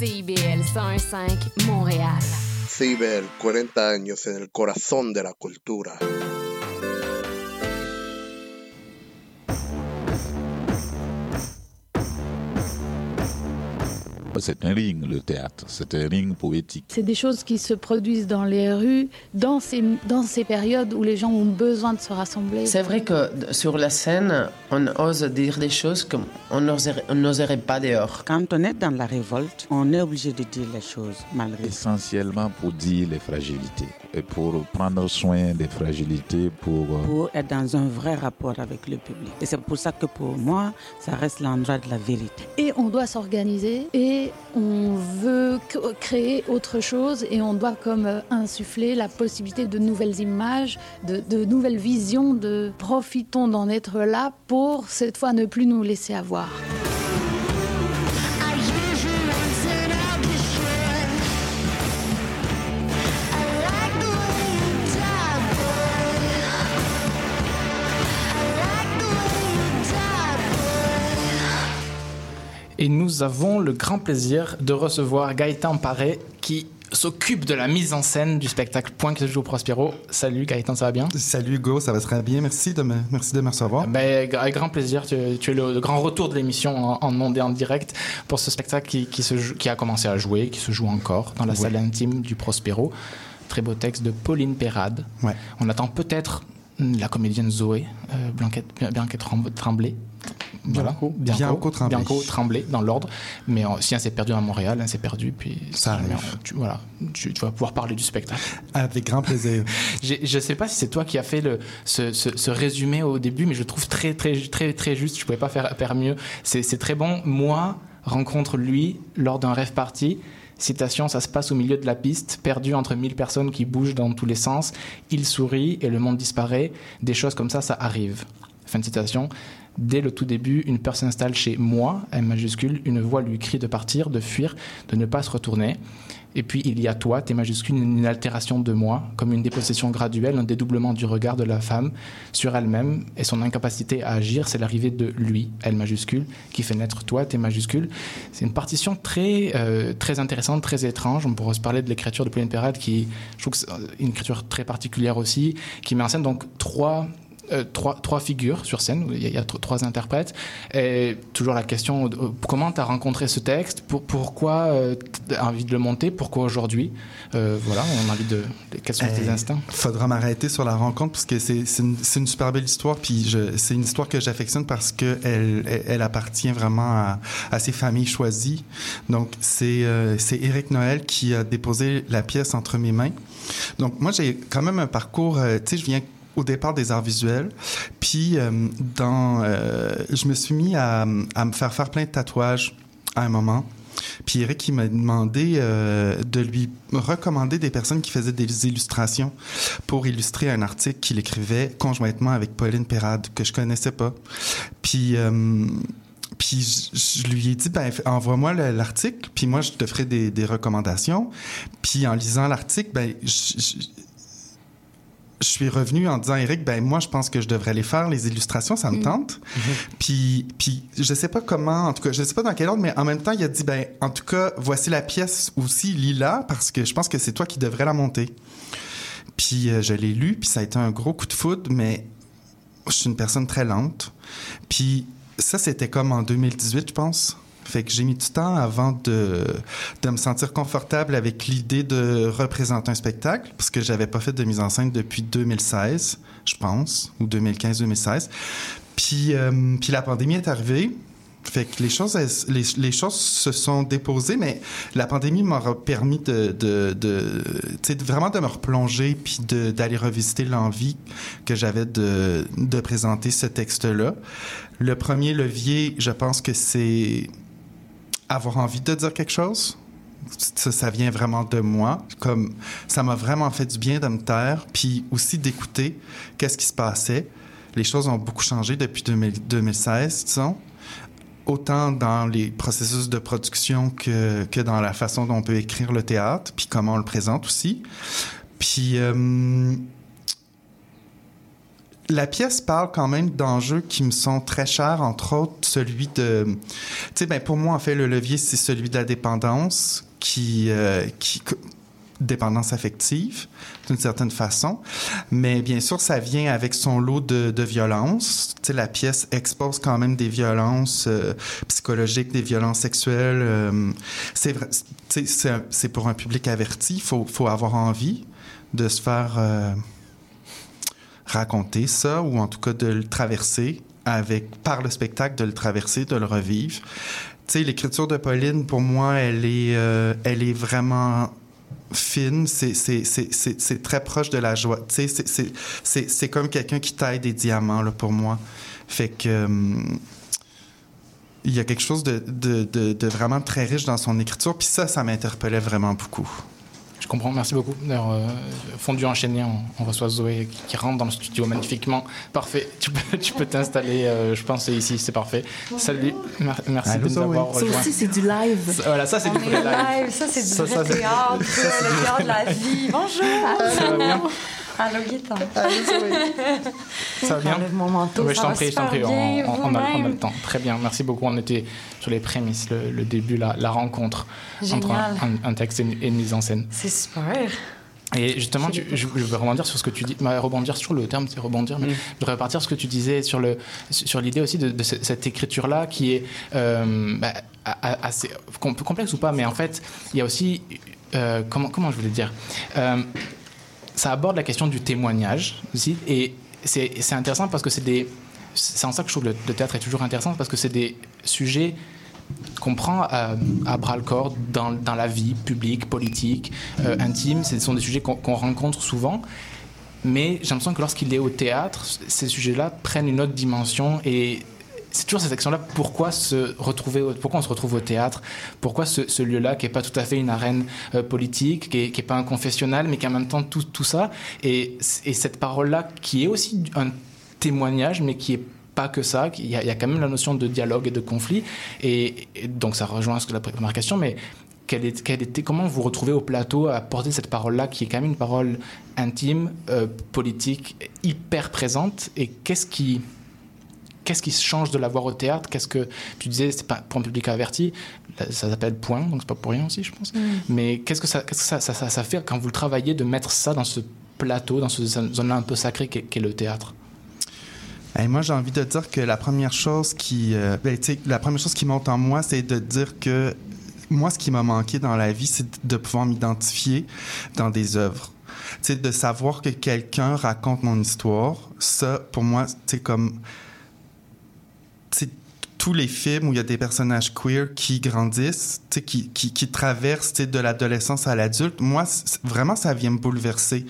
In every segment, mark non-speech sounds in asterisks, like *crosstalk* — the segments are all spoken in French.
CIBL 101.5 Montréal. CIBL, 40 años en el corazón de la cultura. C'est un ring, le théâtre. C'est un ring poétique. C'est des choses qui se produisent dans les rues, dans ces, dans ces périodes où les gens ont besoin de se rassembler. C'est vrai que sur la scène, on ose dire des choses qu'on n'oserait pas dehors. Quand on est dans la révolte, on est obligé de dire les choses malgré. Essentiellement pour dire les fragilités et pour prendre soin des fragilités, pour... Euh, pour être dans un vrai rapport avec le public. Et c'est pour ça que pour moi, ça reste l'endroit de la vérité. Et on doit s'organiser et on veut créer autre chose et on doit comme euh, insuffler la possibilité de nouvelles images, de, de nouvelles visions, de profitons d'en être là pour cette fois ne plus nous laisser avoir. Et nous avons le grand plaisir de recevoir Gaëtan Paré qui s'occupe de la mise en scène du spectacle Point que joue Prospero. Salut Gaëtan, ça va bien? Salut Hugo, ça va très bien. Merci de me, merci de me recevoir. Ben, avec grand plaisir. Tu, es le, grand retour de l'émission en, en et en direct pour ce spectacle qui, qui, se, qui a commencé à jouer, qui se joue encore dans la salle intime du Prospero. Très beau texte de Pauline Perrade. Ouais. On attend peut-être la comédienne Zoé, euh, Blanquette, Blanquette Tremblay, Bianco, Bianco, Tremblay. Bianco Tremblay dans l'ordre. Mais euh, si elle s'est perdue à Montréal, elle s'est perdue. Puis ça arrive. Tu, voilà, tu, vas pouvoir parler du spectacle. Avec grand plaisir. *laughs* je ne sais pas si c'est toi qui as fait le, ce, ce, résumé au début, mais je trouve très, très, très, très juste. Je ne pouvais pas faire, faire mieux. C'est très bon. Moi, rencontre lui lors d'un rêve party. Citation, ça se passe au milieu de la piste, perdu entre mille personnes qui bougent dans tous les sens. Il sourit et le monde disparaît. Des choses comme ça, ça arrive. Fin de citation. Dès le tout début, une personne s'installe chez moi, M majuscule, une voix lui crie de partir, de fuir, de ne pas se retourner. Et puis il y a toi, T majuscule, une altération de moi, comme une dépossession graduelle, un dédoublement du regard de la femme sur elle-même et son incapacité à agir, c'est l'arrivée de lui, L majuscule, qui fait naître toi, T majuscule. C'est une partition très, euh, très intéressante, très étrange. On pourrait se parler de l'écriture de Pauline Perrade, qui, je trouve que c'est une écriture très particulière aussi, qui met en scène donc trois euh, trois, trois, figures sur scène, il y a, trois interprètes. Et toujours la question, euh, comment tu as rencontré ce texte? Pour, Pourquoi euh, tu as envie de le monter? Pourquoi aujourd'hui? Voilà, on a envie de... Quels sont tes instincts? Faudra m'arrêter sur la rencontre parce que c'est une, une, super belle histoire. Puis c'est une histoire que j'affectionne parce qu'elle elle, elle, appartient vraiment à, à, ces familles choisies. Donc c'est c'est Éric Noël qui a déposé la pièce entre mes mains. Donc moi j'ai quand même un parcours, tu sais, je viens au départ des arts visuels. Puis, euh, dans, euh, je me suis mis à, me faire faire plein de tatouages à un moment. Puis Eric, il m'a demandé euh, de lui recommander des personnes qui faisaient des illustrations pour illustrer un article qu'il écrivait conjointement avec Pauline Perrade, que je connaissais pas. Puis... puis je, lui ai dit, ben, envoie-moi l'article, puis moi, je te ferai des, des recommandations. Puis en lisant l'article, ben, suis revenu en disant Eric ben moi je pense que je devrais les faire les illustrations ça me mm. tente mm-hmm. puis puis je sais pas comment en tout cas je sais pas dans quel ordre mais en même temps il a dit ben en tout cas voici la pièce aussi lis-la parce que je pense que c'est toi qui devrais la monter puis euh, je l'ai lu puis ça a été un gros coup de foudre mais je suis une personne très lente puis ça c'était comme en 2018 je pense fait que j'ai mis du temps avant de, de me sentir confortable avec l'idée de représenter un spectacle, parce que j'avais pas fait de mise en scène depuis 2016, je pense, ou 2015-2016. Puis, euh, puis la pandémie est arrivée. Fait que les choses, les, choses se sont déposées, mais la pandémie m'aura permis de, de, de, vraiment de me replonger puis d'aller revisiter l'envie que j'avais de, de présenter ce texte-là. Le premier levier, je pense que c'est avoir envie de dire quelque chose? Ça, vient vraiment de moi. Comme ça m'a vraiment fait du bien de me taire, puis aussi d'écouter qu'est-ce qui se passait. Les choses ont beaucoup changé depuis 2016, disons autant dans les processus de production que, que dans la façon dont on peut écrire le théâtre, puis comment on le présente aussi. Puis euh, la pièce parle quand même d'enjeux qui me sont très chers, entre autres celui de... Tu sais, ben pour moi, en fait, le levier, c'est celui de la dépendance qui... Euh, dépendance affective, d'une certaine façon. Mais bien sûr, ça vient avec son lot de, de violences. Tu sais, la pièce expose quand même des violences euh, psychologiques, des violences sexuelles. Euh, c'est pour un public averti. Il faut, faut avoir envie de se faire raconter ça, ou en tout cas de le traverser avec, par le spectacle, de le traverser, de le revivre. Tu sais, l'écriture de Pauline, pour moi, elle est, euh, elle est vraiment fine, c'est très proche de la joie. Tu sais, c'est comme quelqu'un qui taille des diamants, là, pour moi. Fait que... Hum, il y a quelque chose de, de, de, de, vraiment très riche dans son écriture, puis ça, ça m'interpellait vraiment beaucoup. Je comprends, merci beaucoup. D'ailleurs, euh, fondu enchaîné, on, on, reçoit Zoé qui, qui, rentre dans le studio magnifiquement. Parfait, tu peux, *laughs* tu peux t'installer, euh, je pense, ici, c'est parfait. Bonjour. Salut, Mer merci Allô, de nous avoir rejoints. Ça aussi, c'est du live. Ça, voilà, ça, c'est du vrai live. live. Ça, c'est du ça, vrai *laughs* ça, théâtre, le théâtre de la vie. Bonjour. Ça va bien? Allô, Gaëtan. Allô, Zoé. Ça va bien Enlève mon manteau. Oui, je t'en prie, je t'en prie. bien, On, on, a, on a le temps. Très bien, merci beaucoup. On était sur les prémices, le, le début, la, la rencontre entre un, Génial. un- un texte et une, et une mise en scène. C'est super. Et justement, tu- je, je veux rebondir sur ce que tu dis, bah, rebondir sur le terme, c'est rebondir, mais je voudrais repartir sur ce que tu disais sur le sur l'idée aussi de, de ce- cette écriture-là qui est euh, bah, assez com- complexe ou pas, mais en fait, il y a aussi euh, comment comment je voulais dire. Euh, ça aborde la question du témoignage aussi, et c'est intéressant parce que c'est des c'est en ça que je trouve le, le théâtre est toujours intéressant parce que c'est des sujets qu'on prend à, à bras le corps dans, dans la vie publique, politique, euh, intime. Ce sont des sujets qu'on rencontre souvent. Mais j'ai l'impression que lorsqu'il est au théâtre, ces sujets-là prennent une autre dimension et c'est toujours cette action-là. Pourquoi se retrouver, pourquoi on se retrouve au théâtre? Pourquoi ce, lieu-là qui est pas tout à fait une arène euh, politique, qui est, qui est pas un confessionnal, mais qui en même temps tout, ça? Et, et cette parole-là qui est aussi un témoignage, mais qui est pas que ça. Il y, a, quand même la notion de dialogue et de conflit. Et, donc ça rejoint ce que la première question, mais quelle est, quelle comment vous retrouvez au plateau à porter cette parole-là, qui est quand même une parole intime, euh, politique, hyper présente? Et qu'est-ce qui, qu'est-ce qui se change de la voir au théâtre? Qu'est-ce que tu disais, c'est pas pour un public averti, ça s'appelle point, donc c'est pas pour rien aussi, je pense. Mais qu'est-ce que ça, qu'est-ce que ça, ça, ça, ça fait quand vous le travaillez de mettre ça dans ce plateau, dans ce zone-là un peu sacrée qu'est, qu'est le théâtre? Et moi, j'ai envie de dire que la première chose qui, euh, ben, la première chose qui monte en moi, c'est de dire que moi, ce qui m'a manqué dans la vie, c'est de pouvoir m'identifier dans des œuvres. Tu sais, de savoir que quelqu'un raconte mon histoire, ça, pour moi, c'est comme, tous les films où il y a des personnages queer qui grandissent, qui, qui, qui traversent de l'adolescence à l'adulte, moi, vraiment, ça vient me bouleverser.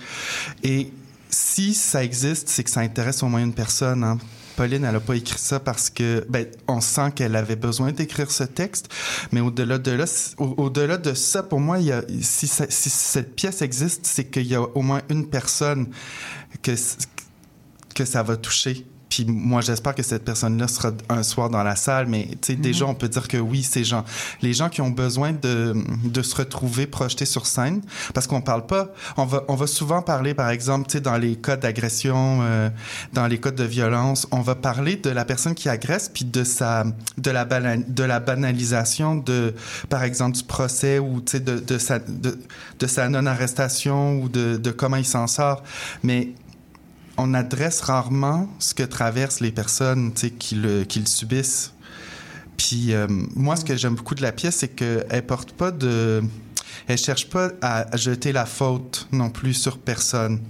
Et si ça existe, c'est que ça intéresse au moins une personne. Hein. Pauline, elle n'a pas écrit ça parce que, ben, on sent qu'elle avait besoin d'écrire ce texte. Mais au-delà de là, au- au-delà de ça, pour moi, il y a, si, si cette pièce existe, c'est qu'il y a au moins une personne que, que ça va toucher. Puis moi, j'espère que cette personne-là sera un soir dans la salle, mais tu sais, déjà, on peut dire que oui, ces gens, les gens qui ont besoin de, de se retrouver projetés sur scène, parce qu'on parle pas, on va, on va souvent parler, par exemple, tu sais, dans les cas d'agression, euh, dans les cas de violence, on va parler de la personne qui agresse, puis de sa, de la, bana- de la banalisation de, par exemple, du procès ou tu sais, de, de sa, de, de sa non-arrestation ou de, de comment il s'en sort. Mais on adresse rarement ce que traversent les personnes qui, le, qui le subissent. Puis euh, moi, ce que j'aime beaucoup de la pièce, c'est qu'elle porte pas de... Elle cherche pas à jeter la faute non plus sur personne.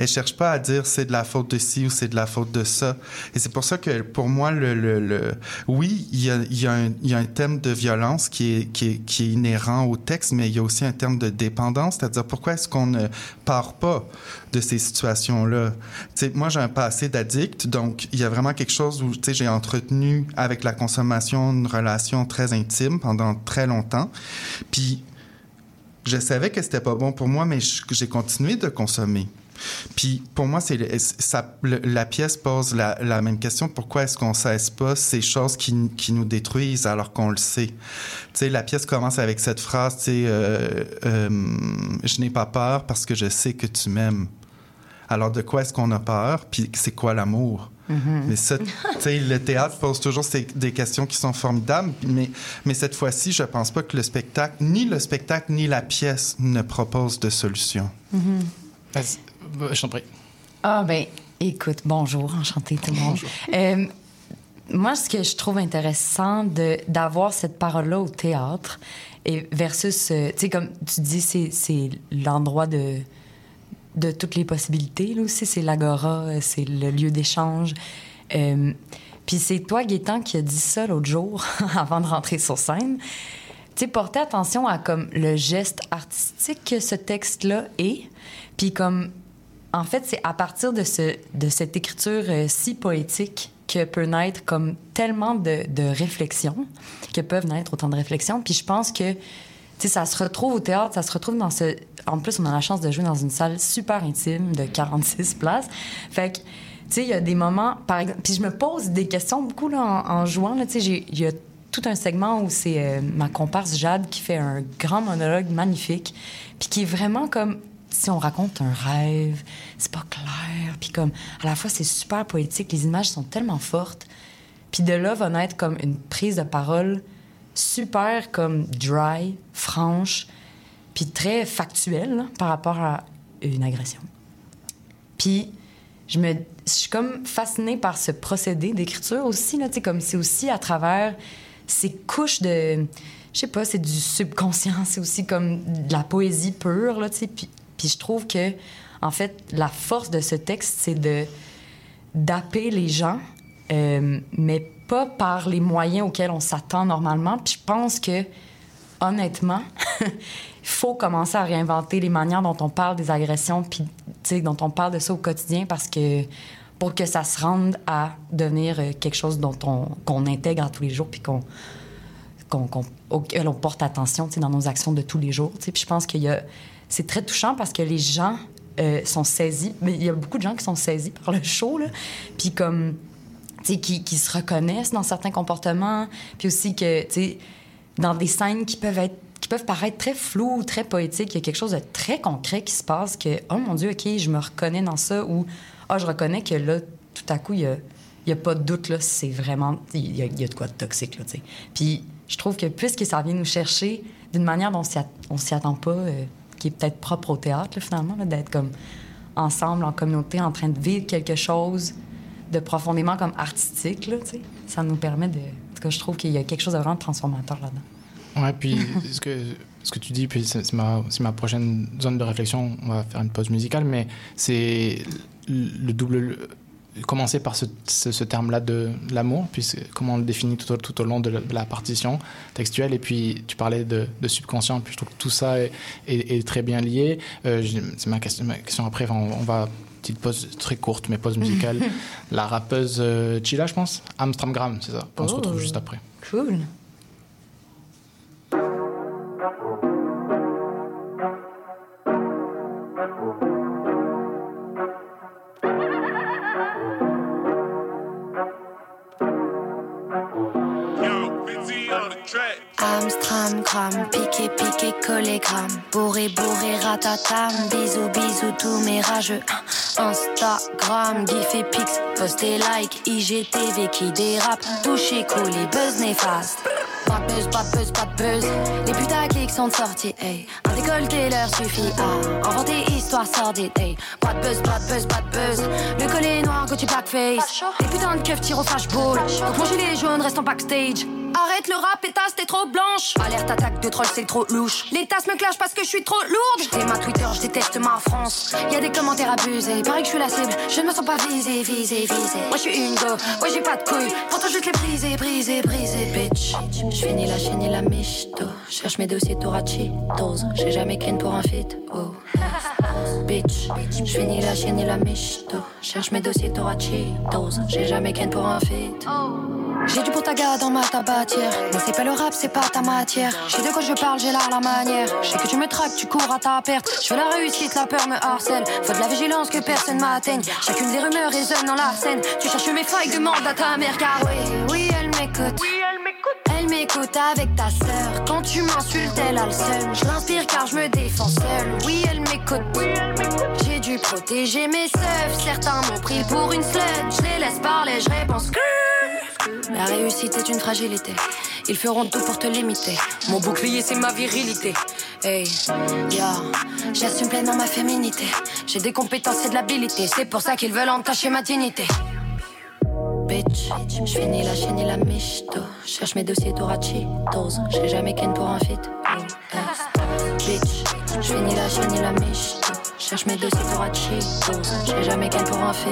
Elle cherche pas à dire c'est de la faute de ci ou c'est de la faute de ça. Et c'est pour ça que pour moi, le, le, le- oui, il y a, y, y a un thème de violence qui est, qui, est, qui est inhérent au texte, mais il y a aussi un terme de dépendance, c'est-à-dire pourquoi est-ce qu'on ne part pas de ces situations-là? Moi, j'ai un passé d'addict, donc il y a vraiment quelque chose où j'ai entretenu avec la consommation une relation très intime pendant très longtemps. Puis je savais que c'était pas bon pour moi, mais j'ai continué de consommer. Puis pour moi, c'est ça, la pièce pose la, la même question. Pourquoi est-ce qu'on cesse pas ces choses qui, qui nous détruisent alors qu'on le sait? Tu sais, la pièce commence avec cette phrase, tu sais, euh, euh, je n'ai pas peur parce que je sais que tu m'aimes. Alors, de quoi est-ce qu'on a peur? Puis, c'est quoi l'amour? Mais ça, tu sais, le théâtre pose toujours ces- des questions qui sont formidables, mais, mais cette fois-ci, je pense pas que le spectacle, ni le spectacle, ni la pièce ne proposent de solution. Vas-y, euh, je t'en prie. Ah, ben, écoute, bonjour, enchanté tout le monde. Euh, moi, ce que je trouve intéressant d'avoir cette parole-là au théâtre, et versus, euh, tu sais, comme tu dis, c'est- l'endroit de, de toutes les possibilités, là aussi. C'est l'agora, c'est le lieu d'échange. Euh, Puis c'est toi, Gaétan, qui a dit ça l'autre jour, *laughs* avant de rentrer sur scène. Tu sais, porter attention à comme le geste artistique que ce texte-là est. Puis comme, en fait, c'est à partir de, ce, de cette écriture euh, si poétique que peut naître comme tellement de, de réflexions, que peuvent naître autant de réflexions. Puis je pense que, ça se retrouve au théâtre, ça se retrouve dans ce... En plus, on a la chance de jouer dans une salle super intime de 46 places. Fait que, tu sais, il y a des moments, par exemple... Puis je me pose des questions beaucoup là, en, jouant. Tu sais, il y a tout un segment où c'est euh, ma comparse Jade qui fait un grand monologue magnifique, puis qui est vraiment comme si on raconte un rêve, c'est pas clair, puis comme à la fois c'est super poétique, les images sont tellement fortes, puis de là va naître comme une prise de parole super comme dry, franche, puis très factuelle là, par rapport à une agression. Puis je me je suis comme fascinée par ce procédé d'écriture aussi là, tu comme c'est aussi à travers ces couches de je sais pas, c'est du subconscient, c'est aussi comme de la poésie pure là, tu sais, puis puis je trouve que en fait la force de ce texte c'est de d'appeler les gens euh, mais pas par les moyens auxquels on s'attend normalement. Puis je pense que honnêtement, il *laughs* faut commencer à réinventer les manières dont on parle des agressions, puis dont on parle de ça au quotidien, parce que pour que ça se rende à devenir euh, quelque chose dont on, qu'on intègre à tous les jours, puis qu'on, qu'on, qu'on- auquel on porte attention, dans nos actions de tous les jours. Puis je pense qu'il y a, c'est très touchant parce que les gens euh, sont saisis, mais il y a beaucoup de gens qui sont saisis par le show, puis comme tu sais, qui, qui se reconnaissent dans certains comportements, puis aussi que, tu sais, dans des scènes qui peuvent être qui peuvent paraître très floues ou très poétiques, il y a quelque chose de très concret qui se passe que, oh mon Dieu, OK, je me reconnais dans ça, ou, ah, je reconnais que là, tout à coup, il y a, pas de doute, là, c'est vraiment, il y, a, de quoi de toxique, là, tu sais. Puis je trouve que puisque ça vient nous chercher d'une manière dont on s'y attend pas, euh, qui est peut-être propre au théâtre, là, finalement, d'être comme ensemble, en communauté, en train de vivre quelque chose de profondément comme artistique, là. Ça nous permet de... En tout cas, je trouve qu'il y a quelque chose de vraiment transformateur là-dedans. Ouais, puis *laughs* ce que, ce que tu dis, puis c'est ma, c'est ma prochaine zone de réflexion. On va faire une pause musicale, mais c'est le double. Commencer par ce, ce, ce terme-là de l'amour, puis comment on le définit tout au, tout au long de la, de la partition textuelle. Et puis tu parlais de, de subconscient, puis je trouve que tout ça est, est- est très bien lié. Euh, c'est ma question, ma question après. On, on va petite pause très courte, mais pause musicale. *laughs* la rappeuse euh, Chila, je pense, Amstramgram, c'est ça. On se retrouve Oh. juste après. Cool. Amstram, gram, piqué, piqué, collé, gram. Bourré, bourré, ratatam. Bisous, bisous, tous mes rageux. Instagram, gif et pix, post et like. IGTV qui dérape. Touché, coulé, buzz néfaste. Pas de buzz, pas de buzz, pas de buzz. Les putaclics sont sortis, hey. Un décolleté leur suffit à inventer histoire sordide, hey. Pas de buzz, pas de buzz, pas de buzz. Le collet noir, Gucci blackface. Les putains de keufs tirent au flashball. Donc mon gilet jaune reste en backstage. Arrête le rap, pétasse, t'es trop blanche. Alerte attaque de troll, c'est trop louche. Les tasses me clashent parce que je suis trop lourde. J'ai ma Twitter, je déteste ma France. Y a des commentaires abusés, paraît que je suis la cible. Je ne me sens pas visée, visée, visée. Moi je suis une go, ouais j'ai pas de couilles. Pourtant juste les briser, briser, briser, bitch. Je finis la chaîne et la michto. Cherche mes dossiers Torachitos. J'ai jamais ken pour un fit, oh. *laughs* Bitch, je finis la chaîne et la michto. Cherche mes dossiers Torachitos. J'ai jamais ken pour un fit. J'ai du potaga dans ma tabatière. Mais c'est pas le rap, c'est pas ta matière. Je sais de quoi je parle, j'ai là la manière. Je sais que tu me traques, tu cours à ta perte. Je veux la réussite, la peur me harcèle. Faut de la vigilance que personne m'atteigne. Chacune des rumeurs résonne dans la scène. Tu cherches mes failles, demande à ta mère. Car oui, oui, elle m'écoute. Oui, elle m'écoute. Elle m'écoute avec ta sœur. Quand tu m'insultes, elle a le seum. Je l'inspire car je me défends seule. Oui, elle m'écoute. Oui, elle m'écoute. J'ai dû protéger mes seufs. Certains m'ont pris pour une slut. Je les laisse parler, je réponds que la réussite est une fragilité. Ils feront tout pour te limiter. Mon bouclier, c'est ma virilité. Hey, yeah, j'assume pleinement ma féminité. J'ai des compétences et de l'habilité. C'est pour ça qu'ils veulent entacher ma dignité. Bitch, je fais ni la chaîne ni la michto. Cherche mes dossiers Cheetos. J'ai jamais ken pour un fit. Bitch, je fais ni la chaîne ni la michto. Cherche mes dossiers tour à Cheetos. J'ai jamais ken pour un fit.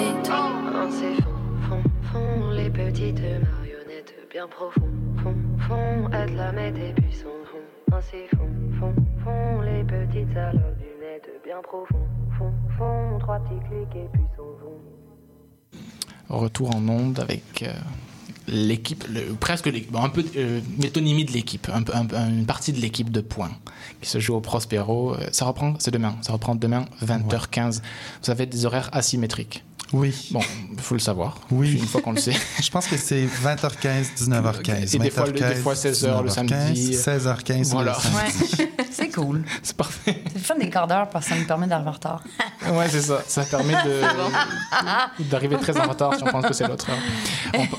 C'est fond, fond, fond, les petites marionnettes bien profondes. Fond, fond, aide la et puis son fond. Ainsi fond, fond, fond, les petites salopes du net bien profond. Fond, fond, trois petits clics et puis son fond. Retour en onde avec euh, l'équipe, le- presque l'équipe, bon, un peu euh, métonymie de l'équipe, un peu- un une partie de l'équipe de points qui se joue au Prospero. Euh, ça reprend, c'est demain, ça reprend demain 20h15. Vous avez des horaires asymétriques. Oui. Bon, il faut le savoir. Oui. Une fois qu'on le sait. *laughs* Je pense que c'est 20h15, 19h15. Et des fois, le- des 20h15, fois 16h le 19h15, samedi. 16h15 Voilà. le samedi. Ouais. *laughs* c'est cool. C'est parfait. C'est le fun des quarts d'heure parce que ça nous permet d'arriver en retard. Ouais, c'est ça. Ça permet de- *laughs* d'arriver très en retard si on pense que c'est l'autre heure.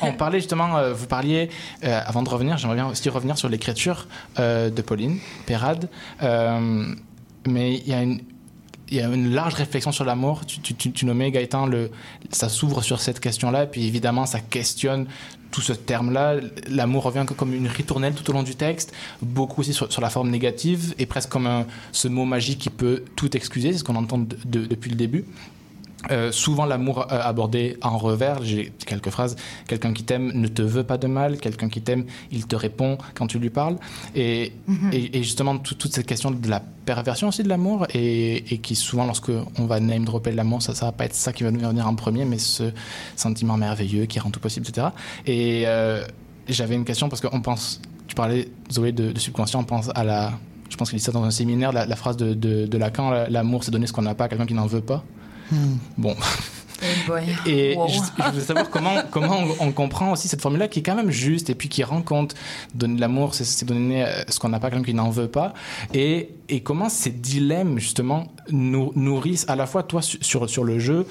On, on parlait justement, euh, vous parliez, euh, avant de revenir, j'aimerais bien aussi revenir sur l'écriture euh, de Pauline Perrade. Euh, mais il y a une. Il y a une large réflexion sur l'amour. Tu, tu, tu- nommais Gaëtan, ça s'ouvre sur cette question-là, puis évidemment, ça questionne tout ce terme-là. L'amour revient comme une ritournelle tout au long du texte, beaucoup aussi sur, la forme négative, et presque comme un- ce mot magique qui peut tout excuser, c'est ce qu'on entend de- de- depuis le début. Euh, souvent l'amour euh, abordé en revers, j'ai quelques phrases, quelqu'un qui t'aime ne te veut pas de mal, quelqu'un qui t'aime, il te répond quand tu lui parles. Et, Mhm. et, et justement, tout- toute cette question de la perversion aussi de l'amour, et, et qui souvent, lorsque on va name dropper l'amour, ça, ça va pas être ça qui va nous venir en premier, mais ce sentiment merveilleux qui rend tout possible, etc. Et euh, j'avais une question parce qu'on pense, tu parlais, Zoé, de, de subconscient, on pense à la. Je pense qu'il dit ça dans un séminaire, la, la phrase de, de, de Lacan, la- l'amour c'est donner ce qu'on n'a pas à quelqu'un qui n'en veut pas. Bon, Eh boy. et Wow. je, je veux savoir comment, comment on, on comprend aussi cette formule-là qui est quand même juste et puis qui rend compte donner de l'amour, c'est- c'est donner euh, ce qu'on n'a pas quelqu'un qui n'en veut pas. Et, et comment ces dilemmes, justement, nous, nourrissent à la fois toi su- sur, sur le jeu,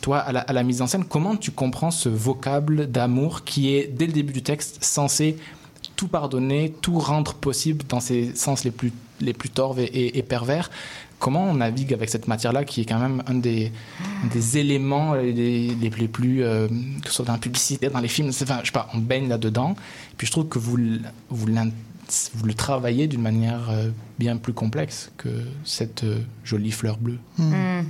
toi à la, à la mise en scène, comment tu comprends ce vocable d'amour qui est, dès le début du texte, censé tout pardonner, tout rendre possible dans ses sens les plus, les plus torves et, et- et pervers. Comment on navigue avec cette matière-là qui est quand même un des, un des éléments euh, les, les, les plus, euh, que ce soit dans la publicité, dans les films, enfin, je sais pas, on baigne là-dedans. Puis je trouve que vous, vous, le travaillez d'une manière euh, bien plus complexe que cette euh, jolie fleur bleue. Hmm.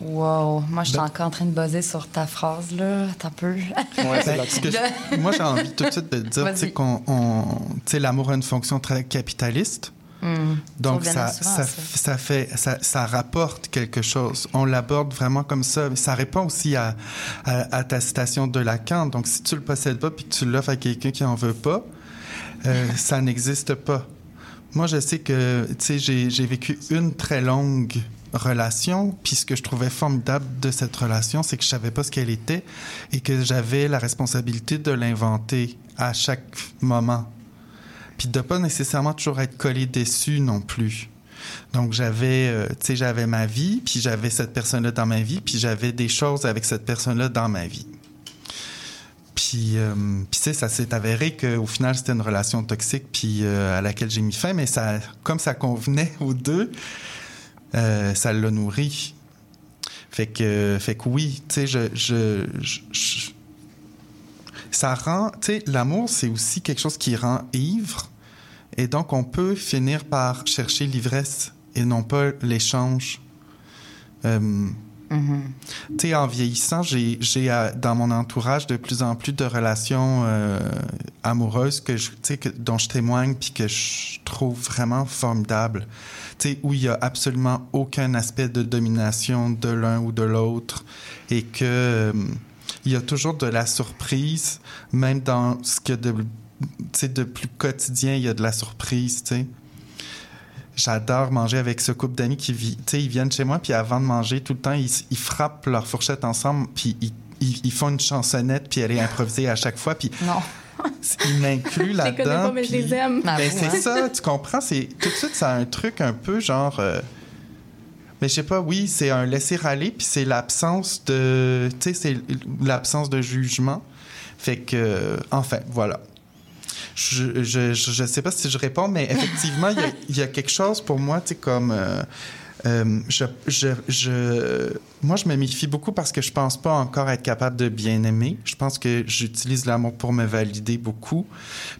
Wow, moi je suis Ben- encore en train de buzzer sur ta phrase là, t'as peu. *laughs* Ben, que je- moi, j'ai envie tout de suite de dire tu sais, Vas-y. qu'on, on- tu sais, l'amour a une fonction très capitaliste. Hmm. Donc, Ça ça, fait, ça, ça rapporte quelque chose. On l'aborde vraiment comme ça. Ça répond aussi à, à, à ta citation de Lacan. Donc, si tu le possèdes pas puis que tu l'offres à quelqu'un qui en veut pas, euh, *laughs* ça n'existe pas. Moi, je sais que, tu sais, j'ai, j'ai vécu une très longue relation, puis ce que je trouvais formidable de cette relation, c'est que je savais pas ce qu'elle était et que j'avais la responsabilité de l'inventer à chaque moment puis de pas nécessairement toujours être collé dessus non plus. Donc j'avais, euh, tu sais, j'avais ma vie, puis j'avais cette personne-là dans ma vie, puis j'avais des choses avec cette personne-là dans ma vie. Puis, euh, puis tu sais, ça s'est avéré qu'au final, c'était une relation toxique, puis euh, à laquelle j'ai mis fin, mais ça, comme ça convenait aux deux, ça l'a nourri. Fait que, fait que oui, tu sais, je, je- je- ça rend, tu sais, l'amour, c'est aussi quelque chose qui rend ivre. Et donc, on peut finir par chercher l'ivresse et non pas l'échange. Euh, Tu sais, en vieillissant, j'ai, euh, dans mon entourage de plus en plus de relations euh, amoureuses que je, que, dont je témoigne puis que je trouve vraiment formidables. Tu sais, où il y a absolument aucun aspect de domination de l'un ou de l'autre et que euh, il y a toujours de la surprise, même dans ce que de, de plus quotidien, il y a de la surprise, tu sais. J'adore manger avec ce couple d'amis qui vit. Tu sais, ils viennent chez moi, puis avant de manger, tout le temps, ils, ils frappent leur fourchette ensemble, puis ils, ils- ils font une chansonnette, puis elle est improvisée à chaque fois, puis Non. ils m'incluent *laughs* Je les connais là-dedans. pas, mais je les aime. Ben, vous, c'est ça, tu comprends? C'est, tout de suite, ça a un truc un peu genre. euh, Mais je sais pas, oui, c'est un laisser-aller, puis c'est l'absence de. Tu sais, c'est l'absence de jugement. Fait que, enfin, voilà. Je, je, je, sais pas si je réponds, mais effectivement, il y y, a quelque chose pour moi, tu sais, comme. euh, euh, je, je, je, moi, je me méfie beaucoup parce que je pense pas encore être capable de bien aimer. Je pense que j'utilise l'amour pour me valider beaucoup.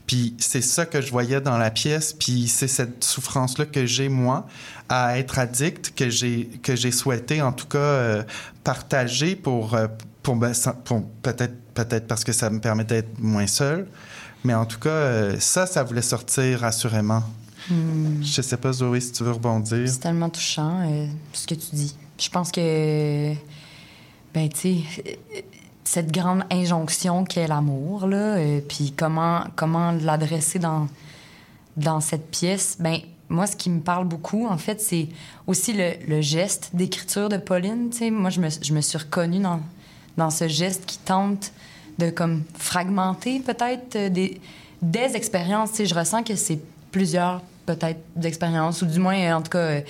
Puis c'est ça que je voyais dans la pièce. Puis c'est cette souffrance-là que j'ai, moi, à être addict, que j'ai, que j'ai souhaité, en tout cas, euh, partager pour, euh, pour, me sen- pour peut-être, peut-être parce que ça me permet d'être moins seul. Mais en tout cas, euh, ça, ça voulait sortir assurément. Hmm. Je sais pas, Zoé, si tu veux rebondir. C'est tellement touchant, euh, ce que tu dis. Je pense que, ben, tu sais, cette grande injonction qu'est l'amour, là, euh, puis comment, comment l'adresser dans, dans cette pièce, ben, moi, ce qui me parle beaucoup, en fait, c'est aussi le, le geste d'écriture de Pauline. Tu sais, moi, je me, je me suis reconnue dans, dans ce geste qui tente de comme fragmenter peut-être euh, des, des expériences. Tu sais, je ressens que c'est plusieurs peut-être d'expériences ou du moins euh, en tout cas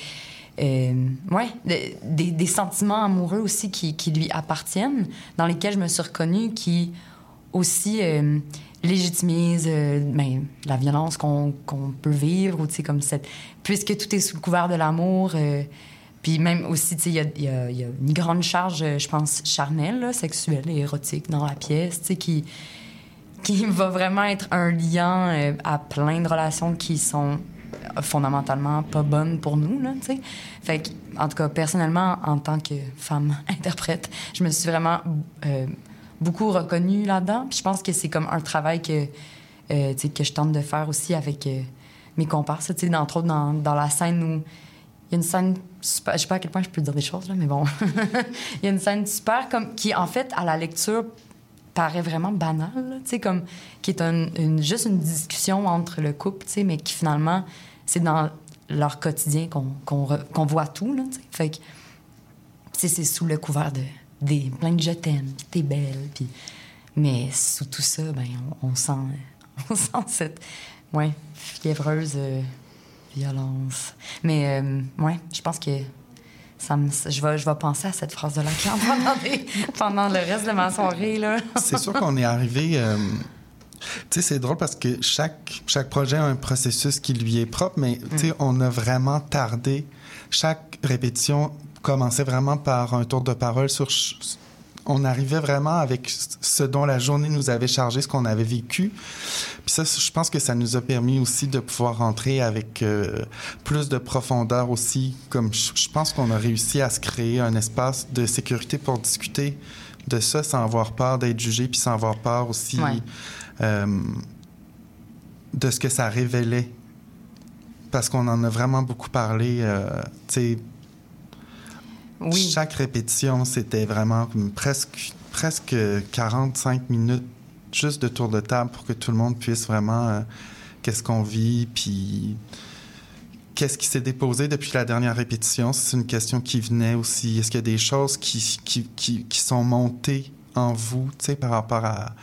euh, ouais de- des, des sentiments amoureux aussi qui, qui lui appartiennent dans lesquels je me suis reconnue qui aussi euh, légitimise ben, la violence qu'on peut vivre ou tu sais comme puisque tout est sous le couvert de l'amour puis même aussi, il y y a- une grande charge, je pense, charnelle, sexuelle et érotique dans la pièce, qui, qui *laughs* va vraiment être un lien euh, à plein de relations qui sont fondamentalement pas bonnes pour nous. Fait que, en tout cas, personnellement, en tant que femme *laughs* interprète, je me suis vraiment euh, beaucoup reconnue là-dedans. Puis je pense que c'est comme un travail que, euh, que je tente de faire aussi avec mes comparses, entre autres dans, dans la scène où il y a une scène super, je sais pas à quel point je peux dire des choses là, mais bon, *laughs* il y a une scène super comme qui en fait à la lecture paraît vraiment banale, tu sais comme qui est un- juste une discussion entre le couple, tu sais, mais qui finalement c'est dans leur quotidien qu'on re- qu'on voit tout là, tu sais. Fait que c'est sous le couvert de des plein de je t'aime, t'es belle, puis mais sous tout ça, ben on, on sent *laughs* on sent cette ouais fiévreuse euh, violence. Mais euh, ouais, je pense que ça me, je vais je vais penser à cette phrase de Lacan pendant des- pendant le reste de ma soirée là. C'est sûr qu'on est arrivé. euh, tu sais, c'est drôle parce que chaque, chaque projet a un processus qui lui est propre, mais tu sais, on a vraiment tardé. Chaque répétition commençait vraiment par un tour de parole sur. On arrivait vraiment avec ce dont la journée nous avait chargé, ce qu'on avait vécu. Puis ça, je pense que ça nous a permis aussi de pouvoir rentrer avec euh, plus de profondeur aussi. Comme je, je pense qu'on a réussi à se créer un espace de sécurité pour discuter de ça sans avoir peur d'être jugé, puis sans avoir peur aussi Ouais. euh, de ce que ça révélait. Parce qu'on en a vraiment beaucoup parlé. euh, tu sais, Chaque répétition, c'était vraiment presque, presque 45 minutes juste de tour de table pour que tout le monde puisse vraiment euh, qu'est-ce qu'on vit, puis qu'est-ce qui s'est déposé depuis la dernière répétition. C'est une question qui venait aussi. Est-ce qu'il y a des choses qui, qui, qui, qui sont montées en vous, tu sais, par rapport à,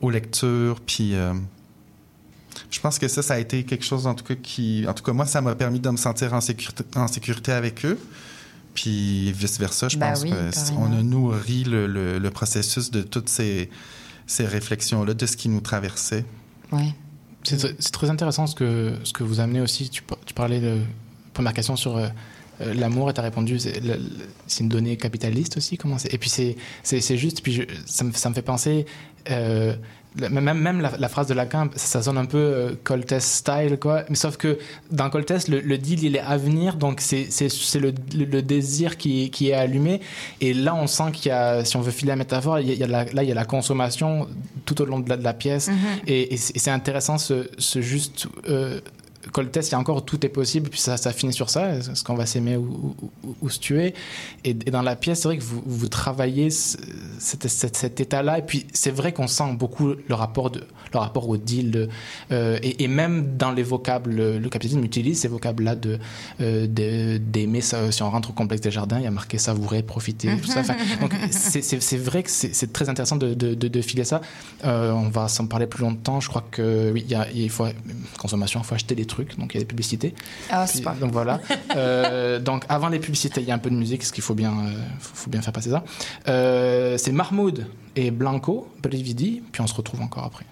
aux lectures, puis... euh, je pense que ça, ça a été quelque chose, en tout cas, qui... En tout cas, moi, ça m'a permis de me sentir en sécurité, en sécurité avec eux. Puis vice-versa, je Ben pense oui, on a nourri le, le- le processus de toutes ces, ces réflexions-là, de ce qui nous traversait. Ouais. C'est tr- c'est très intéressant ce que, ce que vous amenez aussi. Tu, par- tu parlais de première question sur euh, euh, l'amour et tu as répondu, c'est une donnée capitaliste aussi. Comment c'est? Et puis c'est juste, puis je- ça, me, ça me fait penser, euh, même, même la, la phrase de Lacan, ça, ça sonne un peu euh, Coltès style, quoi. Mais sauf que dans Coltès, le, le deal, il est à venir, donc c'est le, le- désir qui, qui est allumé. Et là, on sent qu'il y a, si on veut filer la métaphore, il y a, la- là, il y a la consommation tout au long de la, de la pièce. Mhm. Et, et c'est et c'est intéressant ce, ce juste. Euh, Coltès, il y a encore tout est possible, puis ça, ça finit sur ça, est-ce qu'on va s'aimer ou, ou- ou- ou se tuer? Et, et dans la pièce, c'est vrai que vous, vous travaillez ce- cet, cet- cet état-là. Et puis, c'est vrai qu'on sent beaucoup le rapport, de, le rapport au deal. de- euh, et, et même dans les vocables, le, le capitalisme utilise ces vocables-là de, euh, d'aimer. Si on rentre au complexe des jardins, il y a marqué savourer, profiter, tout ça. *laughs* Enfin, donc, c'est, vrai que c'est, très intéressant de, de, de- de filer ça. Euh, on va s'en parler plus longtemps. Je crois que oui, il, y a, il faut consommation, il faut acheter des trucs. Donc, il y a des publicités. Ah, Puis, super. donc voilà. *laughs* Euh, donc avant les publicités, il y a un peu de musique, ce qu'il faut bien, euh, faut, faut bien faire passer ça. Euh, c'est Mahmoud et Blanco, Brividi, puis on se retrouve encore après.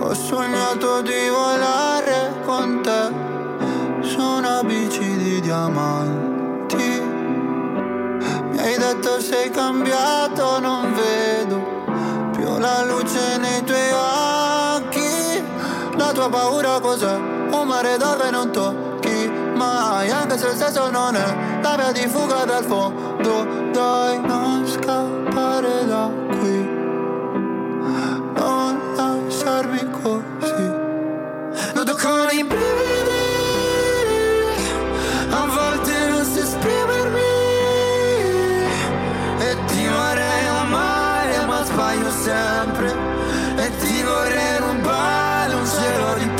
Ho sognato di volare con te su una bici di diamanti. Hai detto sei cambiato, non vedo più la luce nei tuoi occhi. La tua paura cos'è? Un mare dove non tocchi mai, anche se il senso non è la via di fuga dal fondo. Dai, non scappare da qui non lasciarmi così Nudo con i brividi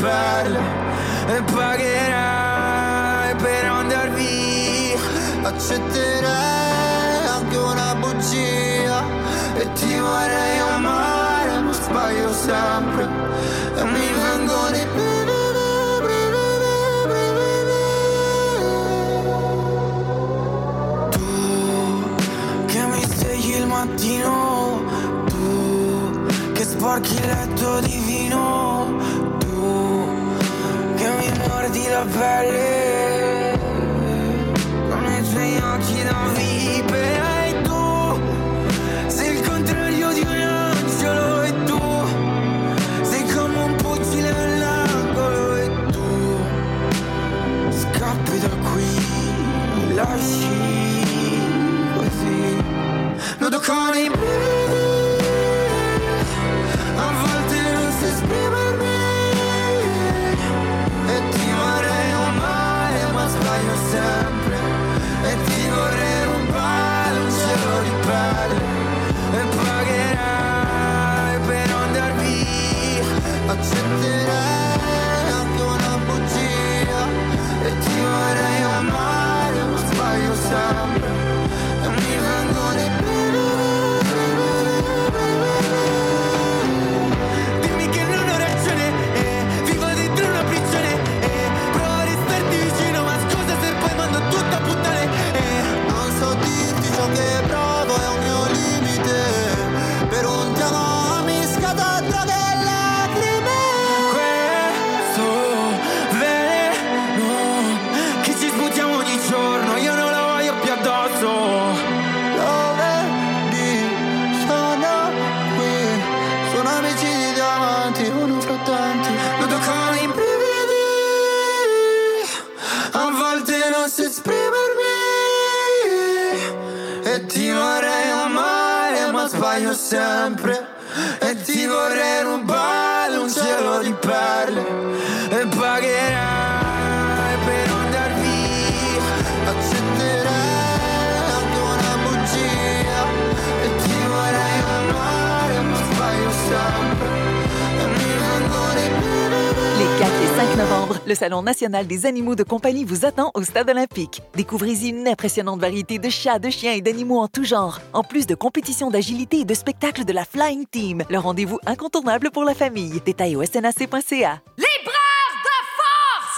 di perle E pagherai per andar via. Accetterei anche una bugia E ti vorrei amare ma sbaglio sempre E mi vengono i Tu che mi svegli il mattino Tu che sporchi il letto di vino la pelle. Con i tuoi occhi da vipera E tu. Sei il contrario di un angelo E tu. Sei come un pugile all'angolo E tu. Scappi da qui Lasci così. Nudo con i brividi le Salon national des animaux de compagnie vous attend au Stade olympique. Découvrez-y une impressionnante variété de chats, de chiens et d'animaux en tout genre, en plus de compétitions d'agilité et de spectacles de la Flying Team. Le rendez-vous incontournable pour la famille. Détails au snac.ca.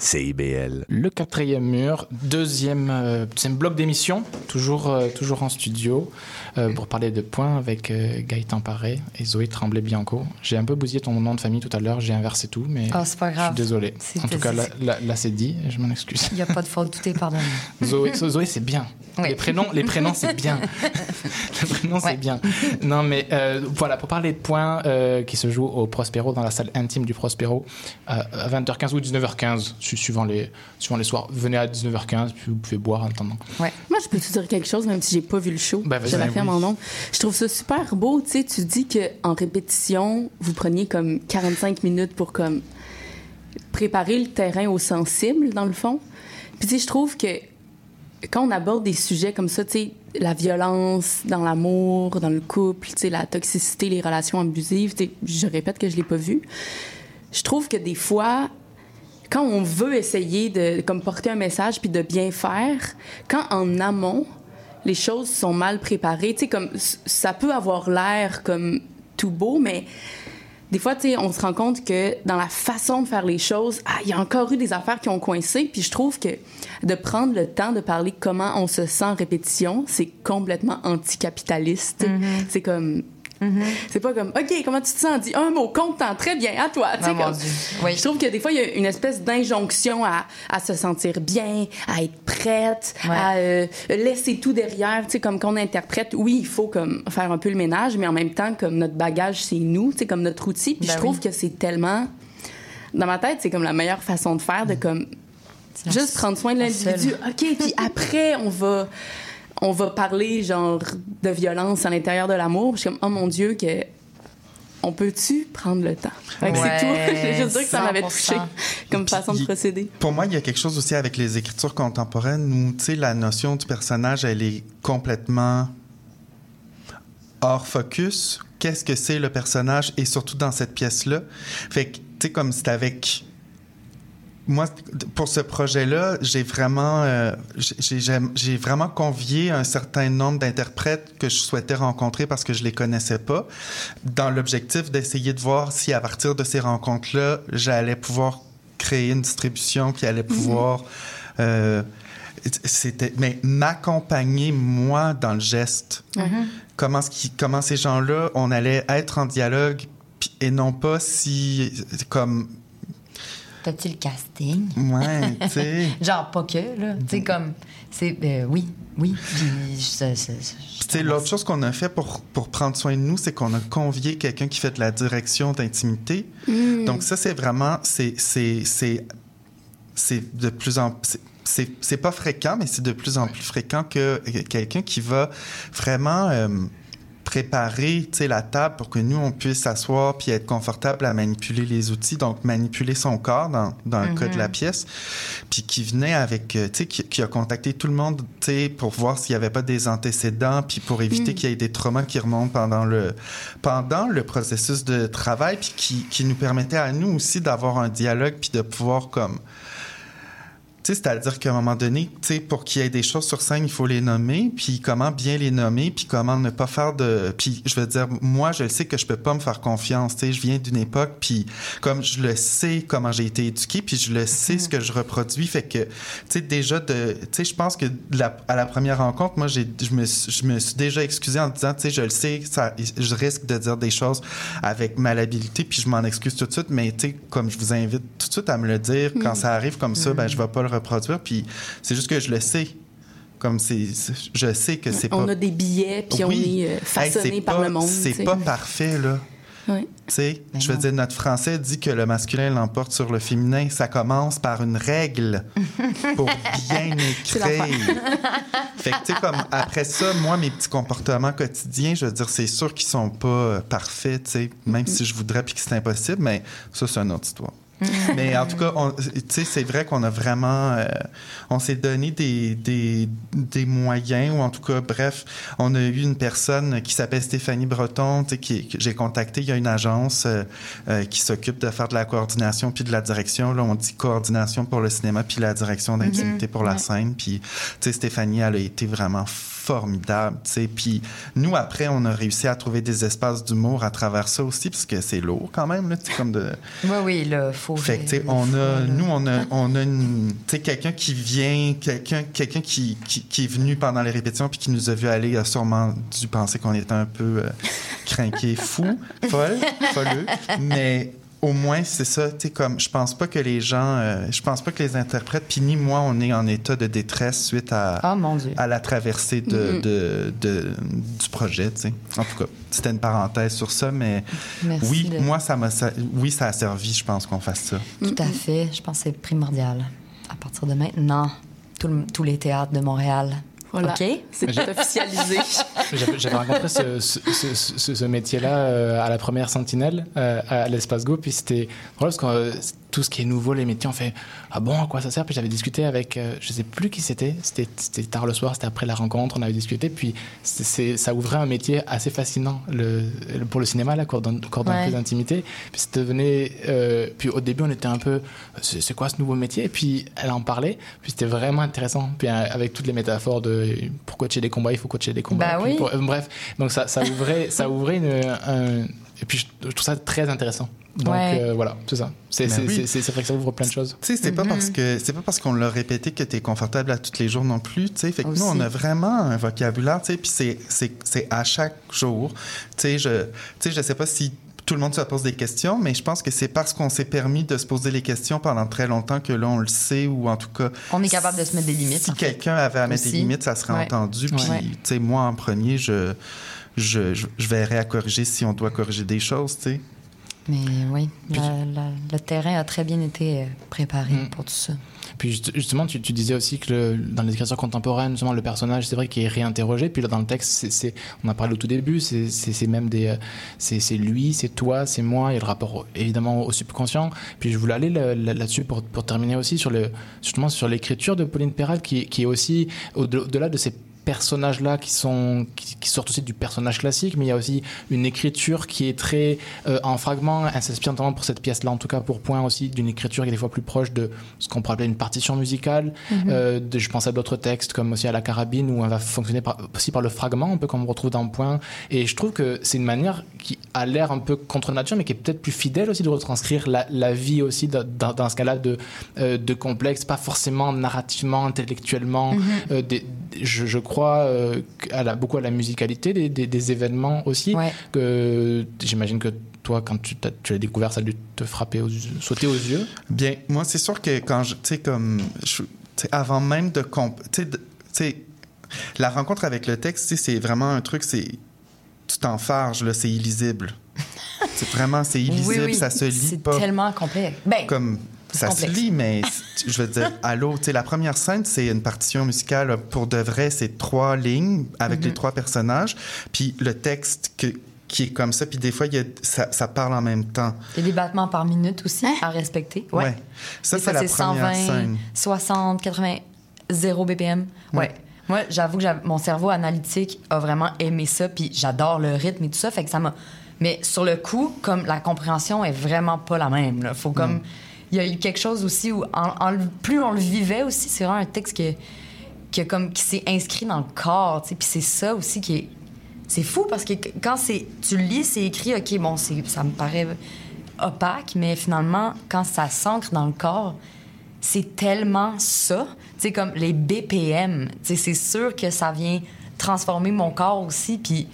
CIBL. Le quatrième mur, deuxième, euh, deuxième bloc d'émission, toujours, euh, toujours en studio, euh, pour parler de points avec euh, Gaëtan Paré et Zoé Tremblay-Bianco. J'ai un peu bousillé ton nom de famille tout à l'heure, j'ai inversé tout, mais Oh, c'est pas je grave. suis désolé. En tout cas, là, c'est- là, là, c'est dit, je m'en excuse. Il n'y a pas de faute, tout est pardonné. *laughs* Zoé, Zoé c'est bien. Oui. Les prénoms, les prénoms c'est bien. *laughs* les prénoms c'est bien. Non, mais euh, voilà, pour parler de points euh, qui se jouent au Prospero, dans la salle intime du Prospero, euh, à 20h15 ou 19h15, su- suivant les, suivant les soirs. Venez à 19h15, puis vous pouvez boire en attendant. Moi, je peux te dire quelque chose, même si j'ai pas vu le show. Ben, je l'affirme Oui. en nom. Je trouve ça super beau. Tu sais, tu dis qu'en répétition, vous preniez comme 45 minutes pour comme préparer le terrain au sensible, dans le fond. Puis, tu sais, je trouve que quand on aborde des sujets comme ça, tu sais, la violence dans l'amour, dans le couple, tu sais, la toxicité, les relations abusives, tu sais, je répète que je l'ai pas vu. Je trouve que des fois, quand on veut essayer de comme porter un message puis de bien faire, quand en amont les choses sont mal préparées, tu sais comme ça peut avoir l'air comme tout beau, mais des fois, tu sais, on se rend compte que dans la façon de faire les choses, ah, il y a encore eu des affaires qui ont coincé. Puis je trouve que de prendre le temps de parler comment on se sent en répétition, c'est complètement anticapitaliste. C'est comme. C'est pas comme, OK, comment tu te sens? Dis un mot, content, très bien, à toi. Ah, comme-. Je trouve que des fois, il y a une espèce d'injonction à, à se sentir bien, à être prête, à euh, laisser tout derrière. Tu sais, comme qu'on interprète, oui, il faut comme faire un peu le ménage, mais en même temps, comme notre bagage, c'est nous, tu sais, comme notre outil. Puis Ben je trouve oui. que c'est tellement... Dans ma tête, c'est comme la meilleure façon de faire, de comme... Juste prendre soin de l'individu. OK, puis après, on va... On va parler, genre, de violence à l'intérieur de l'amour. Je suis comme, oh mon Dieu, que... On peut-tu prendre le temps? Ouais, c'est tout. *laughs* Je juste dire que ça m'avait 100%. touché comme façon de procéder. Pour moi, il y a quelque chose aussi avec les écritures contemporaines où, tu sais, la notion du personnage, elle est complètement hors focus. Qu'est-ce que c'est le personnage? Et surtout dans cette pièce-là? Fait que, tu sais, comme c'est avec. Moi, pour ce projet-là, j'ai vraiment, euh, j'ai- vraiment convié un certain nombre d'interprètes que je souhaitais rencontrer parce que je les connaissais pas, dans l'objectif d'essayer de voir si à partir de ces rencontres-là, j'allais pouvoir créer une distribution qui allait pouvoir euh, c'était mais m'accompagner moi dans le geste Mhm. comment ce qui- comment ces gens-là on allait être en dialogue et non pas si comme T'as-tu le casting? ouais tu sais *laughs* Genre, pas que, là. Tu sais, comme, c'est. euh, oui, oui. Puis, l'autre chose qu'on a fait pour, pour prendre soin de nous, c'est qu'on a convié quelqu'un qui fait de la direction d'intimité. Mm. Donc, ça, c'est vraiment, c'est, c'est, c'est, c'est de plus en c'est- c'est, c'est pas fréquent, mais c'est de plus en plus fréquent que que quelqu'un qui va vraiment euh, préparer tu sais, la table pour que nous, on puisse s'asseoir puis être confortable à manipuler les outils, donc manipuler son corps dans, dans le cas de la Mhm. pièce, puis qui venait avec, euh, tu sais, qui, qui a contacté tout le monde, tu sais, pour voir s'il n'y avait pas des antécédents, puis pour éviter Mm. qu'il y ait des traumas qui remontent pendant le, pendant le processus de travail, puis qui, qui nous permettait à nous aussi d'avoir un dialogue, puis de pouvoir comme c'est-à-dire qu'à un moment donné, tu sais, pour qu'il y ait des choses sur scène, il faut les nommer, puis comment bien les nommer, puis comment ne pas faire de... Puis je veux dire, moi, je le sais que je peux pas me faire confiance, tu sais, je viens d'une époque, puis comme je le sais comment j'ai été éduqué, puis je le sais ce que je reproduis, fait que, tu sais, déjà, de, tu sais, je pense que la- à la première rencontre, moi, je, me, suis- je me suis déjà excusé en disant, tu sais, je le sais, ça, je risque de dire des choses avec malhabilité, puis je m'en excuse tout de suite, mais tu sais, comme je vous invite tout de suite à me le dire, quand Mm. ça arrive comme ça, ben, je vais pas le reproduire, puis c'est juste que je le sais. Comme c'est, je sais que c'est On pas. a des billets, puis on Oui. est euh, Hey, façonné c'est par pas- le monde. C'est pas parfait, là. Ouais. Tu sais, je veux dire, notre français dit que le masculin l'emporte sur le féminin. Ça commence par une règle *laughs* pour bien écrire. fait que, tu sais, comme après ça, moi, mes petits comportements quotidiens, je veux dire, c'est sûr qu'ils sont pas euh, parfaits, tu sais, même si je voudrais puis que c'est impossible, mais ça, c'est une autre histoire. Mais en tout cas, on- tu sais, c'est vrai qu'on a vraiment, euh, on s'est donné des, des, des moyens, ou en tout cas, bref, on a eu une personne qui s'appelle Stéphanie Breton, tu sais, qui, que j'ai contacté. Il y a une agence euh, euh, qui s'occupe de faire de la coordination puis de la direction. Là, on dit coordination pour le cinéma puis la direction d'intimité Mhm. pour la Ouais. scène. Puis, tu sais, Stéphanie, elle a été vraiment formidable, tu sais. Puis nous, après, on a réussi à trouver des espaces d'humour à travers ça aussi, parce que c'est lourd quand même, là, tu sais, comme de... Oui, oui, là, faut. Fait que, tu sais, on a, nous, on a, on a une, tu sais, quelqu'un qui vient, quelqu'un, quelqu'un qui, qui, qui est venu pendant les répétitions puis qui nous a vu aller, a sûrement dû penser qu'on était un peu euh, crinqué, fou, folle, folleux, mais au moins c'est ça, tu sais, comme, je pense pas que les gens, euh, je pense pas que les interprètes, puis ni moi, on est en état de détresse suite à, Ah, mon Dieu. à la traversée de, de, de- du projet, tu sais. En tout cas, c'était une parenthèse sur ça, mais Merci oui, de- moi, ça m'a, oui, ça a servi, je pense qu'on fasse ça. Tout à fait. Je pense que c'est primordial. À partir de maintenant, tout le- tous les théâtres de Montréal. Voilà. OK? C'est officialisé. *laughs* J'avais j'avais rencontré ce, ce, ce- ce- ce métier-là euh, à la première Sentinelle, euh, à l'Espace Go, puis c'était drôle parce que euh, tout ce qui est nouveau, les métiers, on fait Ah bon, à quoi ça sert? Puis j'avais discuté avec, euh, je sais plus qui c'était, c'était tard le soir, c'était après la rencontre, on avait discuté, puis c'est- ça ouvrait un métier assez fascinant le, le- pour le cinéma, la cordon, Ouais. d'intimité. Puis euh, puis au début, on était un peu C'est quoi ce nouveau métier? Et puis elle en parlait, puis c'était vraiment intéressant. Puis euh, avec toutes les métaphores de pour coacher des combats, il faut coacher des combats. Bah oui. pour- euh, bref, donc ça, ça ouvrait, ça ouvrait une, un- et puis je, je trouve ça très intéressant. Donc Ouais. euh, voilà, c'est ça. C'est c'est- oui. vrai que ça ouvre plein de choses. Tu sais, c'est pas Mhm. parce que c'est pas parce qu'on l'a répété que tu es confortable à tous les jours non plus, tu sais. Fait que nous on a vraiment un vocabulaire, tu sais, puis c'est c'est c'est à chaque jour. Tu sais, je tu sais, je sais pas si tout le monde se pose des questions, mais je pense que c'est parce qu'on s'est permis de se poser les questions pendant très longtemps que là on le sait ou en tout cas On est capable de se mettre des limites. si quelqu'un avait à mettre Aussi. des limites, ça serait Ouais. entendu. Puis, Ouais. tu sais, moi, en premier, je, je, je, je verrais à corriger si on doit corriger des choses, tu sais. Mais oui, la- la- le terrain a très bien été euh, préparé Mm. pour tout ça. Puis juste- justement, tu, tu disais aussi que le- dans l'écriture contemporaine, justement, le personnage, c'est vrai qu'il est réinterrogé. Puis là, dans le texte, on a parlé au tout début, c'est, même des, euh, c'est, lui, c'est toi, c'est moi. Il y a le rapport évidemment au subconscient. Puis je voulais aller là- là- là-dessus pour, pour terminer aussi sur le, justement sur l'écriture de Pauline Perral, qui, qui est aussi au-de- au-delà de ces personnages-là qui sont qui, qui sortent aussi du personnage classique, mais il y a aussi une écriture qui est très euh, en fragments. Elle s'inspire notamment pour cette pièce-là, en tout cas pour point aussi d'une écriture qui est des fois plus proche de ce qu'on pourrait appeler une partition musicale. Mhm. Euh, de- je pense à d'autres textes comme aussi à la carabine où on va fonctionner par- aussi par le fragment, un peu comme on retrouve dans Point. Et je trouve que c'est une manière qui a l'air un peu contre nature, mais qui est peut-être plus fidèle aussi de retranscrire la, la vie aussi dans, dans- dans ce cas-là de, euh, de complexe, pas forcément narrativement, intellectuellement. Mhm. Des- je, je crois euh, à la- beaucoup à la musicalité des, des- des événements aussi. Que j'imagine que toi, quand tu, l'as découvert, ça a dû te frapper, aux, yeux- sauter aux yeux. Bien, moi, c'est sûr que quand je, tu sais, comme, je- tu sais, avant même de, comp- tu sais, la rencontre avec le texte, tu sais, c'est vraiment un truc, c'est, tu t'enfarges, là, c'est illisible. *laughs* c'est vraiment, c'est illisible, Oui, oui. ça se lit C'est pas. tellement complexe. Ben, comme c'est ça complexe. se lit, mais *laughs* je veux dire, allô, tu sais, la première scène, c'est une partition musicale pour de vrai, c'est trois lignes avec Mhm. les trois personnages, puis le texte que- qui est comme ça, puis des fois, il y a- ça, ça parle en même temps. Il y a des battements par minute aussi à respecter. Ouais. Ouais. Ça, c'est la première 120, scène. 60, 80, 0 BPM. Ouais. Ouais. Moi, j'avoue que mon cerveau analytique a vraiment aimé ça, puis j'adore le rythme et tout ça, fait que ça m'a. Mais sur le coup, comme la compréhension est vraiment pas la même. Là. Faut comme. Mm. Il y a eu quelque chose aussi où, plus on le vivait aussi, c'est vraiment un texte qui s'est inscrit dans le corps. Puis c'est ça aussi qui est. C'est fou parce que quand c'est, tu lis, c'est écrit, OK, bon, ça me paraît opaque, mais finalement, quand ça s'ancre dans le corps, c'est tellement ça. Tu comme les BPM, c'est sûr que ça vient transformer mon corps aussi, puis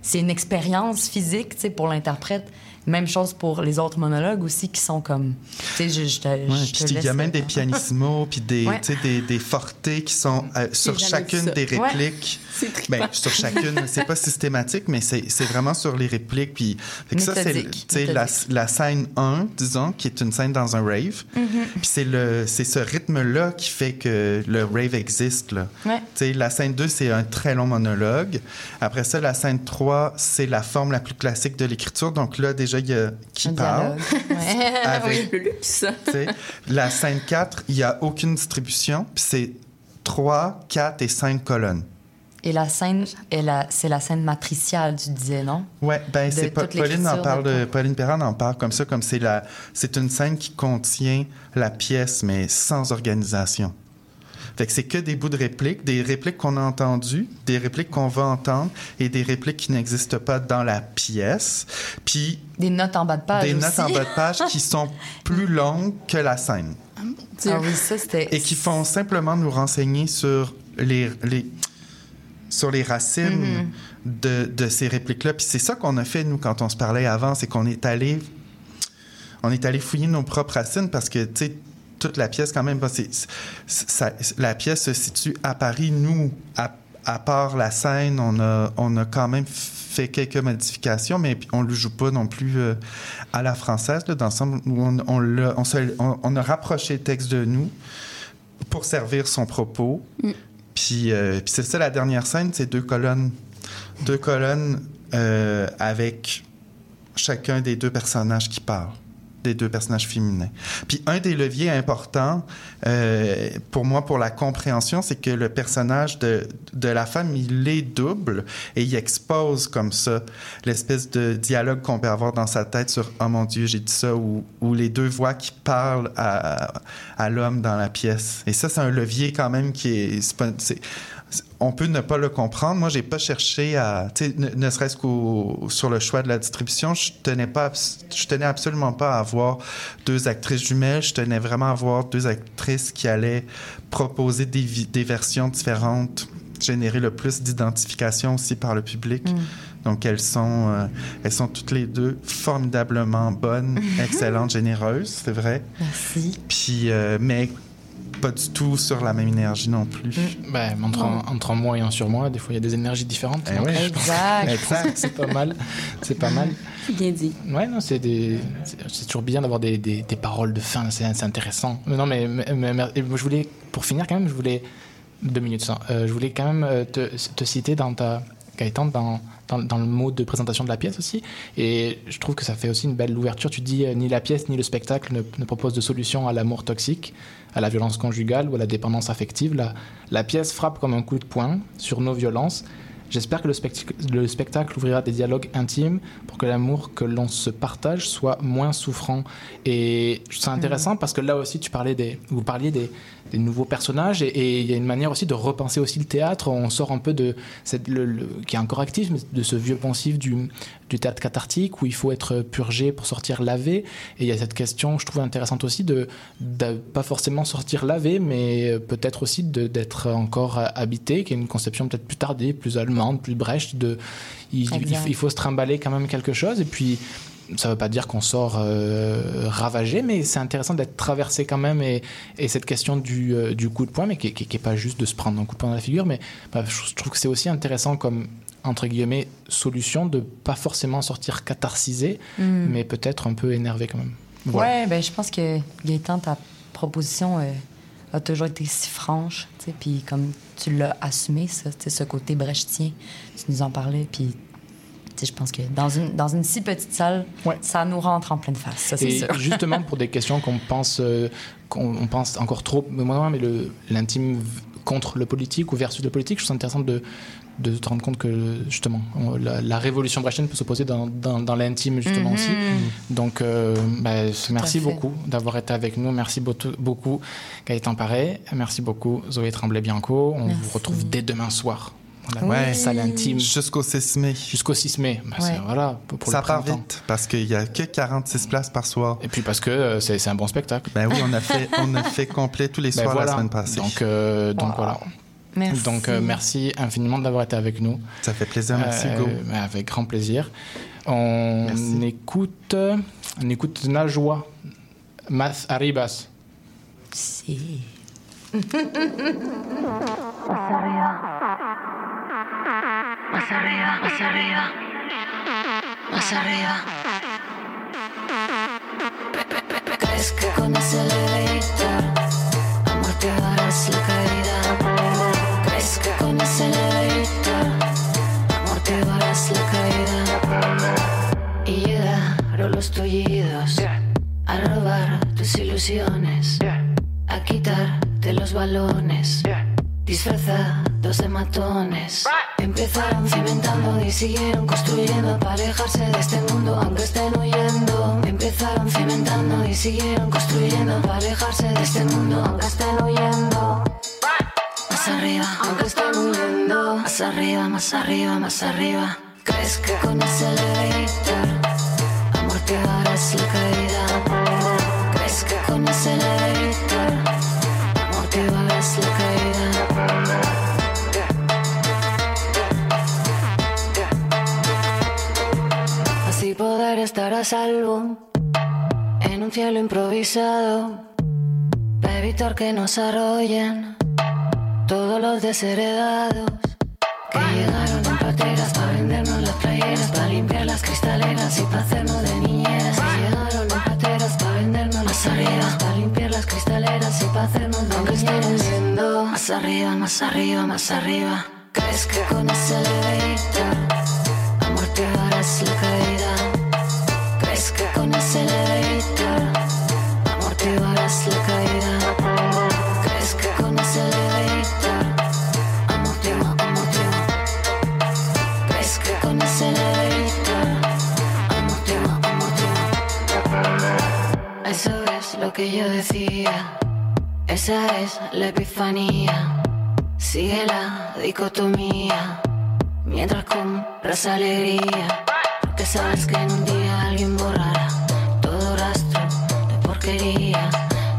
c'est une expérience physique, tu pour l'interprète. Même chose pour les autres monologues aussi qui sont comme... Tu sais, je, je Ouais, je il y a même des pianissimos, puis des, Ouais. des, des fortés qui sont euh, sur chacune des Ouais. répliques. *laughs* Trippant. Ben, sur chacune, c'est pas systématique, mais c'est vraiment sur les répliques. Puis, ça, c'est la, la scène 1, disons, qui est une scène dans un rave. Mhm. Puis c'est ce rythme-là qui fait que le rave existe. Là. Ouais. Tu sais, la scène 2, c'est un très long monologue. Après ça, la scène 3, c'est la forme la plus classique de l'écriture. Donc là, déjà, déjà, *laughs* il y a qui Un parle. Avec- Le luxe. la scène 4, il n'y a aucune distribution, puis c'est 3, 4 et 5 colonnes. Et la scène, c'est la scène matriciale, tu disais, non? Ouais, ben c'est Pauline en parle de- de, Pauline Perrin en parle comme ça comme c'est la c'est une scène qui contient la pièce mais sans organisation. Fait que c'est que des bouts de répliques, des répliques qu'on a entendues, des répliques qu'on va entendre et des répliques qui n'existent pas dans la pièce. Puis Des notes en bas de page des aussi. notes en bas de page qui *laughs* sont plus longues que la scène Ah oui, ça, c'était... et qui font simplement nous renseigner sur les, les sur les racines de, de ces répliques-là. Puis c'est ça qu'on a fait, nous, quand on se parlait avant, c'est qu'on est allé on est allé fouiller nos propres racines parce que, tu sais, toute la pièce, quand même, c'est- ça- la pièce se situe à Paris. Nous, à, à part la scène, on a, on a quand même fait quelques modifications, mais on ne le joue pas non plus euh, à la française, là, dans le sens où on, on, l'a- on se- on- on a rapproché le texte de nous pour servir son propos. Puis, euh, puis c'est ça, la dernière scène, c'est deux colonnes. Deux colonnes euh, avec chacun des deux personnages qui parlent, des deux personnages féminins. Puis un des leviers importants euh, pour moi, pour la compréhension, c'est que le personnage de, de la femme, il est double et il expose comme ça l'espèce de dialogue qu'on peut avoir dans sa tête sur « Oh mon Dieu, j'ai dit ça » ou, les deux voix qui parlent à, à l'homme dans la pièce. Et ça, c'est un levier quand même qui est... on peut ne pas le comprendre. Moi, j'ai pas cherché à, ne, ne serait-ce qu'au sur le choix de la distribution, je tenais pas, je tenais absolument pas à avoir deux actrices jumelles. Je tenais vraiment à avoir deux actrices qui allaient proposer des, versions différentes, générer le plus d'identification aussi par le public. Donc elles sont, euh, elles sont toutes les deux formidablement bonnes, *laughs* excellentes, généreuses, c'est vrai. Merci. Puis, euh, mais pas du tout sur la même énergie non plus. Ben, entre, un, entre moi et un sur moi, des fois, il y a des énergies différentes. Eh ouais. Exact. exact. C'est pas mal. C'est pas mal. Bien dit. Ouais, non, c'est des... toujours bien d'avoir des, des, des paroles de fin, c'est c'est intéressant. Non, mais, mais- mais- je voulais, pour finir quand même, je voulais, deux minutes euh, je voulais quand même euh, te, te citer dans ta, Gaëtan, dans, dans, dans le mot de présentation de la pièce aussi. Et je trouve que ça fait aussi une belle ouverture. Tu dis, euh, ni la pièce ni le spectacle ne, ne proposent de solution à l'amour toxique, à la violence conjugale ou à la dépendance affective. La, la pièce frappe comme un coup de poing sur nos violences. J'espère que le, spectacle- le spectacle ouvrira des dialogues intimes pour que l'amour que l'on se partage soit moins souffrant. Et c'est intéressant parce que là aussi, tu parlais des, vous parliez des, des nouveaux personnages et- il y a une manière aussi de repenser aussi le théâtre. On sort un peu de cette, le, le- qui est encore actif, mais de ce vieux pensif du, du théâtre cathartique où il faut être purgé pour sortir lavé. Et il y a cette question, je trouve intéressante aussi, de, de pas forcément sortir lavé, mais peut-être aussi d'être encore habité, qui est une conception peut-être plus tardive, plus allemande, plus brèche. De, il, il faut se trimballer quand même quelque chose. Et puis, ça ne veut pas dire qu'on sort euh, ravagé, mais c'est intéressant d'être traversé quand même. Et, et cette question du, euh, du coup de poing, mais qui n'est pas juste de se prendre un coup de poing dans la figure, mais bah, je trouve que c'est aussi intéressant comme entre guillemets solution de pas forcément sortir catharsisé, Mm. mais peut-être un peu énervé quand même. Voilà. Ouais, ben je pense que Gaëtan, ta proposition euh, a toujours été si franche, puis comme tu l'as assumé, ça, ce côté brechtien, tu nous en parlais, puis je pense que dans une, dans une si petite salle, ça nous rentre en pleine face, ça c'est sûr. justement pour des questions qu'on pense, euh, qu'on on pense encore trop, mais moi, mais l'intime contre le politique ou versus le politique, je trouve ça intéressant de, de te rendre compte que justement on- la, la révolution brechtienne peut s'opposer dans, dans, dans l'intime justement Mhm. aussi. Donc euh, bah, merci beaucoup d'avoir été avec nous, merci beaucoup, beaucoup Gaëtan Paré, merci beaucoup Zoé Tremblay-Bianco. On vous retrouve dès demain soir. Dans la Ouais. salle intime. Jusqu'au 6 mai. Jusqu'au 6 mai. Bah, Ouais. Voilà, pour, pour ça le part vite parce qu'il n'y a que 46 places par soir. Et puis parce que euh, c'est un bon spectacle. Ben oui, on a fait, on a fait complet tous les Ben soirs voilà. la semaine passée. Donc, euh, donc Wow. voilà. Merci. Donc euh, merci infiniment d'avoir été avec nous. Ça fait plaisir, merci Hugo. avec grand plaisir. On écoute, on écoute Najwa, Math Arribas. Si. *laughs* más arriba, más arriba, más arriba. Pesca con ese elevator, amortiguarás la caída. Pesca con ese elevator, amortiguarás la caída. Y llegaron los tullidos a robar tus ilusiones, a quitarte los balones. Disfrazados de matones. Empezaron cimentando y siguieron construyendo para alejarse de este mundo aunque estén huyendo. Empezaron cimentando y siguieron construyendo para alejarse de este mundo aunque estén huyendo. Más arriba, aunque estén huyendo. Más arriba, más arriba, más arriba. ¿Crees que con ese elevator amortiguarás la caída? ¿Crees que con ese elevator estar a salvo en un cielo improvisado para evitar que nos arrollen todos los desheredados que llegaron en pateras para vendernos las playeras, para limpiar las cristaleras y para hacernos de niñeras. Que llegaron en pateras para vendernos más arriba, para limpiar las cristaleras y para hacernos de niñeras. Viendo más arriba, más arriba, más arriba. ¿Crees que con ese elevator Esa es la epifanía. Sigue la dicotomía. Mientras compras alegría. Porque sabes que en un día alguien borrará todo rastro de porquería.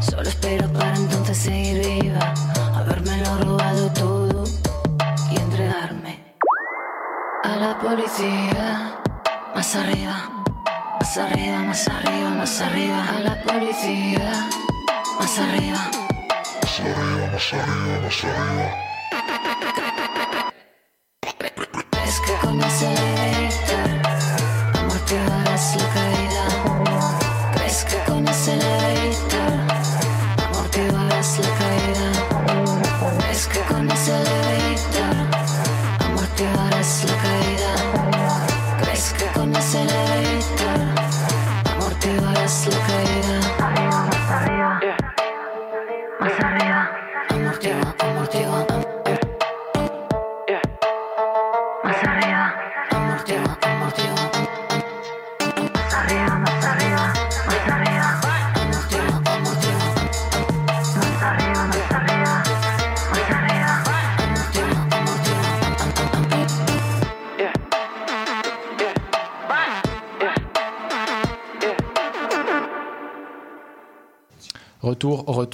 Solo espero para entonces seguir viva. Habérmelo robado todo y entregarme a la policía. Más arriba, más arriba, más arriba, más arriba. A la policía. Más arriba. Arriba, más arriba, más arriba.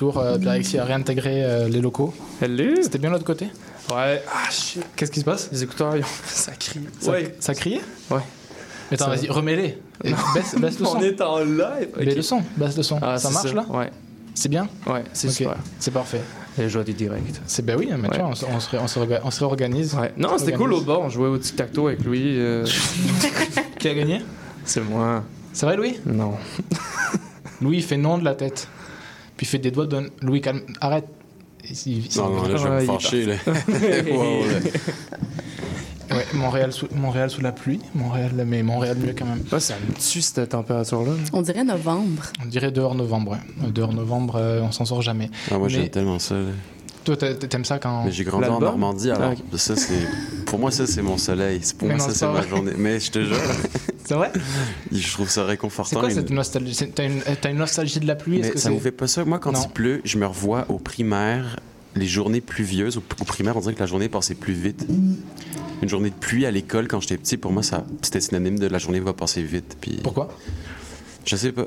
Retour. Euh, Alexis a réintégré euh, les locaux. Salut C'était bien de l'autre côté? Ouais. Ah, shit. Qu'est-ce qui se passe? Les écouteurs, ça crie. Ça, ouais. ça criait Ouais. Mais attends, vas-y, remets-les. *laughs* Et Baisse, baisse le *laughs* son. On est en live. Baisse ok. le son, baisse le son. Ah, ça marche là? Ouais. C'est bien? Ouais, c'est Ok, super. C'est parfait. Et je vois des directs. C'est ben oui, mais tu vois, on, se- on se, ré- on se réorga- on se réorganise. Ouais. Non, c'était cool au bord. On jouait au tic-tac-toe avec Louis. euh, *laughs* Qui a gagné? C'est moi. C'est vrai, Louis? Non. Louis, il fait non de la tête. Puis il fait des doigts de. Louis, calme. Arrête. Il- Non, non, là, je vais me fâcher, là. *laughs* *laughs* Wow, là. Ouais, Montréal sous, Montréal sous la pluie. Montréal, mais Montréal mieux quand même. Ouais, ça me tue cette température-là. On dirait novembre. On dirait dehors novembre, ouais. Dehors novembre, euh, on s'en sort jamais. Ah, moi, Mais j'aime tellement ça. là. Toi, t'a- t'aimes ça quand. Mais j'ai grandi en Normandie, alors Ah, ok. ça, c'est. Pour moi, ça, c'est mon soleil. Pour Mais moi, non, ça, c'est ma journée. Mais je te *laughs* jure. C'est vrai? Je trouve ça réconfortant. C'est quoi et- cette nostalgie? T'as une, t'as une nostalgie de la pluie? Est-ce Mais que ça c'est- vous fait pas ça? Moi, quand Non. il pleut, je me revois au primaire, les journées pluvieuses. Au, au primaire, on dirait que la journée passait plus vite. Une journée de pluie à l'école, quand j'étais petit, pour moi, ça, c'était synonyme de la journée va passer vite. Puis... Pourquoi? Je sais pas.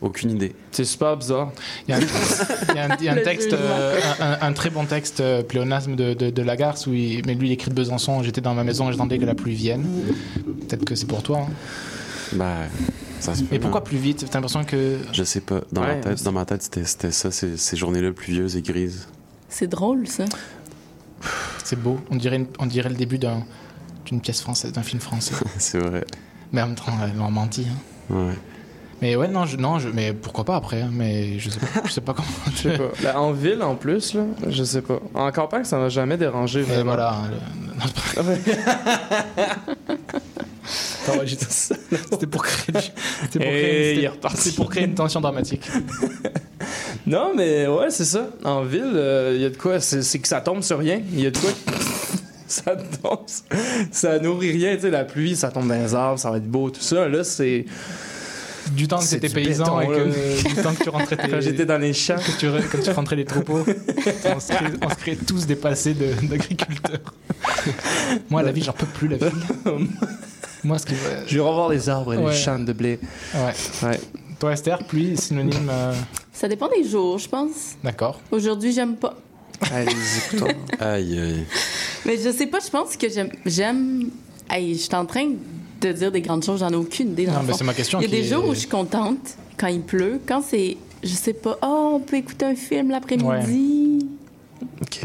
Aucune idée. C'est super bizarre. Il y a un, il y a un- il y a un *laughs* Le texte, euh, un, très bon texte euh, pléonasme de, de, de Lagarce, où il, mais lui il écrit de Besançon. J'étais dans ma maison et j'attendais que la pluie vienne. Peut-être que c'est pour toi. hein. Bah, ça se peut. Mais pourquoi hein. plus vite? T'as l'impression que. Je sais pas. Dans, ma tête, dans ma tête, c'était, ça, ces, ces journées-là pluvieuses et grises. C'est drôle, ça. C'est beau. On dirait, une- on dirait le début d'un- d'une pièce française, d'un film français. *laughs* c'est vrai. Mais en même temps, elle m'a menti. hein. Ouais. Mais ouais, non, je, non je, mais pourquoi pas après hein, Mais je sais pas, je sais pas comment. *laughs* Je sais pas. Là, en ville, en plus, là, je sais pas. En campagne, ça m'a jamais dérangé. Vraiment. voilà. hein, le- *laughs* C'était pour créer, du- c'était pour créer, Et il pour créer une tension dramatique. *laughs* Non, mais ouais, c'est ça. En ville, il y a de quoi. C'est c'est que ça tombe sur rien. Il y a de quoi. ça tombe. Ça nourrit rien. Tu sais, la pluie, ça tombe dans les arbres, ça va être beau, tout ça. Là, c'est. Du temps que t'étais paysan béton, et que *laughs* du temps que tu rentrais tes- Quand j'étais dans les champs. que tu, quand tu rentrais les troupeaux, *laughs* on se, crée, on se crée tous des passés de- d'agriculteurs. Moi, la vie, j'en peux plus, la vie. Moi, ce qui Je vais revoir les arbres et Ouais. les champs de blé. Ouais. Toi, Esther, pluie, synonyme. euh, Ça dépend des jours, je pense. D'accord. Aujourd'hui, j'aime pas. Allez. Aïe, aïe. Mais je sais pas, je pense que j'aime. J'aime. Hey, je suis en train de dire des grandes choses, j'en ai aucune idée. dans Non, le mais c'est ma question Il y a des est- jours où je suis contente quand il pleut. Quand c'est. Je sais pas, oh, on peut écouter un film l'après-midi. OK.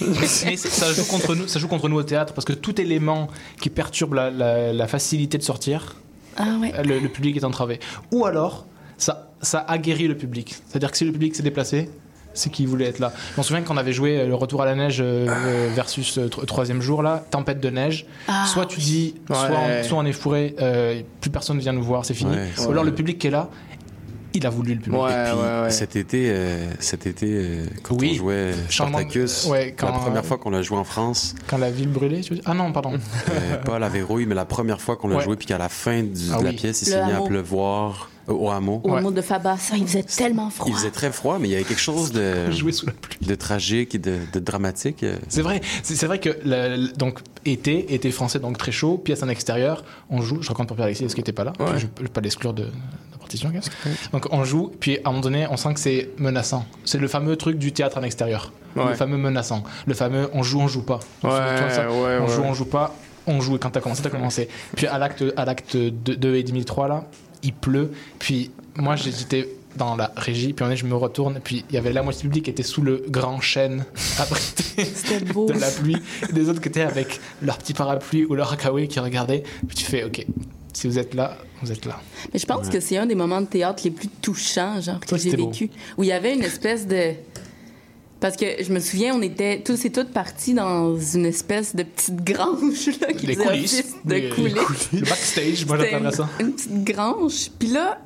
*laughs* Mais ça joue contre nous, ça joue contre nous au théâtre parce que tout élément qui perturbe la, la- la facilité de sortir, Ah ouais. le, le public est entravé. Ou alors, ça, ça aguerrit le public. C'est-à-dire que si le public s'est déplacé, c'est qu'il voulait être là. Je m'en souviens qu'on avait joué euh, le retour à la neige euh, euh, versus euh, tro- troisième jour là, tempête de neige. Ah, soit tu dis, soit, on, soit on est fourré, euh, plus personne vient nous voir, c'est fini. Ouais, Ou alors le public qui est là, il a voulu le public. Ouais, Et puis, ouais, ouais. cet été, euh, cet été euh, quand Oui. on jouait de- Spartacus, ouais, quand, la première euh, fois qu'on l'a joué en France, Quand la ville brûlait, tu veux dire? Ah non, pardon. *laughs* euh, pas à la verrouille, mais la première fois qu'on l'a Ouais. joué, puis qu'à la fin du- Ah de la oui. pièce, il s'est mis à hameau. pleuvoir euh, au hameau. Au Ouais. mot de Fabas, ça, il faisait tellement froid. Il faisait très froid, mais il y avait quelque chose de, *laughs* Jouer sous la pluie. de tragique et de, de dramatique. euh. C'est vrai, c'est vrai que le- le- donc été, été français donc très chaud, pièce en extérieur, on joue. Je raconte pour Pierre Alexis, parce qu'il n'était pas là? Ouais. Je ne peux pas l'exclure de, de partition. Donc on joue, puis à un moment donné, on sent que c'est menaçant. C'est le fameux truc du théâtre en extérieur, Ouais. le fameux menaçant, le fameux on joue, on joue pas. Ouais, on joue, on joue pas. On joue et quand t'as commencé, t'as commencé. Puis à l'acte, à l'acte 2 et demi, 3 là, il pleut. Puis moi j'étais dans la régie, puis on est, je me retourne, puis il y avait la moitié du public qui était sous le grand chêne *laughs* abrité beau. de la pluie, et des autres qui étaient avec leur petit parapluie ou leur kawaii qui regardaient. Puis tu fais, ok, si vous êtes là, vous êtes là. Mais je pense que c'est un des moments de théâtre les plus touchants, genre, que j'ai c'était beau. vécu. Où il y avait une espèce de. Parce que je me souviens, on était tous et toutes partis dans une espèce de petite grange là, qui Les coulisses. de Les- coulisses. Le backstage, moi j'appellerais ça. Une, une petite grange. Puis là,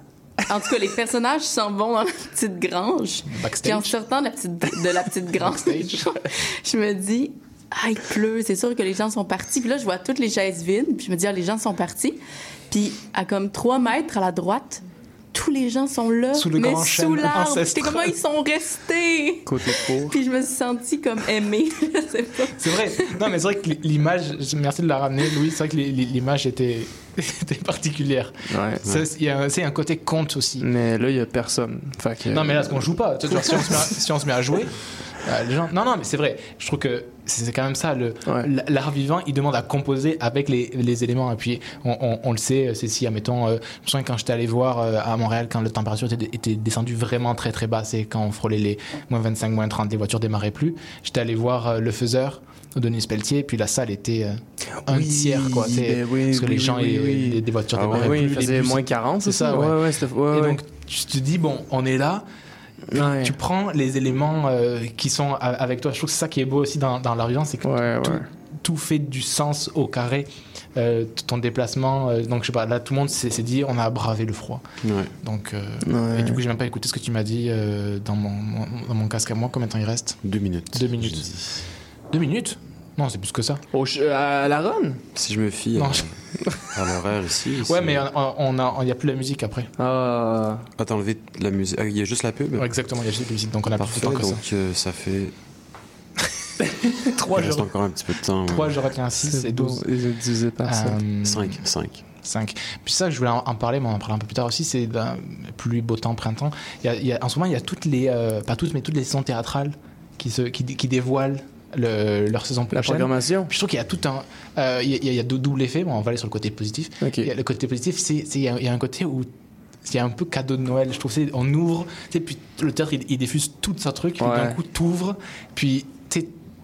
en tout cas, les personnages s'en vont dans la petite grange. Backstage. Puis en sortant de la petite, de la petite grange, *laughs* je me dis, ah, il pleut, c'est sûr que les gens sont partis. Puis là, je vois toutes les chaises vides. Puis je me dis, ah, les gens sont partis. Puis à comme trois mètres à la droite, tous les gens sont là, Sous le mais grand sous l'arbre. Ancestral. comment ils sont restés? Côté court. Puis je me suis sentie comme aimée. *laughs* C'est vrai. Non, mais c'est vrai que l'image, merci de la ramener, Louis. C'est vrai que l'image était, *laughs* était particulière. Ouais. Il y a un- c'est un côté conte aussi. Mais là, il y a personne. Non, mais là, ce qu'on joue pas? Si, on se met à, si on se met à jouer, euh, les gens. Non, non, mais c'est vrai. Je trouve que c'est quand même ça. L'art vivant, il demande à composer avec les, les éléments. Et puis, on, on- on le sait, c'est si, admettons, euh, je me souviens quand j'étais allé voir euh, à Montréal, quand la température était, était descendue vraiment très très bas, c'est quand on frôlait les moins 25, moins 30, les voitures démarraient plus. J'étais allé voir euh, Le Faiseur. Denis Pelletier, puis la salle était euh, un Oui, tiers, quoi. ben oui, parce que oui, les oui, gens, oui, et- oui. les- des voitures Ah démarraient oui, plus. il les faisait moins 40, c'est ça, ouais, ouais. ouais, et donc, tu te dis, bon, on est là, tu prends les éléments euh, qui sont a- avec toi. Je trouve que c'est ça qui est beau aussi dans, dans vivant, c'est que tout, tout fait du sens au carré. Euh, ton déplacement, euh, donc je sais pas, là tout le monde s'est s'est dit on a bravé le froid. Ouais. Donc, euh, Ouais. et du coup, j'ai même pas écouté ce que tu m'as dit euh, dans, mon, mon- dans mon casque à moi. Combien de temps il reste? Deux minutes. Deux minutes. Deux minutes? Non, c'est plus que ça. à la run Si je me fie Non, à, à l'horaire ici. Ouais, mais on a, il y a plus la musique après. Ah. Ah, t'as enlevé la musique. Ah, il y a juste la pub Ouais, exactement, il y a juste la musique, donc on a Parfait, plus de temps que donc ça. euh, ça fait. *laughs* Trois il reste jours. encore un petit peu de temps. 3, je retiens 6 et 12. Divisé par ça. 5. 5. 5. Puis ça, je voulais en, parler, mais on en parlera un peu plus tard aussi, c'est ben, pluie, beau temps, printemps. Il y a, il y a- en ce moment, il y a toutes les, euh, pas toutes, mais toutes les saisons théâtrales qui, se, qui, qui dévoilent le- leur saison prochaine. programmation. Puis je trouve qu'il y a tout un... euh, il, y a, y y deux doubles effets, bon, on va aller sur le côté positif. A le côté positif, c'est il y, a- il y a un côté où il y a un peu cadeau de Noël. Je trouve on ouvre, puis le théâtre il, il diffuse tout un truc, puis Ouais. d'un coup t'ouvres, puis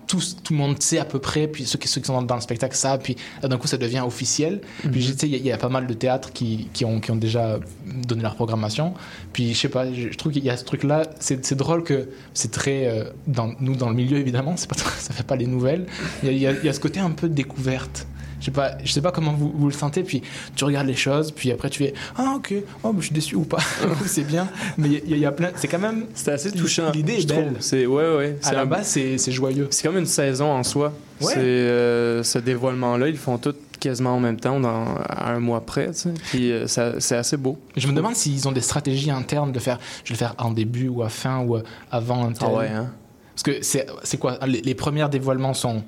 tout, tout le monde sait à peu près, puis ceux qui, ceux qui sont dans le spectacle savent, puis là, d'un coup ça devient officiel. Puis Mhm. tu sais, il y, a- il y a pas mal de théâtres qui, qui, ont, qui ont déjà donné leur programmation. Puis je sais pas, je, je trouve qu'il y a ce truc-là, c'est c'est drôle que c'est très. euh, dans, nous, dans le milieu évidemment, c'est pas, *laughs* ça fait pas les nouvelles. Il y y a- il y a ce côté un peu découverte. Je sais pas, je sais pas comment vous, vous le sentez, puis tu regardes les choses, puis après tu fais Ah, ok, oh, mais je suis déçu ou pas, *laughs* *laughs* c'est bien. Mais il y, a- il y a plein. C'est quand même. C'est assez touchant. L'idée est belle. C'est ouais ouais. À la un- base, c'est joyeux. C'est comme une saison en soi. Ouais. C'est euh, ce dévoilement-là, ils le font tout quasiment en même temps, dans, à un mois près. tu sais. Puis euh, c'est assez beau. Je me demande s'ils ont des stratégies internes de faire, je vais le faire en début ou à fin ou avant un tel. Ah ouais, hein? Parce que c'est quoi les, les premiers dévoilements sont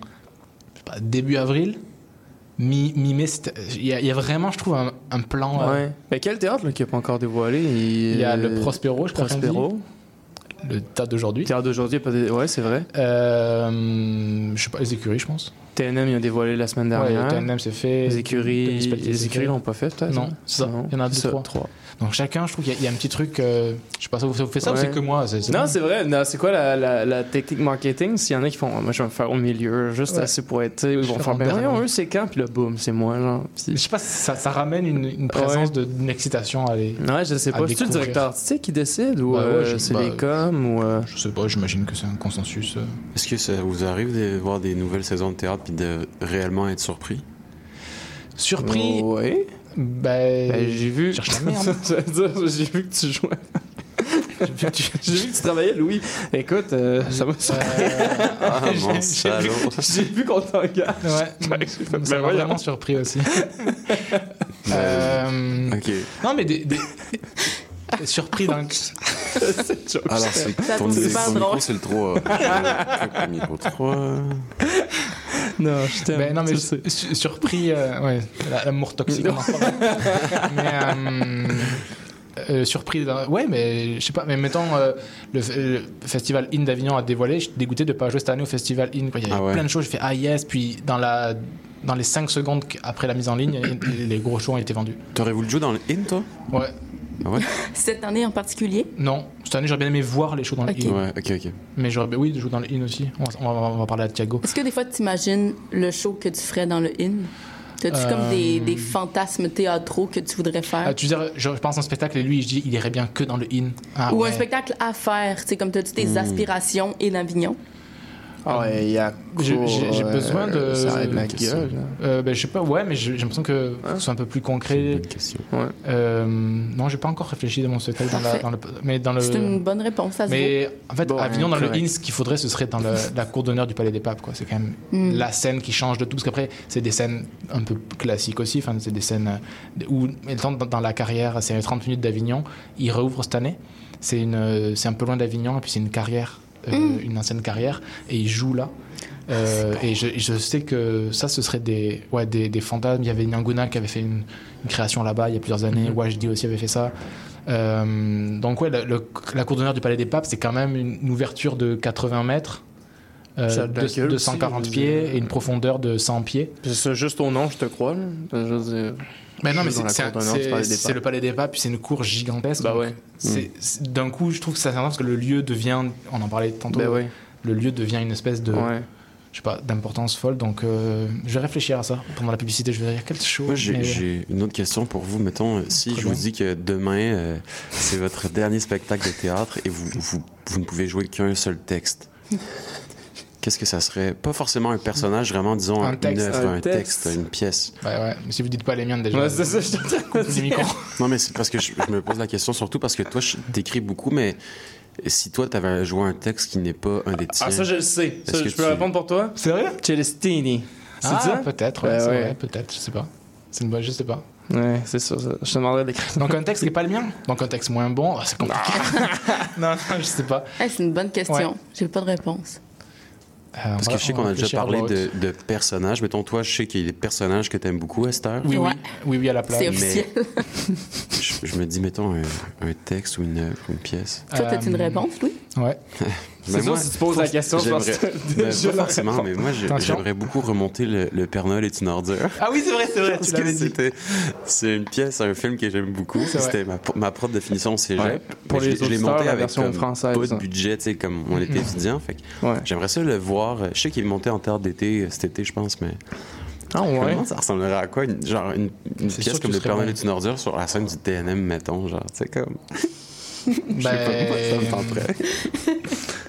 pas, début avril, mi- mi-mai. c'était- Il y, a- il y a vraiment, je trouve, un, un plan. euh, Ouais. Mais quel théâtre là, qui n'a pas encore dévoilé Il y a le Prospero, je crois Prospero. Le théâtre d'aujourd'hui. Le théâtre d'aujourd'hui, pas dé- ouais, c'est vrai. Euh, je sais pas, les écuries, je pense. TNM, ils ont dévoilé la semaine Ouais, dernière. TNM, c'est fait. Les écuries, les écuries l'ont pas fait, peut-être Non, c'est ça. Non. Il y en a deux, Ça, trois. Donc chacun, je trouve qu'il y a- il y, a un petit truc. euh, je sais pas, ça vous, ça vous fait ça ou Ouais. c'est que moi c'est- c'est Non, c'est vrai. Non, C'est quoi la, la, la technique marketing? S'il y en a qui font, moi je vais me faire au milieu, juste Ouais. assez pour être. Ils vont faire, en ben voyons, eux, c'est quand? Puis là, boum, c'est moi, genre. Je sais pas, ça, ça ramène une, une présence de- d'une excitation à les. Ouais, je sais pas. C'est-tu le directeur artistique qui décide ou Bah ouais, euh, je- c'est bah, les coms ou. euh, Je sais pas, j'imagine que c'est un consensus. euh. Est-ce que ça vous arrive de voir des nouvelles saisons de théâtre puis de réellement être surpris? Surpris? Oui. Ben, Ben, j'ai vu. cherche la *laughs* merde. J'ai vu que tu jouais. J'ai vu que tu *laughs* travaillais, Louis. Écoute, euh, ça m'a *laughs* Ah, J'ai- mon j'ai salaud. vu- J'ai vu qu'on t'engage. Ouais, ça m'a vraiment surpris aussi. Euh, Ok. Non, mais des, des- des surpris dans *laughs* le. Alors, c'est Ça ton, micro, c'est le 3. *laughs* le micro 3. Non, je t'aime. Ben non, mais su- surpris, euh, ouais, la- l'amour toxique. *laughs* mais euh, euh, surpris, ouais, mais je sais pas, mais mettons euh, le, le festival In d'Avignon a dévoilé, je suis dégoûté de pas jouer cette année au festival In. Il y avait Ah ouais. plein de choses, je fais ah yes, puis dans la dans les 5 secondes après la mise en ligne, les gros shows ont été vendus. T'aurais voulu jouer dans le in, toi? Ouais. Ah ouais? *laughs* Cette année en particulier? Non, cette année j'aurais bien aimé voir les shows dans le In. Ouais, ok, ok. Mais j'aurais bien- oui, de jouer dans le In aussi. On va, on va- on va parler à Thiago. Est-ce que des fois, tu imagines le show que tu ferais dans le Inn? T'as-tu Euh, comme des, des fantasmes théâtraux que tu voudrais faire? Ah, tu veux dire, je pense à un spectacle et lui, je dis, il irait bien que dans le In. Ah, Ou ouais. un spectacle à faire, tu sais, comme t'as-tu tes Hmm. aspirations et l'Avignon? Ah ouais, il y a. J'ai Ouais, besoin de. Ça arrête la gueule. Euh, ben, je sais pas, ouais, mais j'ai l'impression que ce soit un peu plus concret. question. Ouais. Euh, non, j'ai pas encore réfléchi dans mon spectacle, dans, la, dans le, mais dans le. C'est une bonne réponse, ça se Mais en fait, Bon, Avignon dans correct. le IN, ce qu'il faudrait, ce serait dans le- la cour d'honneur du Palais des Papes. quoi. C'est quand même Mm. la scène qui change de tout. Parce qu'après, c'est des scènes un peu classiques aussi. Enfin, c'est des scènes euh, où, dans, dans la carrière, c'est les 30 minutes d'Avignon. Il rouvre cette année. C'est une- c'est un peu loin d'Avignon, et puis c'est une carrière, euh, Mm. une ancienne carrière, et il joue là. Euh, et je, je sais que ça, ce serait des, ouais, des, des fantasmes. Il y avait Nyanguna qui avait fait une, une création là-bas il y a plusieurs années. Wajdi aussi avait fait ça. Euh, donc, ouais, le- le- la cour d'honneur du Palais des Papes, c'est quand même une, une ouverture de 80 mètres, euh, de de, gueule de aussi, 140 je veux pieds et une profondeur de 100 pieds. C'est juste au nom, je te crois. Je veux dire, Mais non, mais c'est le Palais des Papes, puis c'est une cour gigantesque. Bah donc ouais. c'est- c'est- D'un coup, je trouve que ça c'est parce que le lieu devient, on en parlait tantôt, ouais. le lieu devient une espèce de, Ouais. je sais pas, d'importance folle. Donc, euh, je vais réfléchir à ça pendant la publicité. Je vais dire quelle chose. Moi, j'ai mais- j'ai une autre question pour vous. Mettons, euh, si Très je vous dis que demain, euh, c'est votre dernier spectacle de théâtre et vous, vous, vous ne pouvez jouer qu'un seul texte, qu'est-ce que ça serait? Pas forcément un personnage, vraiment, disons, Un une texte. œuvre, Un un texte. texte, une pièce. Ouais, ouais. Mais si vous dites pas les miennes déjà. Ouais, c'est ça, je micros. *laughs* Non, mais c'est parce que je, je me pose la question surtout parce que toi, je t'écris beaucoup, mais si toi, tu avais joué un texte qui n'est pas un des tiens. Ah, ça, je le sais. Est-ce Ça, que je peux tu- répondre pour toi? C'est vrai? Celestini. C'est Ah, ça? peut-être, ouais, Ben ouais. peut-être, je sais pas. C'est une bonne, je sais pas. Ouais, c'est ça, ça. Je te demanderais d'écrire. Donc un texte qui est pas le mien? Donc un texte moins bon, ah, c'est compliqué. non, *laughs* non, je sais pas. Hey, c'est une bonne question. Ouais. J'ai pas de réponse. Euh, Parce que je sais on qu'on a déjà parlé de, personnages. Mettons, toi, je sais qu'il y a des personnages que tu aimes beaucoup, Esther. Oui, Ouais. oui, oui, oui, à la plage. C'est officiel. Je, je me dis, mettons, un, un texte ou une œuvre ou une pièce. Toi, t'as-tu une Euh, réponse, Louis? Ouais. *laughs* Ça, moi, si tu poses la question, je pense que *laughs* pas forcément, mais moi, j'aimerais beaucoup remonter le, le Père Noël est une ordure. Ah oui, c'est vrai, c'est vrai, *laughs* Parce tu que c'était, c'est une pièce, un film que j'aime beaucoup. C'était ma, ma propre définition au cégep. Ouais. Mais Pour je, les je l'ai auditeurs, monté la avec version comme française. pas de budget, tu sais, comme on était étudiant. Fait Ouais. j'aimerais ça le voir. Je sais qu'il est monté en théâtre d'été euh, cet été, je pense, mais Ah ouais? comment ça ressemblerait à quoi? Une- genre une, pièce comme le Père Noël est une ordure sur la scène du TNM, mettons, genre, tu sais, comme... Ben, *laughs* Je sais pas, moi, ça me tenterait.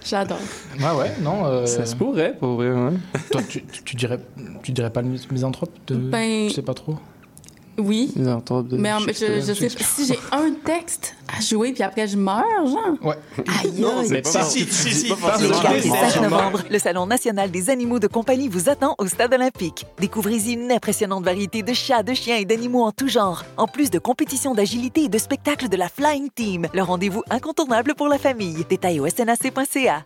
J'adore. Ouais, ouais, non. euh, Ça se pourrait, pour vrai, ouais. Toi, tu, tu, tu dirais, tu dirais pas le mis- misanthrope de... Ben- Je sais pas trop. Oui. De Mais en- je, sais pas, si j'ai un texte à jouer puis après je meurs, genre. Ouais. Aïe, Non, aïe. c'est pas Si, si, si, pas si, forcément si, Le 4 et si, 5 si, novembre, le Salon national des animaux de compagnie vous attend au Stade olympique. Découvrez-y une impressionnante variété de chats, de chiens et d'animaux en tout genre, en plus de compétitions d'agilité et de spectacles de la Flying Team. Le rendez-vous incontournable pour la famille. Détails au snac.ca.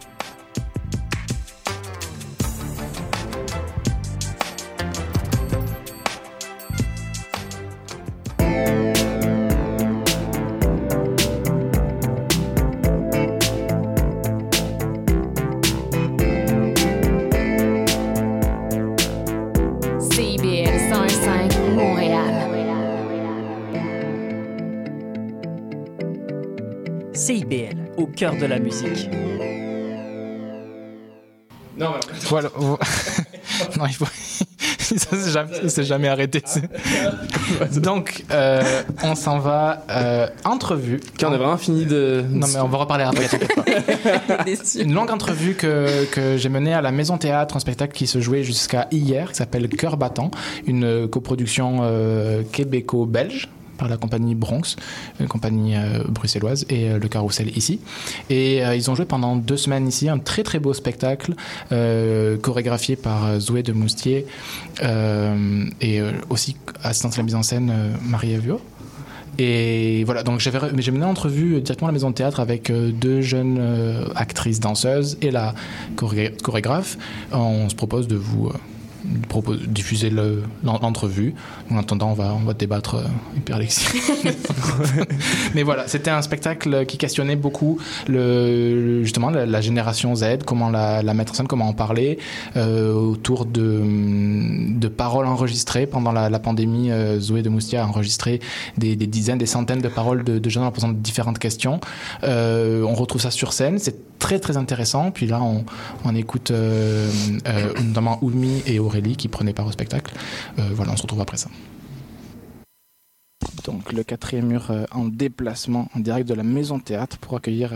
CIBL, au cœur de la musique. Non, mais... Voilà. *laughs* non, il faut... *laughs* ça s'est jamais, ça s'est jamais arrêté. *laughs* Donc, euh, on s'en va euh, entrevue. On a vraiment fini de... Non, mais on va reparler après. pas. Une longue entrevue que, que j'ai menée à la Maison Théâtre, un spectacle qui se jouait jusqu'à hier, qui s'appelle Cœur battant, une coproduction euh, québéco-belge par la compagnie Bronx, une compagnie euh, bruxelloise, et euh, le Carrousel ici. Et euh, ils ont joué pendant deux semaines ici un très très beau spectacle chorégraphié par Zoé de Moustier et aussi assistante à la mise en scène euh, Marie Evio. Et voilà, donc j'avais, mené l'entrevue directement à la maison de théâtre avec deux jeunes actrices danseuses et la choré- chorégraphe. On se propose de vous diffuser le- l'en- l'entrevue. En attendant, on va, on va débattre euh, hyper Alexis. *laughs* mais voilà, c'était un spectacle qui questionnait beaucoup le, justement la, la génération Z, comment la, la mettre en scène, comment en parler, euh, autour de, de paroles enregistrées. Pendant la, la pandémie, euh, Zoé de Moustia a enregistré des, des dizaines, des centaines de paroles de, de jeunes en posant différentes questions. Euh, on retrouve ça sur scène, c'est très très intéressant. Puis là, on, on écoute euh, euh, notamment Oulmi et Aurélie qui prenaient part au spectacle. Euh, voilà, on se retrouve après ça. Donc le quatrième mur en déplacement en direct de la Maison Théâtre pour accueillir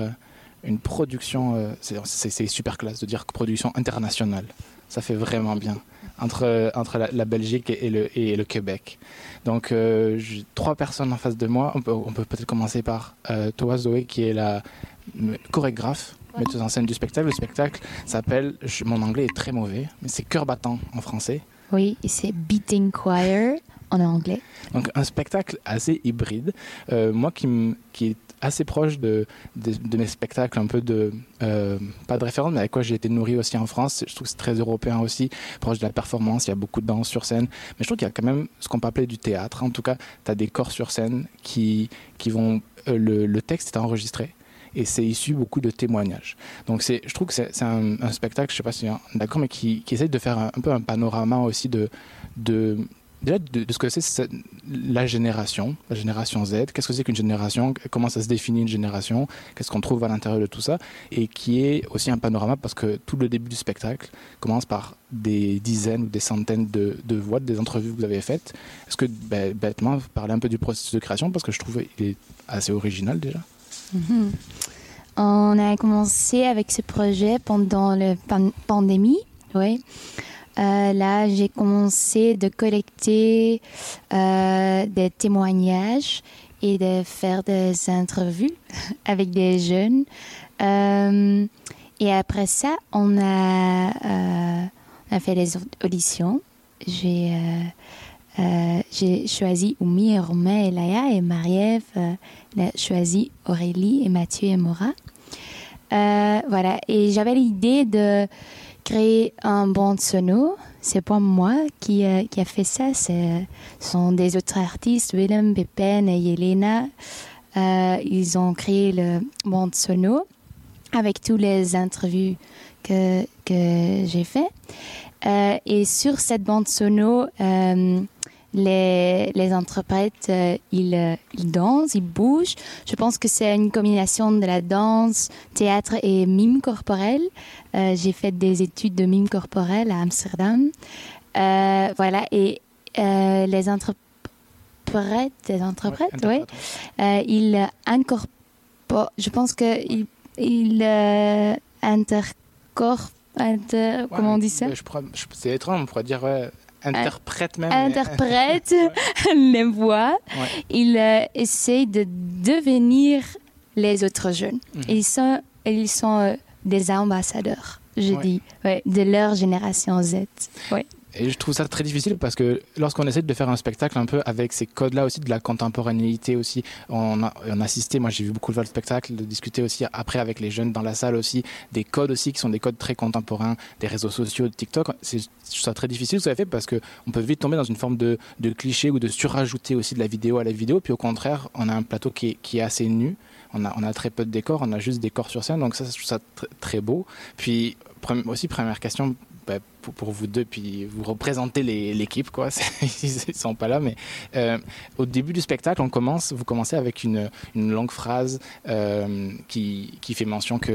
une production, c'est- super classe de dire production internationale. Ça fait vraiment bien entre, entre la, Belgique et le, et le Québec. Donc j'ai trois personnes en face de moi. On peut peut-être commencer par euh, toi Zoé qui est la chorégraphe, metteuse en scène du spectacle. Le spectacle s'appelle, mon anglais est très mauvais, mais c'est Cœur battant en français. Oui, et c'est Beating Choir en anglais. Donc un spectacle assez hybride. Euh, moi qui, qui est assez proche de, de, de mes spectacles, un peu de... euh, pas de référence, mais avec quoi j'ai été nourri aussi en France. Je trouve que c'est très européen aussi, proche de la performance. Il y a beaucoup de danse sur scène. Mais je trouve qu'il y a quand même ce qu'on peut appeler du théâtre. En tout cas, tu as des corps sur scène qui, qui vont... euh, le, le texte est enregistré et c'est issu beaucoup de témoignages. Donc je trouve que c'est, un, spectacle, je sais pas si d'accord, mais qui, qui essaie de faire un, peu un panorama aussi de, de, de, ce que c'est la génération, la génération Z. Qu'est-ce que c'est qu'une génération? Comment ça se définit une génération? Qu'est-ce qu'on trouve à l'intérieur de tout ça? Et qui est aussi un panorama parce que tout le début du spectacle commence par des dizaines ou des centaines de, de voix, des entrevues que vous avez faites. Est-ce que, ben, bêtement, vous parlez un peu du processus de création? Parce que je trouve qu'il est assez original déjà Mhm. On a commencé avec ce projet pendant la pan- pandémie, oui. Euh, là, j'ai commencé de collecter euh, des témoignages et de faire des interviews *laughs* avec des jeunes. Euh, et après ça, on a, euh, on a fait des auditions. J'ai euh, euh, j'ai choisi Oumi Romain et Laïa et Marie-Ève choisi Aurélie et Mathieu et Maura. Euh, voilà, et j'avais l'idée de créer un bande sono. C'est pas moi qui, euh, a fait ça, ce sont des autres artistes, Willem, Pépin et Yelena. Euh, ils ont créé le bande sono avec toutes les interviews que, que j'ai fait. Et sur cette bande sono, euh, les, les interprètes, euh, ils, euh, ils dansent, ils bougent. Je pense que c'est une combinaison de la danse, théâtre et mime corporel. Euh, J'ai fait des études de mime corporel à Amsterdam. Euh, voilà, et les interprètes, les interprètes, oui, ils incorporent, je pense qu'ils ils, intercorporent, inter, comment on dit ça? je- C'est étrange, on pourrait dire ouais, interprète même. interprète *laughs* les voix. Ouais. Ils euh, essayent de devenir les autres jeunes. Mhm. Ils sont, ils sont euh, des ambassadeurs, je Ouais. dis, ouais, de leur génération Z. Et je trouve ça très difficile parce que lorsqu'on essaie de faire un spectacle un peu avec ces codes-là aussi, de la contemporanéité aussi, on a, assisté, moi j'ai vu beaucoup de le spectacle, de discuter aussi après avec les jeunes dans la salle aussi, des codes aussi qui sont des codes très contemporains, des réseaux sociaux, de TikTok. Je ça très difficile avez fait parce qu'on peut vite tomber dans une forme de, de cliché ou de surajouter aussi de la vidéo à la vidéo. Puis au contraire, on a un plateau qui est, assez nu. On a, très peu de décors, on a juste des corps sur scène, donc ça, je trouve ça tr- très beau. Puis aussi, première question, bah, pour, vous deux, puis vous représentez l'équipe, quoi. *laughs* Ils sont pas là, mais euh, au début du spectacle, on commence, vous commencez avec une, longue phrase euh, qui, fait mention que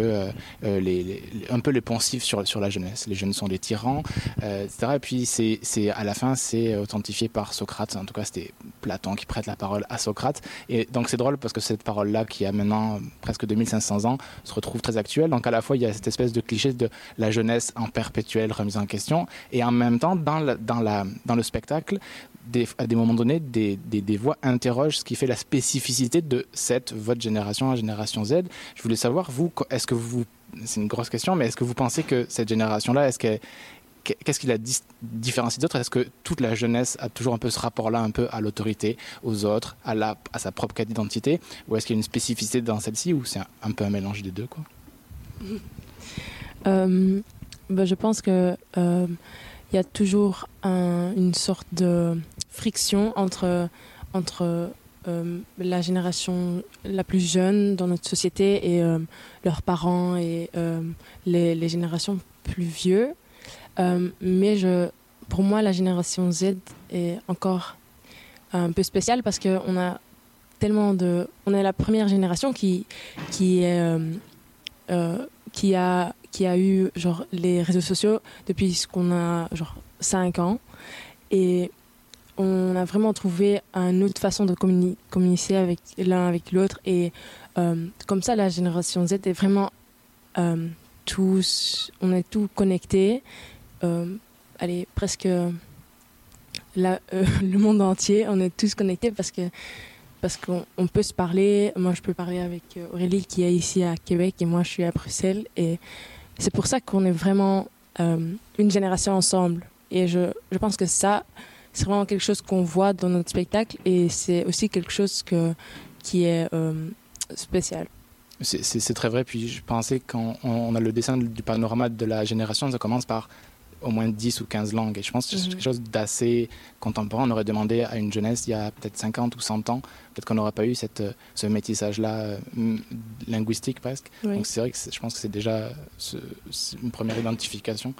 euh, les, un peu les poncifs sur, la jeunesse. Les jeunes sont des tyrans, etc. Et puis c'est à la fin, c'est authentifié par Socrate. En tout cas, c'était Platon qui prête la parole à Socrate. Et donc c'est drôle parce que cette parole-là, qui a maintenant presque 2500 ans, se retrouve très actuelle. Donc à la fois, il y a cette espèce de cliché de la jeunesse en perpétuelle remise en question, et en même temps, dans, le spectacle, à des moments donnés, des, voix interrogent ce qui fait la spécificité de cette, votre génération, la génération Z. Je voulais savoir, vous, est-ce que vous, c'est une grosse question, mais est-ce que vous pensez que cette génération-là, Qu'est-ce qui la différencie d'autres Est-ce que toute la jeunesse a toujours un peu ce rapport-là, un peu à l'autorité, aux autres, à, sa propre quête d'identité? Ou est-ce qu'il y a une spécificité dans celle-ci, ou c'est un, un peu un mélange des deux quoi? Euh, ben, je pense que euh, y a toujours un- une sorte de friction entre entre euh, la génération la plus jeune dans notre société et euh, leurs parents et les, générations plus vieux. Mais je, pour moi, la génération Z est encore un peu spéciale parce qu'on a tellement de, on est la première génération qui qui est qui a qui a eu genre les réseaux sociaux depuis ce qu'on a genre 5 ans. Et on a vraiment trouvé une autre façon de communi- communiquer avec l'un avec l'autre. Et euh, comme ça la génération Z est vraiment euh, tous on est tous connectés. Euh, allez presque la- euh, *laughs* le monde entier on est tous connectés parce que parce qu'on on peut se parler. Moi, je peux parler avec euh, Aurélie qui est ici à Québec et moi, je suis à Bruxelles. Et c'est pour ça qu'on est vraiment euh, une génération ensemble. Et je, pense que ça, c'est vraiment quelque chose qu'on voit dans notre spectacle et c'est aussi quelque chose qui est euh, spécial. C'est- très vrai. Puis je pensais quand on, on a le dessin du panorama de la génération, ça commence par au moins 10 ou 15 langues. Et je pense que c'est Mhm. quelque chose d'assez contemporain. On aurait demandé à une jeunesse il y a peut-être 50 ou 100 ans, peut-être qu'on n'aurait pas eu cette, euh, ce métissage-là euh, linguistique presque. Oui. Donc c'est vrai que je pense que c'est déjà ce- une première identification.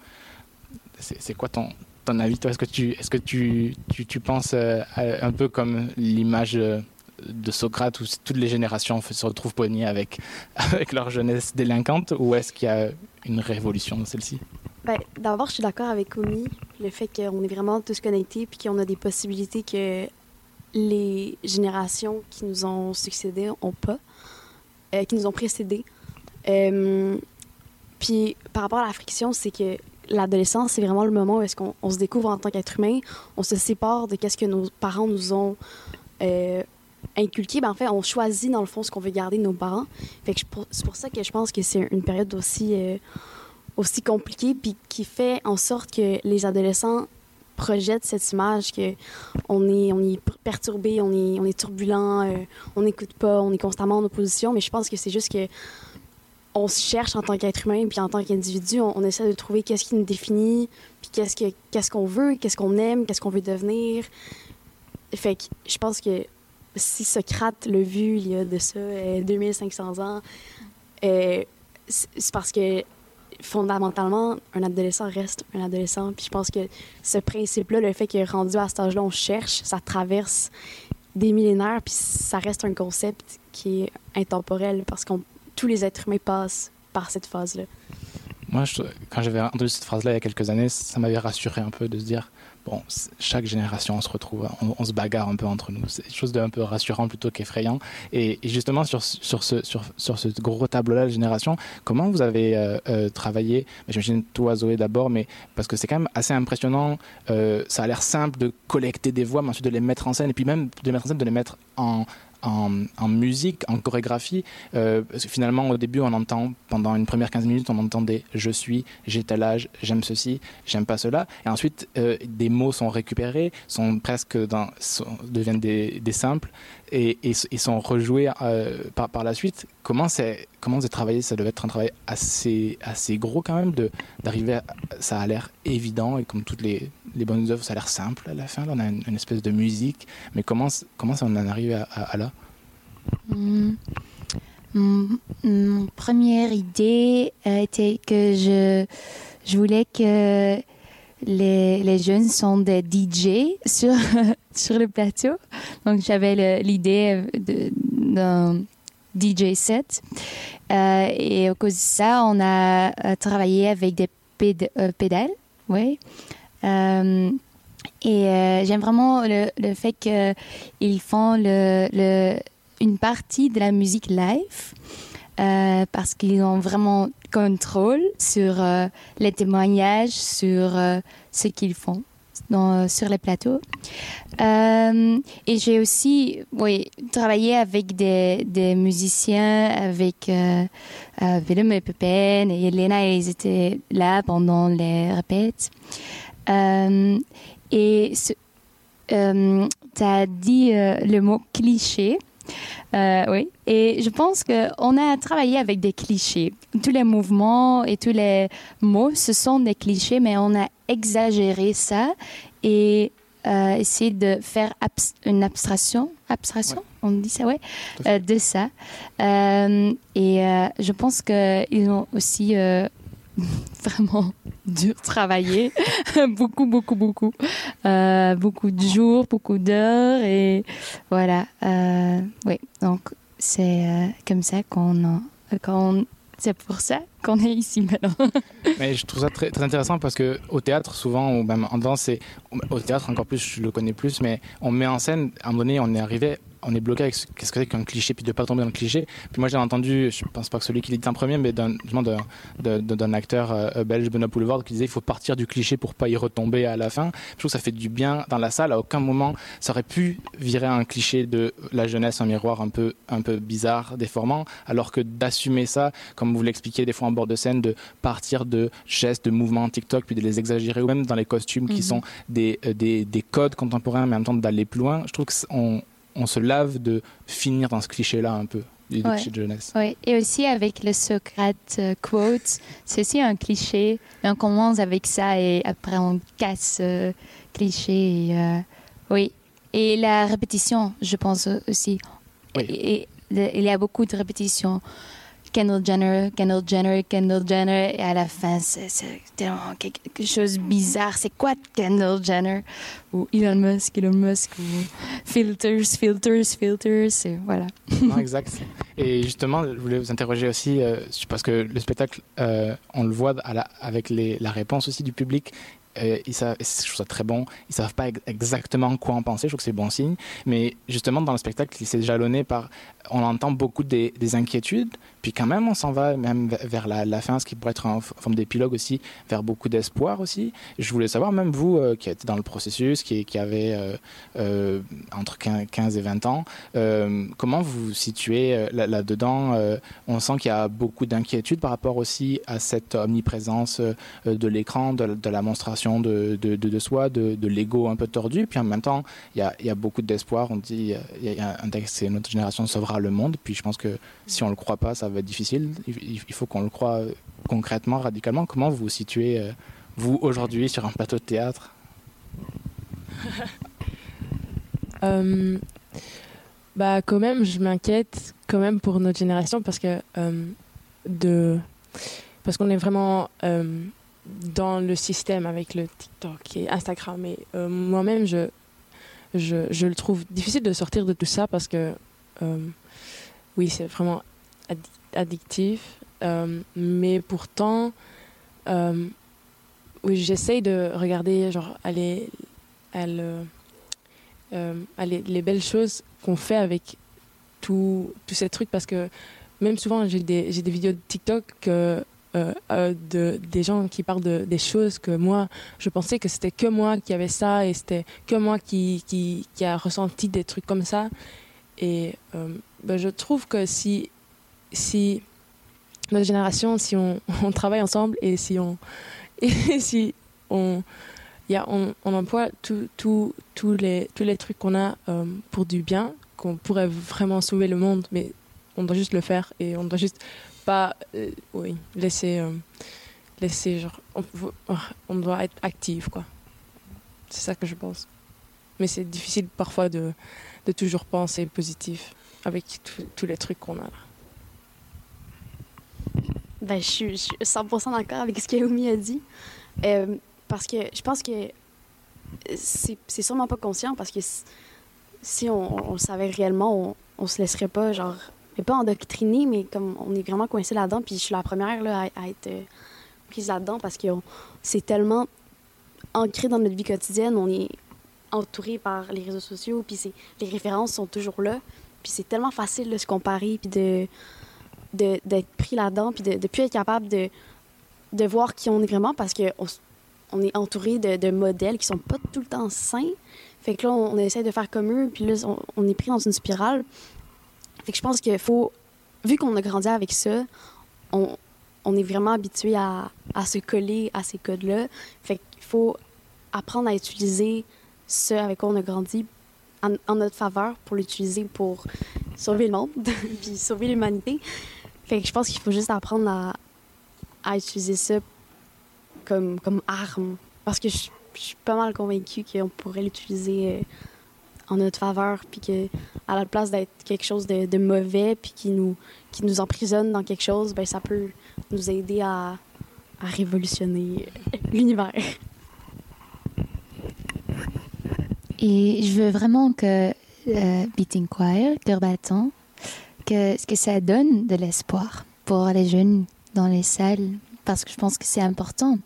C'est quoi ton, ton avis toi? Est-ce que, tu, est -ce que tu, tu, tu penses euh, à- un peu comme l'image euh, de Socrate où toutes les générations se retrouvent poignées avec, *laughs* avec leur jeunesse délinquante? Ou est-ce qu'il y a une révolution dans celle-ci? D'abord, je suis d'accord avec Omi, le fait qu'on est vraiment tous connectés puis qu'on a des possibilités que les générations qui nous ont succédé ont pas, euh, qui nous ont précédés. Euh, puis par rapport à la friction, c'est que l'adolescence, c'est vraiment le moment où est-ce qu'on on se découvre en tant qu'être humain, on se sépare de qu'est-ce que nos parents nous ont euh, inculqué. Ben, en fait, on choisit dans le fond ce qu'on veut garder de nos parents. C'est pour ça que je pense que c'est une période aussi aussi compliquée puis qui fait en sorte que les adolescents projettent cette image que on est on est per- perturbé, on est on est turbulent, euh, on n'écoute pas, on est constamment en opposition. Mais je pense que c'est juste que on se cherche en tant qu'être humain puis en tant qu'individu, on, essaie de trouver qu'est-ce qui nous définit, puis qu'est-ce que qu'est-ce qu'on veut, qu'est-ce qu'on aime, qu'est-ce qu'on veut devenir. Fait que je pense que si Socrate l'a vu il y a de ça euh, 2500 ans, euh, c'est parce que fondamentalement, un adolescent reste un adolescent. Puis je pense que ce principe-là, le fait qu'il est rendu à cet âge-là, on cherche, ça traverse des millénaires, puis ça reste un concept qui est intemporel parce que tous les êtres humains passent par cette phase-là. Moi, quand j'avais entendu cette phrase-là il y a quelques années, ça m'avait rassuré un peu de se dire bon, chaque génération, on se retrouve, on, se bagarre un peu entre nous. C'est quelque chose d'un peu rassurant plutôt qu'effrayant. Et, justement, sur, sur, ce, sur, sur ce gros tableau-là de génération, comment vous avez euh, euh, travaillé J'imagine toi, Zoé, d'abord, mais parce que c'est quand même assez impressionnant. euh, ça a l'air simple de collecter des voix, mais ensuite de les mettre en scène, et puis même de les mettre en scène, de les mettre en, en, musique, en chorégraphie. Euh, finalement, au début, on entend, pendant une première 15 minutes, on entend des je suis, j'ai tel âge, j'aime ceci, j'aime pas cela. Et ensuite, euh, des mots sont récupérés, sont presque dans, deviennent des, des simples et, et, et sont rejoués euh, par, la suite. Comment c'est comment travaillé? Ça devait être un travail assez, assez gros quand même de- d'arriver. Ça a l'air évident et comme toutes les, bonnes œuvres, ça a l'air simple à la fin. Là, on a une, espèce de musique. Mais comment, comment ça on en arrive à, à- là? Mon, mon première idée euh, était que je, je voulais que les, jeunes sont des DJ sur, *laughs* sur le plateau. Donc j'avais l'idée d'un DJ set. Euh, et à cause de ça, on a euh, travaillé avec des euh, pédales. Oui. Et j'aime vraiment le, fait qu'ils font une partie de la musique live parce qu'ils ont vraiment contrôle sur euh, les témoignages, sur euh, ce qu'ils font dans, sur les plateaux. Euh, et j'ai aussi oui, travaillé avec des, musiciens, avec euh, euh, Willem et Pépin et Elena, ils étaient là pendant les répètes. Euh, et tu as dit euh, le mot cliché. Euh, oui, et je pense qu'on a travaillé avec des clichés. Tous les mouvements et tous les mots, ce sont des clichés, mais on a exagéré ça et euh, essayé de faire abs- une abstraction, abstraction, on dit ça, ouais, euh, de ça. Et je pense qu'ils ont aussi *laughs* vraiment dur travaillé, *laughs* beaucoup, beaucoup, beaucoup, Euh, beaucoup de jours, beaucoup d'heures et voilà. Euh, oui, donc c'est euh, comme ça qu'on, qu'on c'est pour ça qu'on est ici maintenant. *laughs* Mais je trouve ça très, très intéressant parce que au théâtre, souvent, ou même en danse, c'est au théâtre encore plus, je le connais plus, mais on met en scène. À un moment donné, on est arrivé, on est bloqué avec ce qu'est-ce que c'est qu'un cliché, puis de pas tomber dans le cliché. Puis moi, j'ai entendu, je pense pas que celui qui l'a dit en premier, mais d'un d'un- d'un d'un acteur euh, belge, Benoît Poulevard, qui disait il faut partir du cliché pour pas y retomber à la fin. Je trouve que ça fait du bien dans la salle. À aucun moment, ça aurait pu virer un cliché de la jeunesse, un miroir un peu, un peu bizarre, déformant, alors que d'assumer ça, comme vous l'expliquez des fois en bord de scène, de partir de gestes, de mouvements TikTok, puis de les exagérer, ou même dans les costumes qui Mhm. sont des, euh, des, des codes contemporains, mais en même temps d'aller plus loin. Je trouve qu'on on se lave de finir dans ce cliché-là un peu, du Ouais. cliché de jeunesse. Oui, et aussi avec le Socrate euh, quote, c'est aussi un cliché. Mais on commence avec ça et après on casse euh, cliché. et, euh, oui, et la répétition, je pense aussi. Et, et il y a beaucoup de répétitions. Kendall Jenner, Kendall Jenner, Kendall Jenner, et à la fin, c'est quelque chose de bizarre. C'est quoi Kendall Jenner? Ou Elon Musk, Elon Musk, ou filters, filters, filters, et voilà. Non, exact. Et justement, je voulais vous interroger aussi, euh, parce que le spectacle, euh, on le voit avec la réponse aussi du public. Euh, ils savent, je ça très bon. Ils savent pas ex- exactement quoi en penser. Je trouve que c'est bon signe. Mais justement, dans le spectacle, il s'est jalonné par. On entend beaucoup des, des inquiétudes. Puis quand même, on s'en va même ve- vers la, fin, ce qui pourrait être en forme d'épilogue aussi, vers beaucoup d'espoir aussi. Je voulais savoir, même vous euh, qui êtes dans le processus, qui, qui avez euh, euh, entre 15 15 et 20 ans, comment vous vous situez là- là-dedans On sent qu'il y a beaucoup d'inquiétudes par rapport aussi à cette omniprésence de l'écran, de, la monstration de, soi, de, l'ego un peu tordu. Puis en même temps, il y a, beaucoup d'espoir. On dit, il y a un texte, c'est notre génération sauvera le monde. Puis je pense que si on le croit pas, ça va être difficile. Il, faut qu'on le croit concrètement, radicalement. Comment vous vous situez, euh, vous, aujourd'hui, sur un plateau de théâtre? *laughs* Euh, bah quand même, je m'inquiète quand même pour notre génération parce que euh, de parce qu'on est vraiment dans le système avec le TikTok et Instagram. Et moi-même, je, je, je le trouve difficile de sortir de tout ça parce que, oui, c'est vraiment addi- addictif. Euh, mais pourtant, euh, oui, j'essaye de regarder, genre, à le- euh, les, les belles choses qu'on fait avec tous ces trucs parce que même souvent j'ai des, des vidéos de TikTok que, euh, de, des gens qui parlent de, des choses que moi je pensais que c'était que moi qui avait ça et c'était que moi qui, qui, qui a ressenti des trucs comme ça et ben, je trouve que si, si notre génération si on, *laughs* travaille ensemble et si on *laughs* et si on y a, on, emploie tout- tout- tous les, tous les trucs qu'on a euh, pour du bien, qu'on pourrait vraiment sauver le monde, mais on doit juste le faire et on doit juste pas euh, oui, laisser, euh, laisser genre, on, on doit être actif, quoi. C'est ça que je pense. Mais c'est difficile parfois de, de toujours penser positif avec tous les trucs qu'on a là. Ben, je suis, je suis 100% d'accord avec ce que a dit. Euh, parce que je pense que c'est sûrement pas conscient parce que si, on, le savait réellement, on, on se laisserait pas, genre, mais pas endoctriner, mais comme on est vraiment coincé là-dedans. Puis je suis la première là, à, être euh, prise là-dedans parce que c'est tellement ancré dans notre vie quotidienne. On est entouré par les réseaux sociaux, puis les références sont toujours là. Puis c'est tellement facile de se comparer, puis de d'être pris là-dedans, puis de ne plus être capable de, de voir qui on est vraiment parce qu'on on est entouré de, de modèles qui sont pas tout le temps sains. Fait que là, on, on essaie de faire comme eux, puis là, on, on est pris dans une spirale. Fait que je pense qu'il faut, vu qu'on a grandi avec ça, on, on est vraiment habitué à, à se coller à ces codes-là. Fait qu'il faut apprendre à utiliser ce avec quoi on a grandi en, notre faveur pour l'utiliser pour sauver le monde, *laughs* puis sauver l'humanité. Fait que je pense qu'il faut juste apprendre à, utiliser ça comme, comme arme. Parce que je, suis pas mal convaincue qu'on pourrait l'utiliser euh, en notre faveur, puis que à la place d'être quelque chose de, mauvais, puis qui nous, qui nous emprisonne dans quelque chose, ben ça peut nous aider à, à révolutionner *laughs* l'univers. Et je veux vraiment que euh, Beating Choir, cœur battant, que, que ça donne de l'espoir pour les jeunes dans les salles, parce que je pense que c'est important.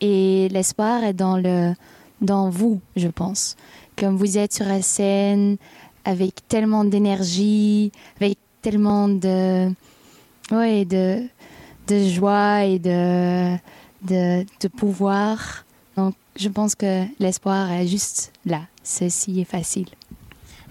Et l'espoir est dans, le, dans vous, je pense. Comme vous êtes sur la scène, avec tellement d'énergie, avec tellement de, ouais, de, de joie et de, de, de pouvoir. Donc, je pense que l'espoir est juste là. Ceci est facile.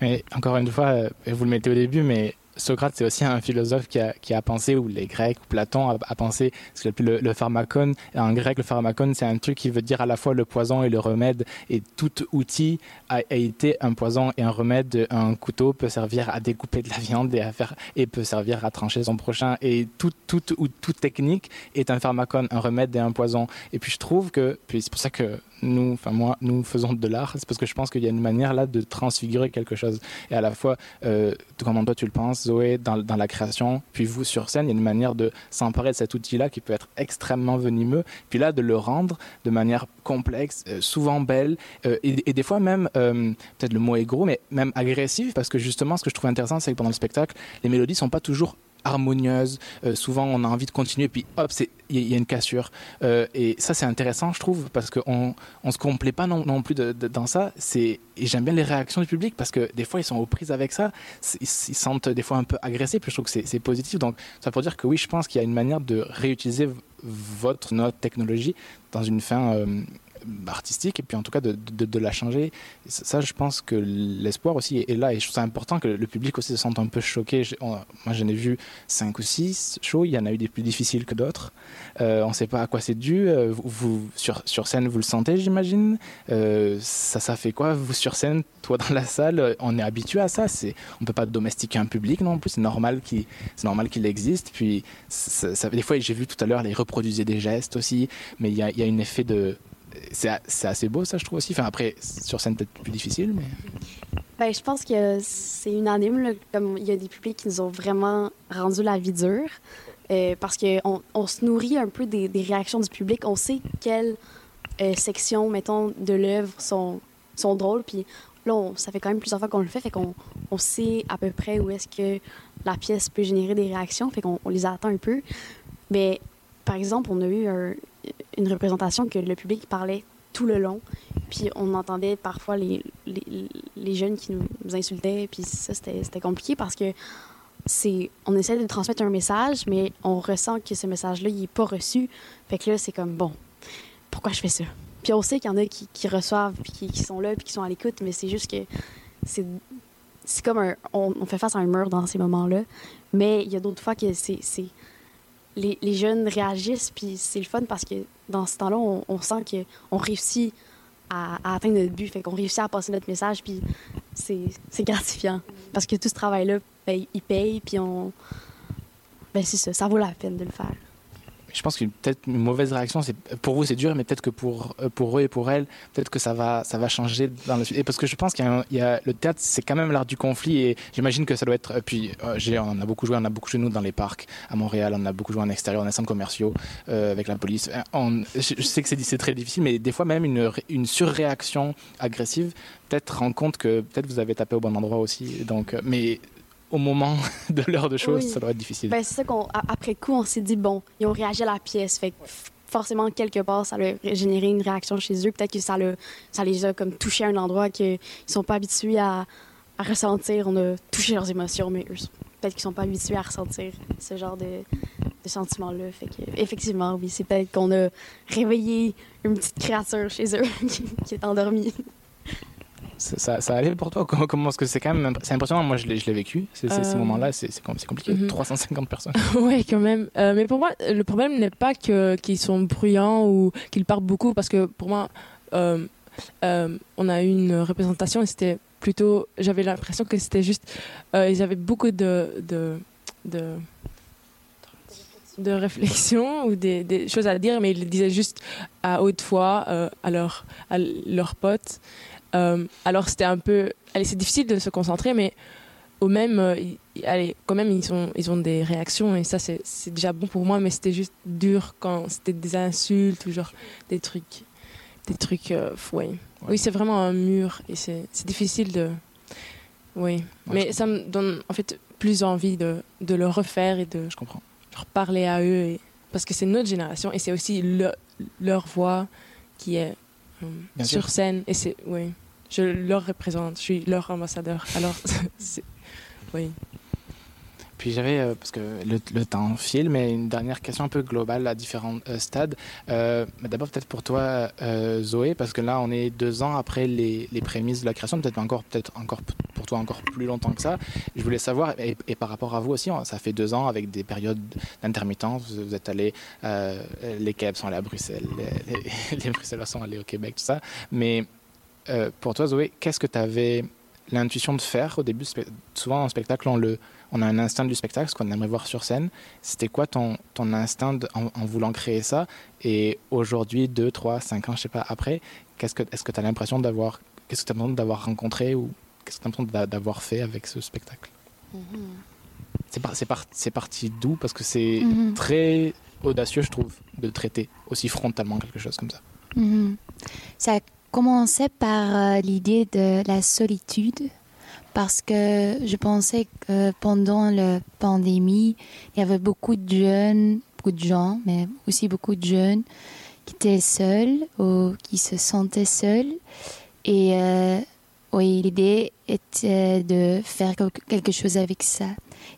Mais encore une fois, euh, vous le mettez au début, mais Socrate, c'est aussi un philosophe qui a, pensé, ou les Grecs, ou Platon a, pensé ce qu'on le, le pharmacone. En grec, le pharmacone, c'est un truc qui veut dire à la fois le poison et le remède. Et tout outil a, été un poison et un remède. Un couteau peut servir à découper de la viande et, à faire, et peut servir à trancher son prochain. Et tout, tout, ou toute technique est un pharmacone, un remède et un poison. Et puis je trouve que, puis c'est pour ça que nous, enfin moi, nous faisons de l'art, c'est parce que je pense qu'il y a une manière là de transfigurer quelque chose. Et à la fois, euh, comment toi tu le penses, Zoé, dans, la création, puis vous sur scène, il y a une manière de s'emparer de cet outil-là qui peut être extrêmement venimeux, puis là de le rendre de manière complexe, euh, souvent belle, euh, et, et des fois même, euh, peut-être le mot est gros, mais même agressif, parce que justement, ce que je trouve intéressant, c'est que pendant le spectacle, les mélodies sont pas toujours harmonieuses. Euh, souvent, on a envie de continuer, puis hop, il y, a- une cassure. Euh, et ça, c'est intéressant, je trouve, parce qu'on on se complaît pas non, plus dans ça. Et j'aime bien les réactions du public parce que des fois, ils sont aux prises avec ça. Ils se sentent des fois un peu agressés, puis je trouve que c'est- positif. Donc, ça pour dire que oui, je pense qu'il y a une manière de réutiliser votre notre technologie dans une fin euh, artistique et puis en tout cas de, de- la changer. Ça, je pense que l'espoir aussi est, là et je trouve ça important que le public aussi se sente un peu choqué. Moi, j'en ai vu cinq ou six shows. Il y en a eu des plus difficiles que d'autres. Euh, on ne sait pas à quoi c'est dû. Euh, vous, sur, sur scène, vous le sentez, j'imagine. Euh, ça, ça fait quoi, vous sur scène, toi dans la salle? Euh, On est habitué à ça. C'est, on peut pas domestiquer un public non plus. C'est normal qu'il, c'est normal qu'il existe. Puis, des fois, j'ai vu tout à l'heure, les reproduisait des gestes aussi. Mais il y a, y a un effet de c'est, assez beau ça je trouve aussi enfin après sur scène peut-être plus difficile mais Ben, je pense que c'est unanime. là. Comme il y a des publics qui nous ont vraiment rendu la vie dure. Euh, parce qu'on on se nourrit un peu des, réactions du public. On sait quelles euh, sections, mettons, de l'œuvre sont, sont drôles. Puis là, ça fait quand même plusieurs fois qu'on le fait. Fait qu'on on sait à peu près où est-ce que la pièce peut générer des réactions. Fait qu'on on les attend un peu. Mais par exemple, on a eu un- une représentation que le public parlait tout le long. Puis on entendait parfois les, les, les jeunes qui nous, insultaient. Puis ça, c'était compliqué parce que c'est on essaie de transmettre un message, mais on ressent que ce message-là, il n'est pas reçu. Fait que là, c'est comme, bon, pourquoi je fais ça? Puis on sait qu'il y en a qui, qui reçoivent, puis qui, qui sont là, puis qui sont à l'écoute, mais c'est juste que c'est comme un... On, on fait face à un mur dans ces moments-là. Mais il y a d'autres fois que c'est... Les, jeunes réagissent, puis c'est le fun parce que dans ce temps-là, on, sent qu'on réussit à, atteindre notre but. Qu'on réussit à passer notre message, puis c'est c'est gratifiant. Parce que tout ce travail-là, ben, il paye, puis on... Ben c'est ça, ça vaut la peine de le faire. Je pense qu'une peut-être une mauvaise réaction, c'est pour vous c'est dur, mais peut-être que pour euh, pour eux et pour elles, peut-être que ça va ça va changer dans le et parce que je pense qu'il y a, le théâtre, c'est quand même l'art du conflit et j'imagine que ça doit être. euh, Puis euh, j'ai on a beaucoup joué, on a beaucoup joué nous dans les parcs à Montréal, on a beaucoup joué en extérieur, dans les centres commerciaux avec la police. Je, sais que c'est c'est très difficile, mais des fois même une une surréaction agressive peut-être rend compte que peut-être vous avez tapé au bon endroit aussi. Donc, mais au moment *laughs* de l'heure de choses, Oui. ça doit être difficile. Ben, c'est ça qu'on, a- après coup, on s'est dit, bon, ils ont réagi à la pièce. Fait que forcément, quelque part, ça a généré une réaction chez eux. Peut-être que ça, ça les a comme touché à un endroit qu'ils sont pas habitués à, à ressentir. On a touché leurs émotions, mais eux, peut-être qu'ils sont pas habitués à ressentir ce genre de, de sentiments-là. Fait que, effectivement, oui, c'est peut-être qu'on a réveillé une petite créature chez eux *laughs* qui, qui est endormie. Ça, ça, ça allait pour toi? Comment comment- Parce que c'est quand même c'est impressionnant. Moi, je l'ai je l'ai vécu. Ces, Euh, moments-là, c'est c'est com- c'est compliqué. mhm. 350 personnes. *laughs* oui, quand même. Euh, mais pour moi, le problème n'est pas que qu'ils sont bruyants ou qu'ils parlent beaucoup, parce que pour moi, euh, on a eu une représentation et c'était plutôt. J'avais l'impression que c'était juste. ils avaient beaucoup de. de, de de réflexion *laughs* ou des, des choses à dire, mais ils le disaient juste à haute voix euh, à, leur, à leurs potes. Euh, alors c'était un peu... Allez, c'est difficile de se concentrer, mais au même, euh, allez, quand même, ils ont, ils ont des réactions et ça, c'est c'est déjà bon pour moi, mais c'était juste dur quand c'était des insultes ou genre des trucs. Des trucs, euh, ouais. Oui, c'est vraiment un mur et c'est c'est difficile de. Oui. mais ça me donne en fait plus envie de, de le refaire et de. Je comprends. Parler à eux et, parce que c'est notre génération et c'est aussi le- leur voix qui est Bien sur sûr. scène et c'est. Oui. Je leur représente, je suis leur ambassadeur. Alors, *laughs* oui. Puis j'avais, euh, parce que le, temps file, mais une dernière question un peu globale à différents euh, stades. Euh, D'abord peut-être pour toi, Zoé, parce que là on est deux ans après les, prémices de la création, peut-être encore, peut-être encore pour toi encore plus longtemps que ça. Je voulais savoir, et, par rapport à vous aussi, on- ça fait deux ans avec des périodes d'intermittence. Vous, êtes allés, les Québécois sont allés à Bruxelles, les, les, *laughs* les Bruxellois sont allés au Québec, tout ça. Mais pour toi, Zoé, qu'est-ce que tu avais l'intuition de faire au début Souvent en spectacle, on, le, on a un instinct du spectacle, ce qu'on aimerait voir sur scène. C'était quoi ton, ton instinct de- en, en voulant créer ça? Et aujourd'hui, deux, trois, cinq ans, je sais pas, après, qu'est-ce que, est-ce que tu as l'impression d'avoir, qu'est-ce que tu as l'impression d'avoir rencontré ou qu'est-ce que tu as l'impression d'a- d'avoir fait avec ce spectacle? C'est, par- c'est, par- c'est parti d'où? Parce que c'est Mhm. très audacieux, je trouve, de traiter aussi frontalement quelque chose comme ça. Mhm. Ça a commencé par euh, l'idée de la solitude parce que je pensais que pendant la pandémie, il y avait beaucoup de jeunes, beaucoup de gens, mais aussi beaucoup de jeunes qui étaient seuls ou qui se sentaient seuls. Et euh, oui, l'idée était de faire quel- quelque chose avec ça.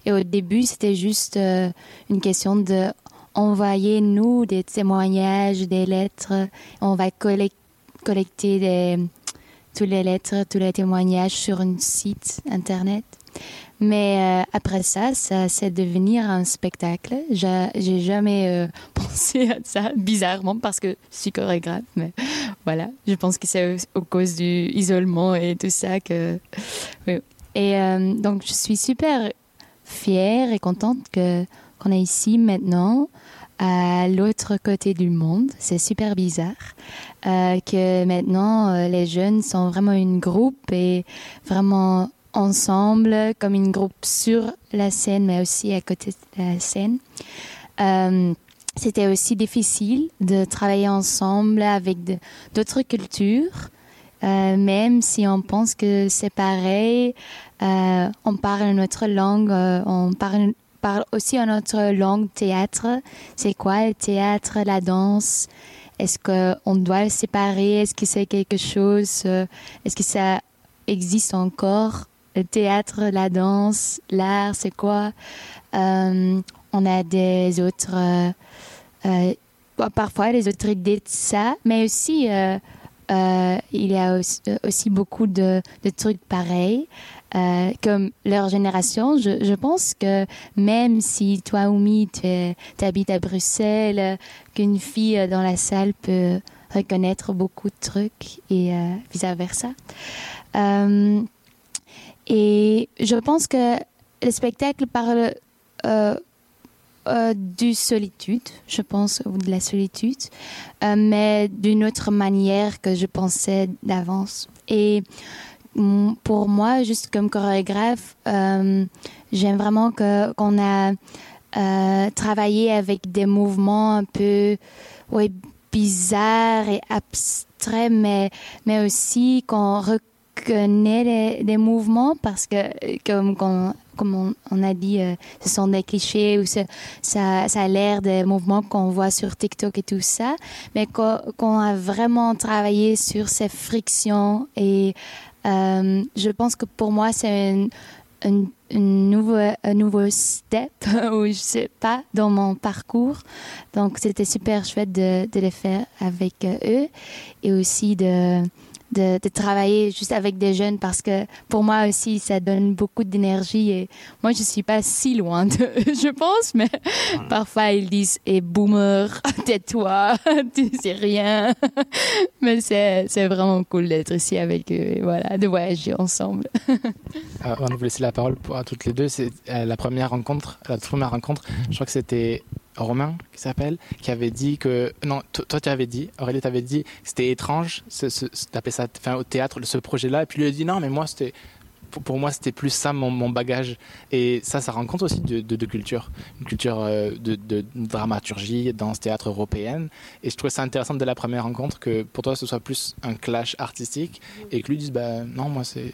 Et au début, c'était juste euh, une question de envoyer nous des témoignages, des lettres. On va collec- collecter des, toutes les lettres, tous les témoignages sur un site internet. Mais euh, après ça, ça c'est devenir un spectacle. J'ai jamais euh, *laughs* pensé à ça, bizarrement, parce que je suis chorégraphe. Mais voilà, je pense que c'est au, au cause du isolement et tout ça que. Et euh, donc, je suis super fière et contente que qu'on est ici maintenant l'autre côté du monde. C'est super bizarre euh, que maintenant euh, les jeunes sont vraiment une groupe et vraiment ensemble comme une groupe sur la scène mais aussi à côté de la scène. Euh, c'était aussi difficile de travailler ensemble avec d'autres cultures, même si on pense que c'est pareil. on parle notre langue, on parle, parle aussi notre langue théâtre. C'est quoi le théâtre, la danse? Est-ce qu'on doit le séparer? Est-ce que c'est quelque chose euh, Est-ce que ça existe encore? Le théâtre, la danse, l'art, c'est quoi? Euh, On a des autres, euh, bon, parfois des autres idées de ça, mais aussi il y a aussi, beaucoup de trucs pareils. Euh, comme leur génération, je, pense que même si toi, Oumi, tu habites à Bruxelles, qu'une fille dans la salle peut reconnaître beaucoup de trucs et euh, vice-versa. Euh, et je pense que le spectacle parle du solitude, je pense, ou de la solitude, mais d'une autre manière que je pensais d'avance. Et pour moi, juste comme chorégraphe, euh, j'aime vraiment que qu'on a euh, travaillé avec des mouvements un peu ouais, bizarres et abstraits, mais, mais aussi qu'on reconnaît les mouvements parce que, comme, qu'on- comme on, on a dit, euh, ce sont des clichés ou ça, ça a l'air des mouvements qu'on voit sur TikTok et tout ça, mais qu'on a vraiment travaillé sur ces frictions et euh, je pense que pour moi, c'est une, une, une nouveau, un nouveau step, *laughs* ou je sais pas, dans mon parcours. Donc, c'était super chouette de, de le faire avec euh, eux et aussi de, de, de travailler juste avec des jeunes parce que pour moi aussi, ça donne beaucoup d'énergie et moi, je suis pas si loin de *laughs* je pense, mais parfois ils disent, et boomer, *laughs* tais-toi, *laughs* tu sais rien. mais c'est, vraiment cool d'être ici avec eux et voilà, de voyager ensemble. Euh, Avant de vous laisser la parole pour, à toutes les deux, c'est euh, la première rencontre, la première rencontre, je crois que c'était Romain qui s'appelle, qui avait dit que non, to- toi tu avais dit, Aurélie t'avais dit, c'était étrange, d'appeler ça, enfin, au théâtre, ce projet-là, et puis lui a dit non, mais moi c'était pour, moi, c'était plus ça mon, bagage. Et ça, ça rend compte aussi de, de, de une culture euh, de, de dramaturgie, danse, théâtre européenne. Et je trouvais ça intéressant dès la première rencontre que pour toi, ce soit plus un clash artistique et que lui dise, bah, non, moi, c'est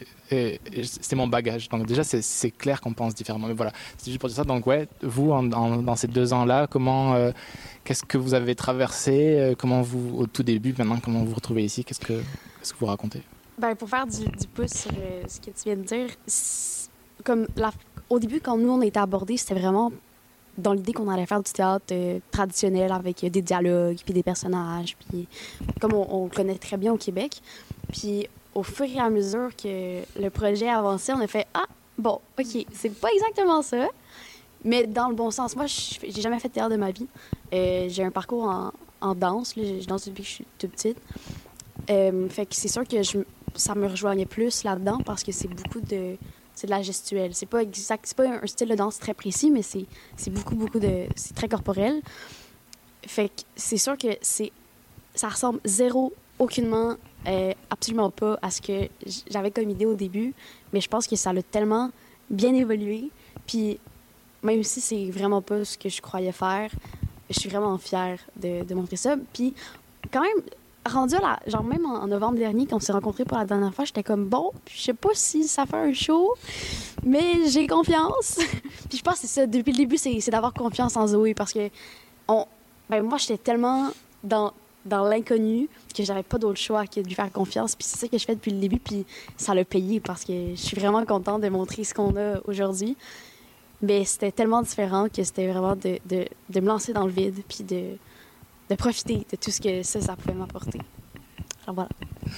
c'est mon bagage. Donc déjà, c'est- clair qu'on pense différemment. Mais voilà, c'est juste pour dire ça. Donc ouais, vous, dans ces deux ans-là, comment, euh, qu'est-ce que vous avez traversé euh, Comment vous, au tout début, maintenant, comment vous vous retrouvez ici? Qu'est-ce que, qu'est-ce que vous racontez? Ben, pour faire du, du pouce sur euh, ce que tu viens de dire, comme au début, quand nous, on a été abordés, c'était vraiment dans l'idée qu'on allait faire du théâtre euh, traditionnel avec euh, des dialogues, puis des personnages, puis comme on, on connaît très bien au Québec. Puis au fur et à mesure que le projet avançait, on a fait Ah, bon, OK, c'est pas exactement ça, mais dans le bon sens. Moi, j'ai jamais fait de théâtre de ma vie. J'ai un parcours en, danse, là, je danse depuis que je suis toute petite. Fait que c'est sûr que je, ça me rejoignait plus là-dedans parce que c'est beaucoup de c'est de la gestuelle. C'est pas exact, c'est pas un style de danse très précis, mais c'est c'est beaucoup beaucoup de c'est très corporel. Fait que c'est sûr que c'est ça ressemble zéro aucunement euh, absolument pas à ce que j'avais comme idée au début, mais je pense que ça l'a tellement bien évolué. Puis même si c'est vraiment pas ce que je croyais faire, je suis vraiment fière de montrer ça. Puis quand même, rendu à la, genre même en, novembre dernier, quand on s'est rencontrés pour la dernière fois, j'étais comme bon, je sais pas si ça fait un show, mais j'ai confiance. *laughs* puis je pense que c'est ça, depuis le début, c'est c'est d'avoir confiance en Zoé parce que on, ben moi, j'étais tellement dans, dans l'inconnu que j'avais pas d'autre choix que de lui faire confiance. Puis c'est ça que je fais depuis le début, puis ça l'a payé parce que je suis vraiment contente de montrer ce qu'on a aujourd'hui. Mais c'était tellement différent que c'était vraiment de, de, de me lancer dans le vide, puis de, de profiter de tout ce que ça, pouvait m'apporter. Alors voilà.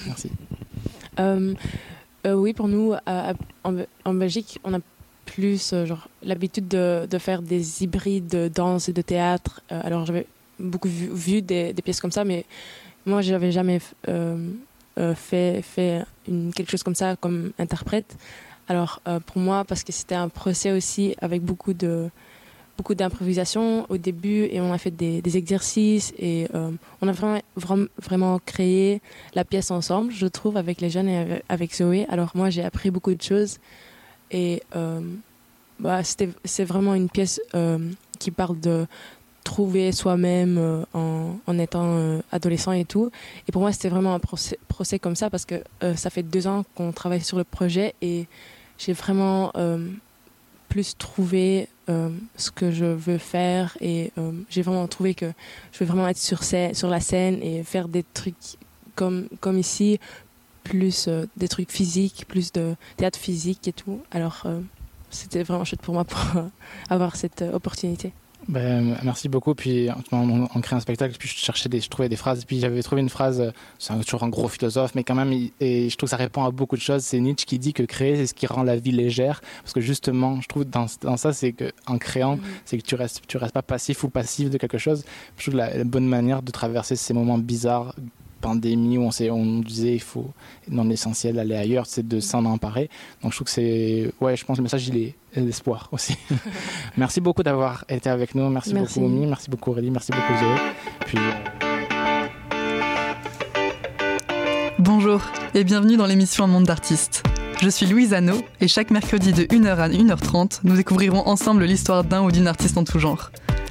Merci. Euh, euh, oui, pour nous, en, Belgique, on a plus euh, l'habitude de, faire des hybrides de danse et de théâtre. Alors j'avais beaucoup vu, des, des pièces comme ça, mais moi j'avais jamais fait, fait une, quelque chose comme ça comme interprète. Alors pour moi, parce que c'était un procès aussi avec beaucoup de beaucoup d'improvisation au début et on a fait des, exercices et euh, on a vraiment, vraiment, créé la pièce ensemble, je trouve, avec les jeunes et avec- Zoé. Alors moi, j'ai appris beaucoup de choses et euh, bah, c'est vraiment une pièce euh, qui parle de trouver soi-même euh, en, en étant adolescent et tout. Et pour moi, c'était vraiment un procès, procès comme ça parce que ça fait deux ans qu'on travaille sur le projet et j'ai vraiment plus trouvé euh, ce que je veux faire et euh, j'ai vraiment trouvé que je veux vraiment être sur, sur la scène et faire des trucs comme, comme ici, plus euh, des trucs physiques, plus de théâtre physique et tout. Alors, c'était vraiment chouette pour moi pour *laughs* avoir cette opportunité. Ben, merci beaucoup. Puis on, on, on crée un spectacle, puis je cherchais des, je trouvais des phrases. Puis j'avais trouvé une phrase, euh, c'est toujours un gros philosophe, mais quand même, il- et je trouve que ça répond à beaucoup de choses. C'est Nietzsche qui dit que créer, c'est ce qui rend la vie légère. Parce que justement, je trouve dans, dans ça, c'est que en créant, c'est que tu restes, tu restes pas passif ou passif de quelque chose. Je trouve que la, la bonne manière de traverser ces moments bizarres pandémie où on, s'est- on nous disait il faut non essentiel aller ailleurs c'est de s'en emparer donc je trouve que c'est ouais je pense que le message il est l'espoir aussi *laughs* merci beaucoup d'avoir été avec nous merci, Merci. beaucoup Omi merci beaucoup Aurélie merci beaucoup Zoé puis euh, Bonjour et bienvenue dans l'émission Un monde d'artistes. Je suis Louise Anneau et chaque mercredi de 1h à 1h30, nous découvrirons ensemble l'histoire d'un ou d'une artiste en tout genre.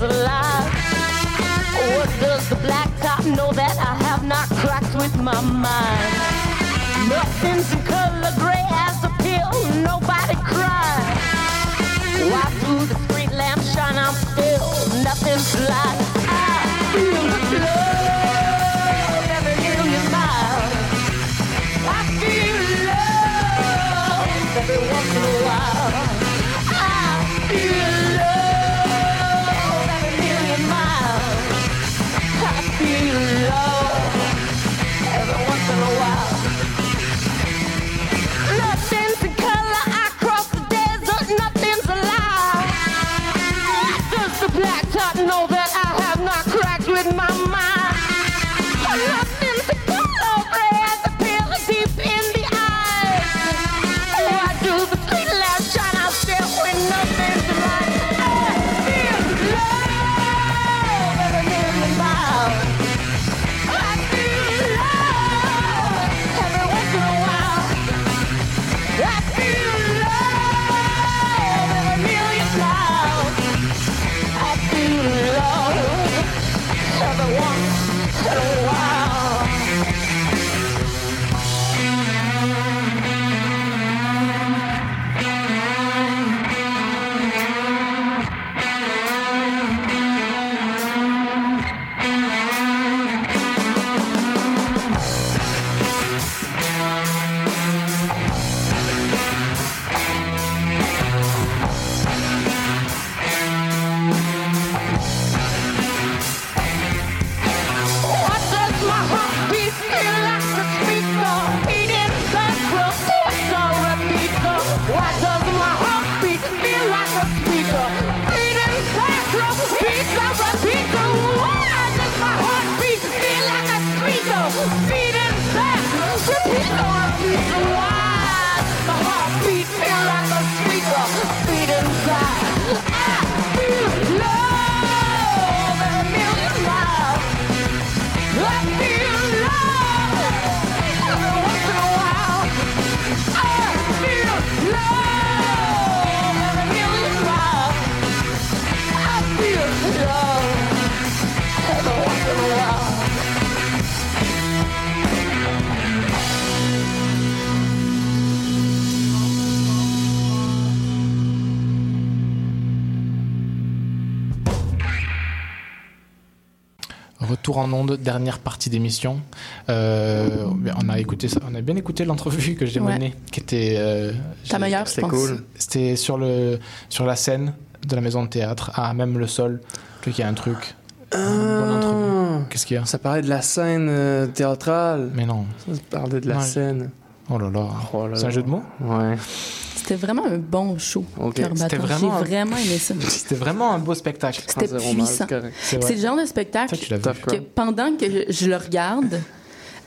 Nothing's alive. What does the blacktop know that I have not cracked with my mind? Nothing's in color, gray as a pill, nobody cries. Why do the street lamps shine? I'm still nothing's alive. Retour en onde, dernière partie d'émission. Euh, on a écouté, ça- on a bien écouté l'entrevue que j'ai Ouais. menée, qui était euh, Ta meilleure, c'était cool. C'était sur le sur la scène de la maison de théâtre, à même le sol. Qu'il y a un truc. Entrevue. Qu'est-ce qu'il y a? Ah. Ça parlait de la scène euh, théâtrale. Mais non. Ça parlait de la Non, scène. Oh là là. là C'est un là. jeu de mots? Ouais. C'était vraiment un bon show. C'était vraiment- J'ai vraiment aimé ça. *laughs* C'était vraiment un beau spectacle. C'était puissant. C'est le genre de spectacle Ça, que pendant que je, je le regarde,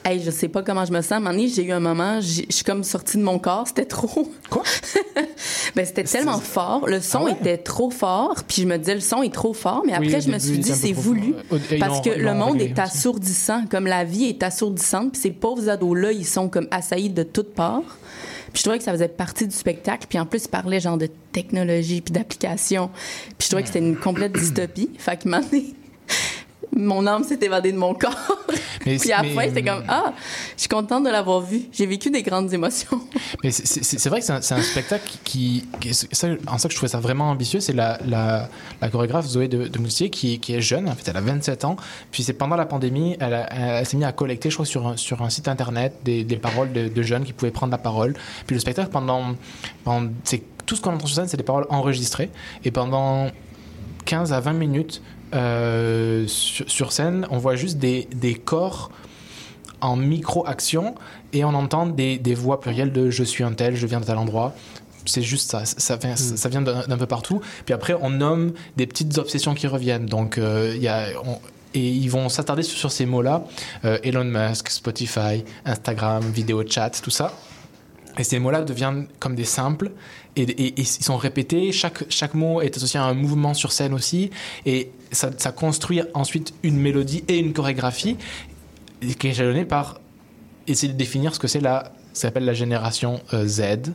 hey, je sais pas comment je me sens. Donné, j'ai eu un moment, je suis comme sortie de mon corps. C'était trop. Quoi? *laughs* ben, c'était tellement fort. Le son était trop fort. Puis je me disais, le son est trop fort. Mais Ah Oui, après, je me suis dit, c'est voulu. Parce que le monde est assourdissant. Comme la vie est assourdissante. Puis ces pauvres ados-là, ils sont comme assaillis de toutes parts. Puis je trouvais que ça faisait partie du spectacle. Puis en plus, ils parlaient genre de technologie puis d'application. Puis je trouvais que c'était une complète dystopie. Fait que mon âme s'est évadée de mon corps. *laughs* Mais puis fin, c'était comme Ah, je suis contente de l'avoir vu. J'ai vécu des grandes émotions. *laughs* Mais c'est- vrai que c'est un, spectacle qui, qui est- ça, en ça que je trouvais ça vraiment ambitieux, c'est la, la, la chorégraphe Zoé de, de Moustier qui, qui est jeune, en fait elle a 27 ans, puis c'est pendant la pandémie, elle, elle s'est mise à collecter, je crois, sur un, sur un site internet des, des paroles de, de jeunes qui pouvaient prendre la parole. Puis le spectacle, pendant, pendant c'est tout ce qu'on entend sur scène, c'est des paroles enregistrées, et pendant 15 à 20 minutes euh, sur, sur scène, on voit juste des, des corps en micro-action et on entend des, des voix plurielles de je suis un tel, je viens de tel endroit. C'est juste ça, ça vient, ça vient d'un peu partout. Puis après, on nomme des petites obsessions qui reviennent. Donc, euh, y a, on- et ils vont s'attarder sur, sur ces mots-là. Euh, Elon Musk, Spotify, Instagram, vidéo chat, tout ça. Et ces mots-là deviennent comme des simples et, et- et ils sont répétés. Chaque, chaque mot est associé à un mouvement sur scène aussi. Et ça, construit ensuite une mélodie et une chorégraphie qui est jalonnée par essayer de définir ce que c'est la s'appelle la génération euh, Z.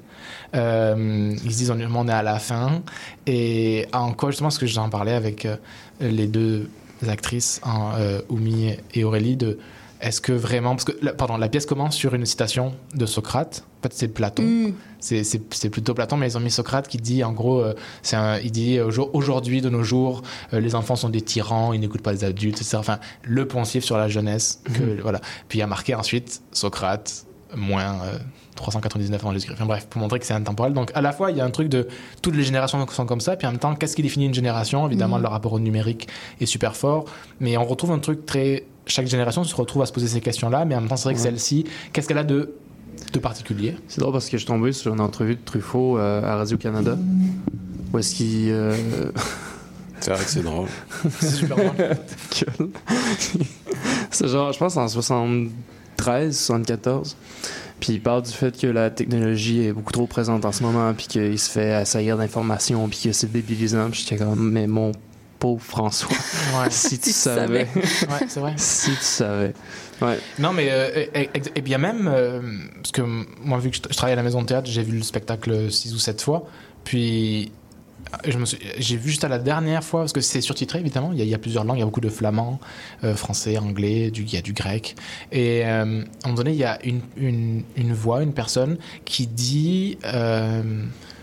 Euh, ils se disent on, est à la fin. Et en quoi justement, ce que j'en parlais avec euh, les deux actrices, hein, Oumi et Aurélie, de est-ce que vraiment. Parce que, pardon, la pièce commence sur une citation de Socrate. En fait, c'est Platon. Mm. C'est- plutôt Platon, mais ils ont mis Socrate qui dit, en gros, euh, c'est un- il dit aujourd- aujourd'hui, de nos jours, euh, les enfants sont des tyrans, ils n'écoutent pas les adultes, etc. Enfin, le poncif sur la jeunesse. Que, Mhm. voilà. Puis il y a marqué ensuite Socrate, moins euh, 399 avant Jésus-Christ. Enfin bref, pour montrer que c'est intemporel. Donc à la fois, il y a un truc de toutes les générations sont comme ça, puis en même temps, qu'est-ce qui définit une génération? Évidemment, Mhm. le rapport au numérique est super fort, mais on retrouve un truc très. Chaque génération se retrouve à se poser ces questions-là, mais en même temps, c'est vrai que Ouais. celle-ci, qu'est-ce qu'elle a de, de particulier? C'est drôle parce que je suis tombé sur une entrevue de Truffaut euh, à Radio-Canada. Où est-ce qu'il. euh, *laughs* C'est vrai que c'est drôle. *laughs* C'est super drôle. Gueule. *laughs* c'est genre, je pense, en 73, 74. Puis il parle du fait que la technologie est beaucoup trop présente en ce moment, puis qu'il se fait assaillir d'informations, puis que c'est débilisant. Puis j'étais comme, mais mon pauvre François, Ouais. *laughs* si tu savais. Ouais, c'est vrai. si tu savais. Ouais. Non, mais euh, et, bien même, euh, parce que moi, vu que je, je travaille à la maison de théâtre, j'ai vu le spectacle six ou sept fois. Puis, je me suis- j'ai vu juste à la dernière fois, parce que c'est surtitré évidemment, il y, a, il y a plusieurs langues, il y a beaucoup de flamand, euh, français, anglais, du, il y a du grec. Et euh, à un moment donné, il y a une, une, une voix, une personne qui dit euh,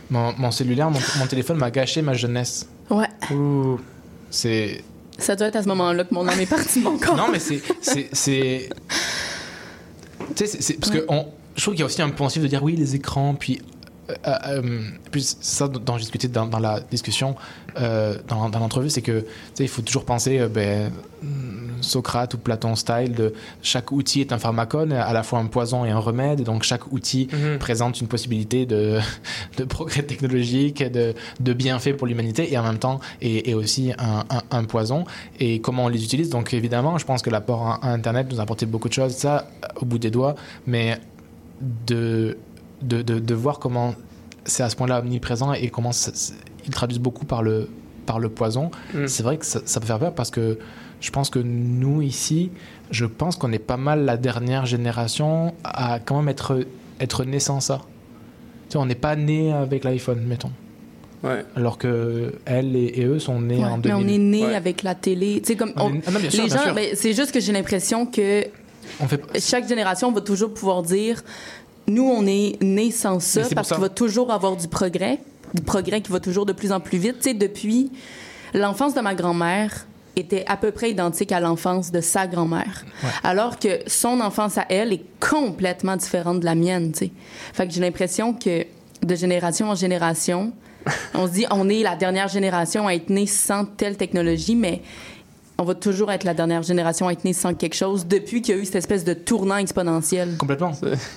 mon, mon cellulaire, mon, mon téléphone m'a gâché ma jeunesse. Ouais. Ouh, c'est. Ça doit être à ce moment-là que mon âme est partie de mon corps. Non, mais c'est. c'est- c'est- *laughs* Tu sais, parce que on, je trouve qu'il y a aussi un pensif de dire oui, les écrans, puis. Euh, euh, puis ça dont j'ai discuté dans, dans la discussion, euh, dans, dans l'entrevue, c'est que il faut toujours penser euh, ben, Socrate ou Platon style de chaque outil est un pharmacone, à la fois un poison et un remède, donc chaque outil Mhm. présente une possibilité de, *laughs* de progrès technologique, de, de bienfaits pour l'humanité, et en même temps est, est aussi un, un- un poison. Et comment on les utilise? Donc évidemment, je pense que l'apport à, à Internet nous a apporté beaucoup de choses, ça au bout des doigts, mais de, de, de, de voir comment c'est à ce point-là omniprésent et comment ils traduisent beaucoup par le, par le poison, Mm. c'est vrai que ça, ça peut faire peur parce que je pense que nous ici, je pense qu'on est pas mal la dernière génération à quand même être, être né sans ça. Tu sais, on n'est pas né avec l'iPhone, mettons. Ouais. Alors que elle et, et eux sont nés Ouais, en mais 2000. on est né Ouais. avec la télé. Tu sais, comme On on- est- ah non, bien sûr, les gens, ben, c'est juste que j'ai l'impression que On fait... chaque génération va toujours pouvoir dire nous, on est né sans ça parce qu'il va toujours avoir du progrès, du progrès qui va toujours de plus en plus vite. Tu sais, depuis l'enfance de ma grand-mère était à peu près identique à l'enfance de sa grand-mère. Ouais. Alors que son enfance à elle est complètement différente de la mienne, tu sais. Fait que j'ai l'impression que de génération en génération, *laughs* on se dit on est la dernière génération à être née sans telle technologie, mais on va toujours être la dernière génération à être née sans quelque chose depuis qu'il y a eu cette espèce de tournant exponentiel. Complètement.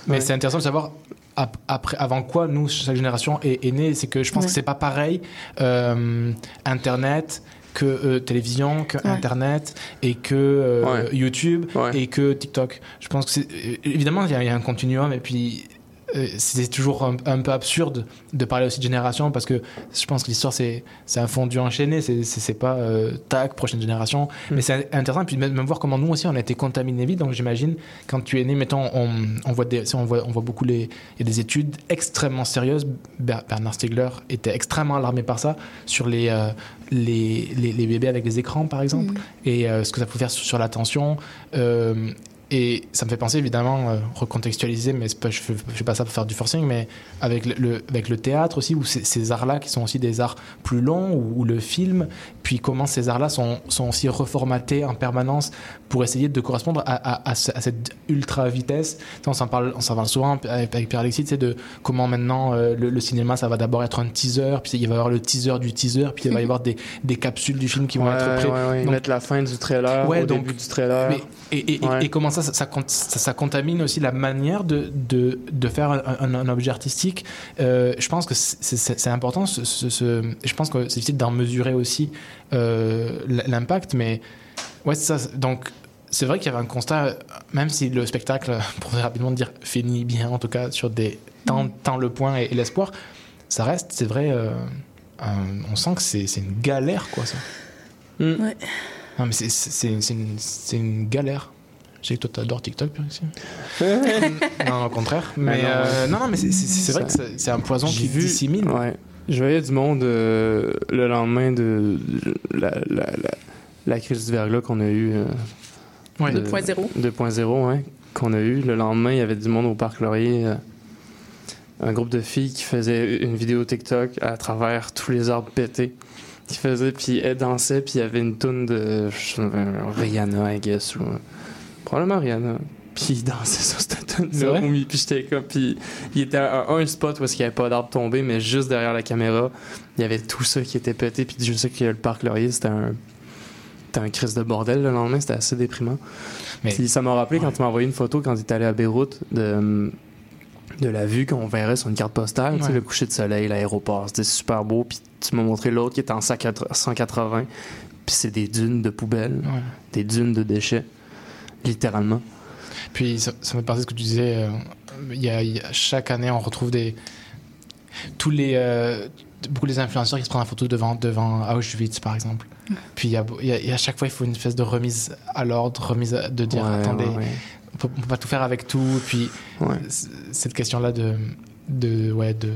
Mais c'est intéressant de savoir ap- après, avant quoi nous, chaque génération est, est née. C'est que je pense Ouais. que c'est pas pareil. euh, Internet que euh, télévision, que Ouais. Internet et que euh, YouTube et que TikTok. Je pense que c'est évidemment il y, y a un continuum et puis euh, c'est toujours un, un peu absurde de parler aussi de génération parce que je pense que l'histoire c'est un fondu enchaîné. C'est pas euh, tac prochaine génération. Mais c'est intéressant. Et puis même, même voir comment nous aussi on a été contaminés vite. Donc j'imagine quand tu es né mettons on, on voit des on voit on voit beaucoup les il y a des études extrêmement sérieuses. Ber- Bernard Stiegler était extrêmement alarmé par ça sur les euh, les, les, les bébés avec les écrans par exemple. Et euh, ce que ça peut faire sur, sur l'attention et ça me fait penser évidemment, euh, recontextualiser, mais je ne fais pas ça pour faire du forcing, mais avec le, avec le théâtre aussi, ou ces, ces arts-là qui sont aussi des arts plus longs, ou, ou le film, puis comment ces arts-là sont, sont aussi reformatés en permanence pour essayer de correspondre à, à- à ce- à cette ultra-vitesse. Tu sais, On s'en parle, on s'en parle souvent avec, Pierre-Alexis, sais, de comment maintenant euh, le, le cinéma, ça va d'abord être un teaser, puis il va y avoir le teaser du teaser, puis il va y avoir des, des capsules du film qui vont Ouais, être prêts. ouais, ouais, Donc, mettre la fin du trailer au donc- début du trailer. mais- et, et- et- Ouais. et comment ça ça, ça, cont- ça- ça contamine aussi la manière de, de, de faire un, un- un objet artistique Euh, Je pense que c'est- c'est c'est important. Ce, ce- ce- je pense que c'est difficile d'en mesurer aussi euh, l'impact, mais ouais, c'est ça. Donc, c'est vrai qu'il y avait un constat, même si le spectacle, *laughs* pour rapidement dire, finit bien, en tout cas, sur des tant, tant le point et, et l'espoir, ça reste, c'est vrai, euh, un- on sent que c'est c'est une galère, quoi, ça. Ouais. Non, mais c'est- c'est c'est- c'est une, c'est une galère. Je sais que toi, t'adores TikTok, ici. *laughs* non, au contraire. Mais Ah non, euh, non, non, mais c'est- c'est c'est vrai que c'est c'est un poison qui vu-. Ouais. Je voyais du monde euh, le lendemain de la, la, la, la crise du verglas qu'on a eu. euh, Ouais. de- 2.0. 2.0, ouais. Qu'on a eu. Le lendemain, il y avait du monde au Parc Laurier. euh, un groupe de filles qui faisait une vidéo TikTok à travers tous les arbres pétés. Qui faisait, puis elles dansaient, puis il y avait une toune de Rihanna, I guess. Ou, probablement Rihanna. Puis il dansait sur cette toune-là. Oui, puis j'étais comme. Puis il était à un spot où il n'y avait pas d'arbre tombé, mais juste derrière la caméra, il y avait tout ça qui était pété. Puis je sais que le parc Laurier, c'était un. C'était un crise de bordel le lendemain, c'était assez déprimant. Puis ça m'a rappelé quand tu m'as envoyé une photo quand tu étais allé à Beyrouth de, de la vue qu'on verrait sur une carte postale, tu sais, Ouais. le coucher de soleil, l'aéroport, c'était super beau. Puis tu m'as montré l'autre qui était en 180, puis c'est des dunes de poubelles, Ouais. des dunes de déchets, littéralement. Puis ça, ça me fait penser ce que tu disais. euh, a, y a- chaque année, on retrouve des tous les euh, beaucoup les influenceurs qui se prennent en photo devant devant Auschwitz par exemple. Puis il y a, y a- il y a à chaque fois il faut une espèce de remise à l'ordre, remise à- de dire Ouais, attendez, ouais, ouais. On, peut, peut pas tout faire avec tout. Puis cette question là de de ouais de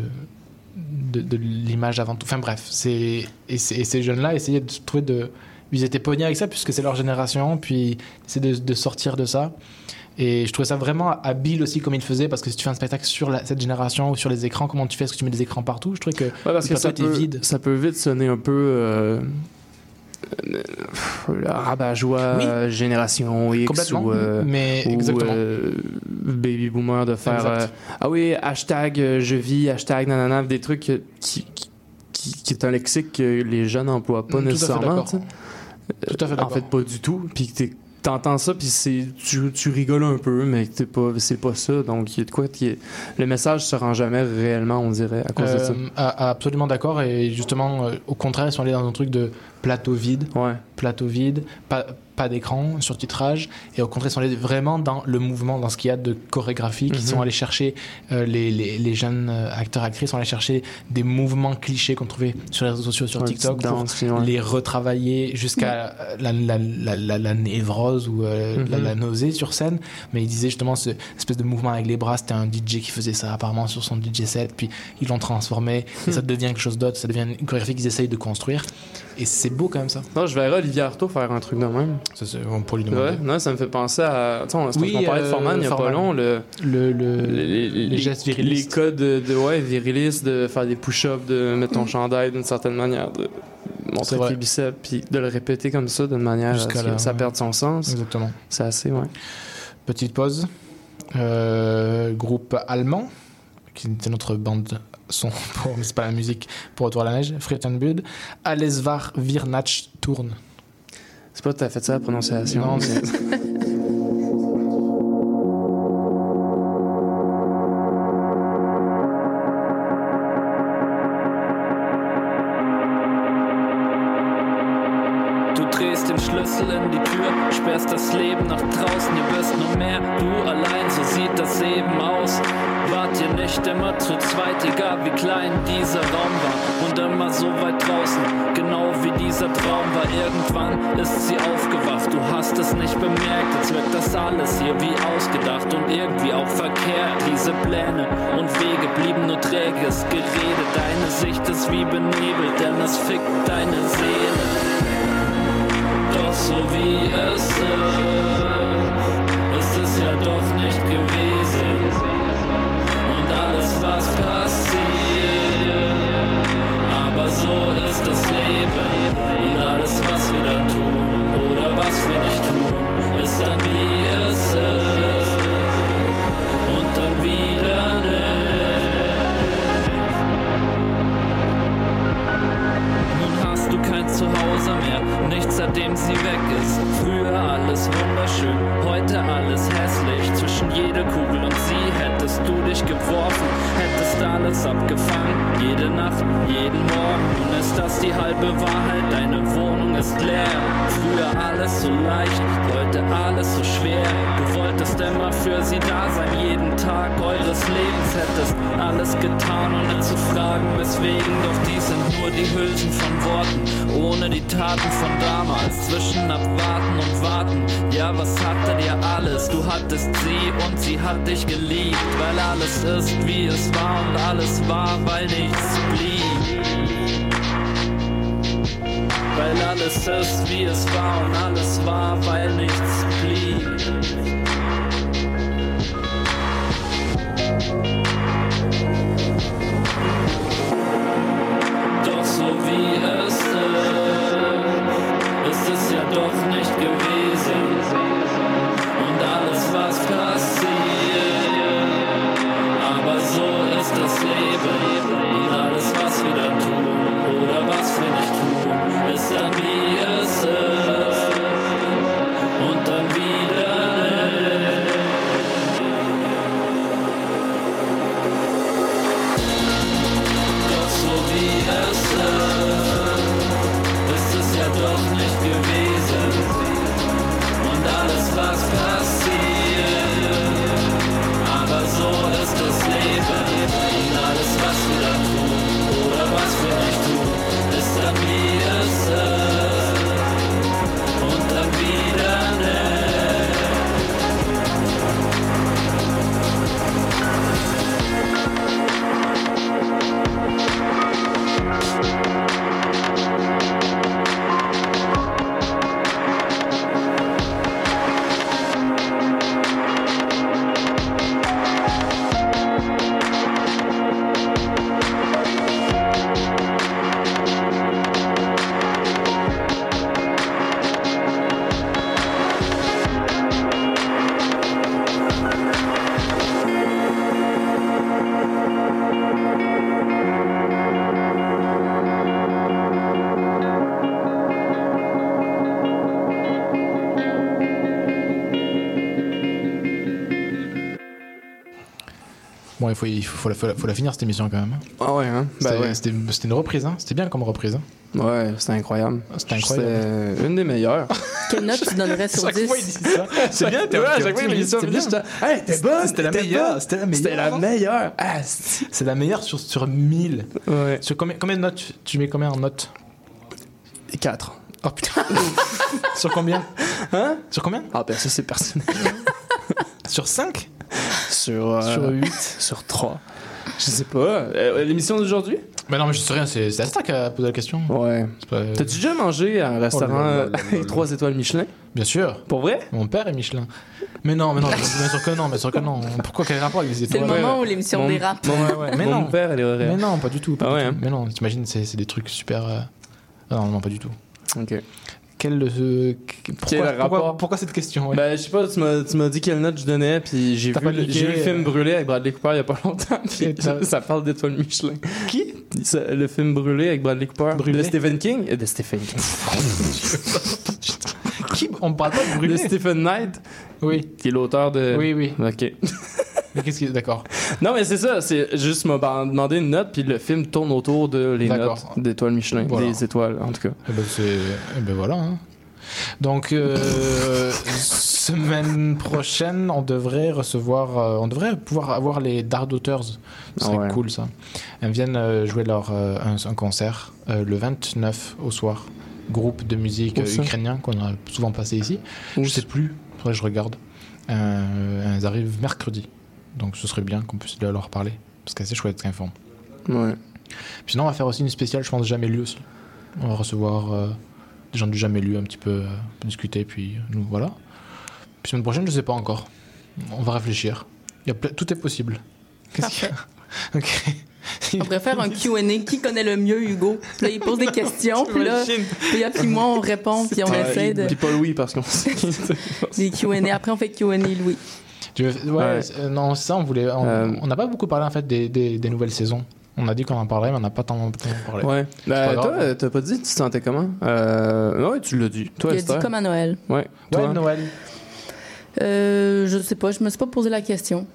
de, de l'image avant tout. Enfin bref, c'est et, et ces jeunes là essayaient de trouver de ils étaient pognés avec ça puisque c'est leur génération, puis c'est de, de sortir de ça. Et je trouvais ça vraiment habile aussi comme il faisait, parce que si tu fais un spectacle sur la- cette génération ou sur les écrans, comment tu fais? Est-ce que tu mets des écrans partout? Je trouvais que, Ouais, parce le que ça peut, vide. ça peut vite sonner un peu euh, euh, rabat-joie, Oui. génération X Complètement. ou, euh, Mais ou, exactement. euh, baby boomer de faire ah oui hashtag je vis hashtag nanana des trucs qui, qui, qui, est un lexique que les jeunes n'emploient pas tout à fait nécessairement. Tout à fait en fait pas du tout puis t'es- t'entends ça puis c'est tu, rigoles un peu mais t'es pas c'est pas ça donc il y a de quoi qui est- le message se rend jamais réellement on dirait à cause de ça Euh, a- absolument d'accord. Et justement, euh, au contraire, ils sont allés dans un truc de plateau vide. Plateau vide, pas, pas d'écran, surtitrage. Et au contraire, ils sont allés vraiment dans le mouvement, dans ce qu'il y a de chorégraphie, qui Mhm. sont allés chercher euh, les, les, les jeunes euh, acteurs, actrices, sont allés chercher des mouvements clichés qu'on trouvait sur les réseaux sociaux, sur Ouais, TikTok, pour ouais. les retravailler jusqu'à la, la, la, la, la névrose ou euh, la, Mhm. la nausée sur scène. Mais ils disaient justement ce espèce de mouvement avec les bras, c'était un DJ qui faisait ça apparemment sur son DJ set, puis ils l'ont transformé, et ça devient quelque chose d'autre, ça devient une chorégraphie qu'ils essayent de construire. Et c'est beau quand même ça. non je verrais Olivier Artaud faire un truc de même Ça, c'est pour lui demander. Ouais, non, ça me fait penser à. Sais, on, Oui, qu'on parlait de euh, Forman il y a pas long. Le, le, le- les, les gestes virilistes. Les codes de, de- ouais, virilistes, de faire des push-ups, de mettre ton chandail d'une certaine manière. De, montrer tes biceps, puis de le répéter comme ça d'une manière à ce Jusqu'à que là, ça ouais. perde son sens. Exactement. C'est assez, ouais. Petite pause. Euh, groupe allemand, qui était notre bande son *laughs* pour, mais c'est pas la musique, pour Retour à la neige, Frittenbud. Alles war wir nach Turn. C'est pas tout à fait ça la prononciation. Non, mais- c'est- Du drehst den Schlüssel in die Tür, sperrst das Leben nach draußen, ihr wirst nur mehr, du allein, so sieht das Leben aus. Wart ihr nicht immer zu zweit, egal wie klein dieser Raum war und immer so weit draußen, genau wie dieser Traum war. Irgendwann ist sie aufgewacht, du hast es nicht bemerkt, jetzt wirkt das alles hier wie ausgedacht und irgendwie auch verkehrt. Diese Pläne und Wege blieben nur träges Gerede, deine Sicht ist wie benebelt, denn es fickt deine Seele. Doch so wie es ist, ist es ja doch nicht gewesen. Was passiert, aber so ist das Leben. Und alles, was wir da tun oder was wir nicht tun, ist dann wie es ist. Seitdem sie weg ist. Früher alles wunderschön, heute alles hässlich. Zwischen jeder Kugel und sie hättest du dich geworfen, hättest alles abgefangen. Jede Nacht, jeden Morgen. Nun ist das die halbe Wahrheit, deine Wohnung ist leer. Früher alles so leicht, heute alles so schwer. Du wolltest immer für sie da sein, jeden Tag eures Lebens hättest alles getan, ohne zu fragen, weswegen. Doch die sind nur die Hülsen von Worten, ohne die Taten von damals. Zwischen Abwarten und Warten, ja, was hattet ihr alles? Du hattest sie und sie hat dich geliebt, weil alles ist, wie es war und alles war, weil nichts blieb. Weil alles ist, wie es war und alles war, weil nichts blieb. Faut, il faut, faut la, faut la- faut la finir cette émission quand même. Ah ouais, hein? C'était ouais. c'était- c'était une reprise, hein? C'était bien comme reprise. hein? Ouais, c'était incroyable. C'était incroyable. C'était une des meilleures. *laughs* Quelle note tu donnerais sur Chaque 10? fois, il dit ça. *laughs* C'est bien, t'es Ouais, à chaque fois, il dit ça, t'es bonne! C'était la meilleure. C'était la meilleure. C'était la hein? meilleure. Ah, C'est la meilleure sur, sur 1000. Ouais. Sur combien, combien de notes tu- Tu mets combien en notes? 4. Oh putain *laughs* Sur combien? Hein? Sur combien? Ah, ben ça, c'est personnel. Sur 5 sur, euh, Sur 8 *laughs* Sur 3. Je sais pas. Euh, L'émission d'aujourd'hui? Mais non, mais je sais rien, c'est Asta qui a posé la question. Ouais. Pas- T'as-tu déjà mangé à un restaurant Oh là là là là avec 3 étoiles Michelin? Bien sûr. Pour vrai? Mon père est Michelin. Mais non, mais non, bien sûr que non, bien sûr que non. Pourquoi quel rapport avec les C'est le étoiles? moment où l'émission Mon- dérape. Ouais, ouais, mais mon non. père, elle est Mais non, pas du tout. pas Ah du ouais, tout. hein? Mais non, t'imagines, c'est c'est des trucs super. euh, Non, non, pas du tout. Ok. Quel, euh, pourquoi, Quel pourquoi- rapport? pourquoi cette question ouais? Ben, je sais pas, tu m'as, dit quelle note je donnais, puis j'ai vu, le, vu film euh, Brûlé avec Bradley Cooper il y a pas *laughs* longtemps, puis ça parle d'étoiles Michelin. Qui? Ça- Le film Brûlé avec Bradley Cooper. Brûlé? De Stephen King? Euh, De Stephen King. Qui? On parle pas de de brûler Stephen Knight, Oui, qui est l'auteur de. oui, oui. Ok. *laughs* Mais qu'est-ce qui D'accord. Non, mais c'est ça, c'est juste m'a ban- demandé une note, puis le film tourne autour de les notes d'étoiles Michelin, Voilà. des étoiles en tout cas. Eh ben, c'est... eh ben voilà. hein. Donc, euh, semaine prochaine, on devrait recevoir, euh, on devrait pouvoir avoir les Dark Daughters. Ce serait Ouais. cool ça. Elles viennent euh, jouer leur, un, un concert le 29 au soir. Groupe de musique ukrainien qu'on a souvent passé ici. Où je sais plus, faudrait que je regarde. Elles arrivent mercredi. Donc ce serait bien qu'on puisse leur parler. Parce que c'est chouette ce font. Ouais. Puis Sinon, on va faire aussi une spéciale, je pense, jamais lu aussi. On va recevoir euh, des gens du jamais lu un petit peu, euh, discuter, puis euh, nous voilà. Puis semaine prochaine, je sais pas encore. On va réfléchir. Il y a ple- tout est possible. Qu'est-ce qu'il y a *laughs* Ok. On pourrait faire un Q&A. Qui connaît le mieux Hugo? Puis là, il pose des questions, puis là, puis là, puis moi, on répond, puis on essaie de... Puis pas Louis, parce qu'on *laughs* Des Q&A. Après, on fait Q&A, Louis. Tu veux- ouais, Ouais. c'est- euh, non, c'est ça, on voulait. On Euh, on n'a pas beaucoup parlé en fait des, des- des nouvelles saisons. On a dit qu'on en parlerait, mais on n'a pas tant, tant parlé. Ouais. grave. toi, euh, t'as pas dit, tu te sentais comment? Euh, Ouais, tu l'as dit. Toi, Il a dit comme à Noël. Ouais. Toi, Ouais, Noël. Euh, je sais pas, je me suis pas posé la question.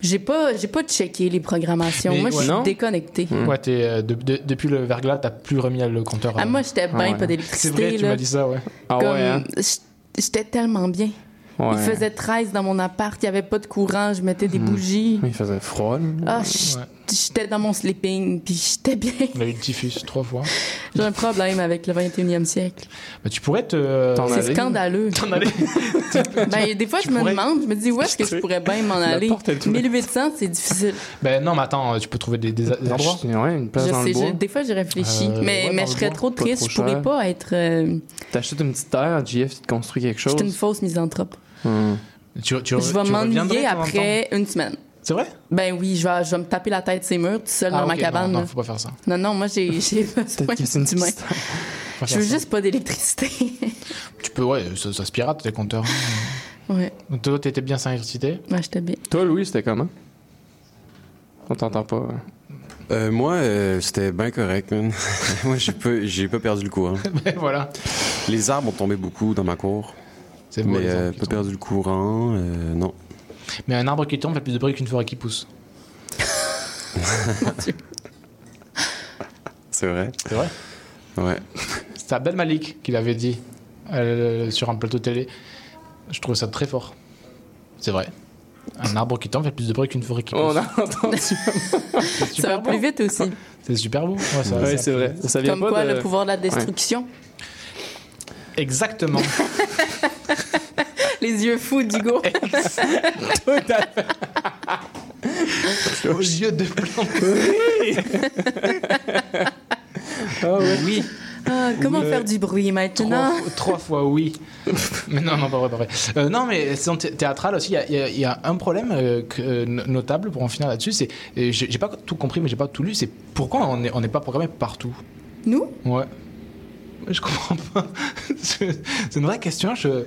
J'ai pas, j'ai pas checké les programmations. Mais moi, je ouais, suis non? déconnectée. Ouais, t'es, euh, de- de- depuis le verglas, t'as plus remis le compteur. Ah, euh, moi, j'étais bien ouais. pas C'est d'électricité. vrai, tu là. m'as dit ça, ouais. Ah Comme, ouais, hein? J'étais tellement bien. Ouais. Il faisait 13 dans mon appart, il y avait pas de courant, je mettais des Mhm. bougies. Il faisait froid. Ah, Ouais. j'étais dans mon sleeping, puis j'étais bien. On a eu le typhus trois fois. J'ai un problème avec le 21e siècle. Bah, tu pourrais te. C'est scandaleux. T'en aller. *laughs* Ben, des fois, je me demande, je me dis où est-ce que je pourrais bien m'en *laughs* aller? porte est ouverte. 1800, c'est difficile. Ben non, mais attends, tu peux trouver des, des, des endroits. Ouais, une place Je dans sais, le bois. je- des fois, j'y réfléchis. Euh, mais ouais, mais je serais bois, trop triste. trop Je pourrais pas être. euh, T'achètes une petite terre, JF, il te construit quelque je chose. suis une fausse misanthrope. Hum. Tu, tu, Je vais m'ennuyer après une semaine. C'est vrai? Ben oui, je vais, je vais me taper la tête ces murs tout seul Ah, dans ma cabane. Non, non, faut pas faire ça. Non, non, moi, j'ai j'ai *laughs* besoin Peut-être que c'est une d'humain. petite terre. Faut pas Je veux ça. juste pas d'électricité. *laughs* Tu peux, ouais, ça, ça se pirate tes compteurs. ouais, Donc toi, t'étais bien sans électricité? moi, j'étais bien. Toi, Louis, c'était comment? On t'entend pas. hein. Euh, moi, euh, c'était bien correct, man. *laughs* moi, j'ai pas, j'ai pas perdu le courant. Ben voilà. Les arbres ont tombé beaucoup dans ma cour. C'est beau, Mais euh, pas perdu le courant, euh, non. Mais un arbre qui tombe fait plus de bruit qu'une forêt qui pousse. *laughs* C'est vrai. C'est vrai Ouais. C'est Abdel Malik qui l'avait dit euh, sur un plateau télé. Je trouve ça très fort. C'est vrai. Un arbre qui tombe fait plus de bruit qu'une forêt qui pousse. On a entendu. *laughs* C'est Ça super va plus vite aussi. C'est super beau. Ouais, ça- Ouais, ça- c'est vrai. Ça vient Comme pas quoi, de... le pouvoir de la destruction. Exactement. *laughs* Les yeux fous d'Hugo. *laughs* Aux yeux de. Ah ouais. Oui. Ah, comment Oui. faire du bruit maintenant? Trois, trois fois oui. mais non, non, pas vrai, pas vrai. Euh, non, mais saison thé- théâtrale aussi, il y a- y, y un problème euh, que- euh, notable pour en finir là-dessus. C'est, j'ai pas tout compris, mais j'ai pas tout lu. C'est pourquoi on n'est on pas programmé partout? Nous? Ouais. Je comprends pas. *laughs* c'est c'est une vraie question. Je,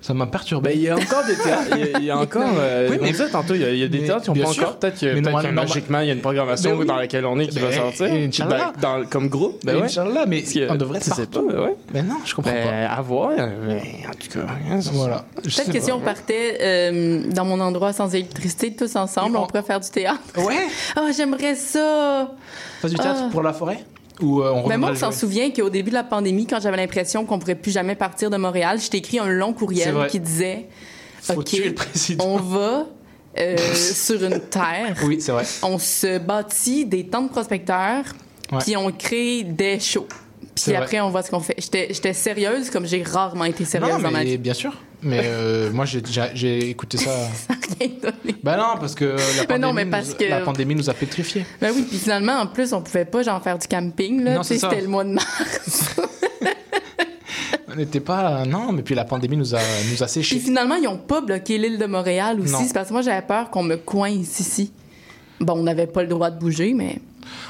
ça m'a perturbé. Ben, il y a encore des théâtres. Il y y a encore. *laughs* euh, Oui, on mais- disait tantôt, il y a, il y a des mais théâtres qui n'ont bien pas sûr. encore. Peut-être que, Mais peut-être que normalement- magiquement, il y a une programmation Ben oui. dans laquelle on est qui va Ben, sortir. Inch'Allah. Ben, dans- comme groupe. Ben Ben, ouais. Inch'Allah, mais on devrait être partout. pas, ouais. Mais non, je comprends Ben, à voir. Mais en tout cas, Voilà. Peut-être que pas. si on partait euh, dans mon endroit sans électricité, tous ensemble, on pourrait faire du théâtre. Ouais. Ah, *laughs* j'aimerais ça! Fais du théâtre Ah. pour la forêt? Ou euh, on Ben moi, on s'en souvient qu'au début de la pandémie, quand j'avais l'impression qu'on pourrait plus jamais partir de Montréal, je t'ai écrit un long courriel qui disait Faut OK, tuer le président. on va euh, *laughs* sur une terre, Oui, c'est vrai. on se bâtit des tentes de prospecteurs, puis on crée des shows. Puis vrai. après, on voit ce qu'on fait. J'étais sérieuse comme j'ai rarement été sérieuse non, dans ma mais vie. bien sûr. Mais euh, moi, j'ai- écouté ça. *laughs* Ben non, parce que la Mais pandémie, non, mais parce nous, que- la pandémie nous a pétrifiés. Ben oui, puis finalement, en plus, on pouvait pas genre faire du camping. Là. C'était le mois de mars. *laughs* On n'était pas. Non, mais puis la pandémie nous a, nous a Puis séchés. finalement, ils ont pas bloqué l'île de Montréal aussi. C'est parce que moi, j'avais peur qu'on me coince ici. Bon, on n'avait pas le droit de bouger, mais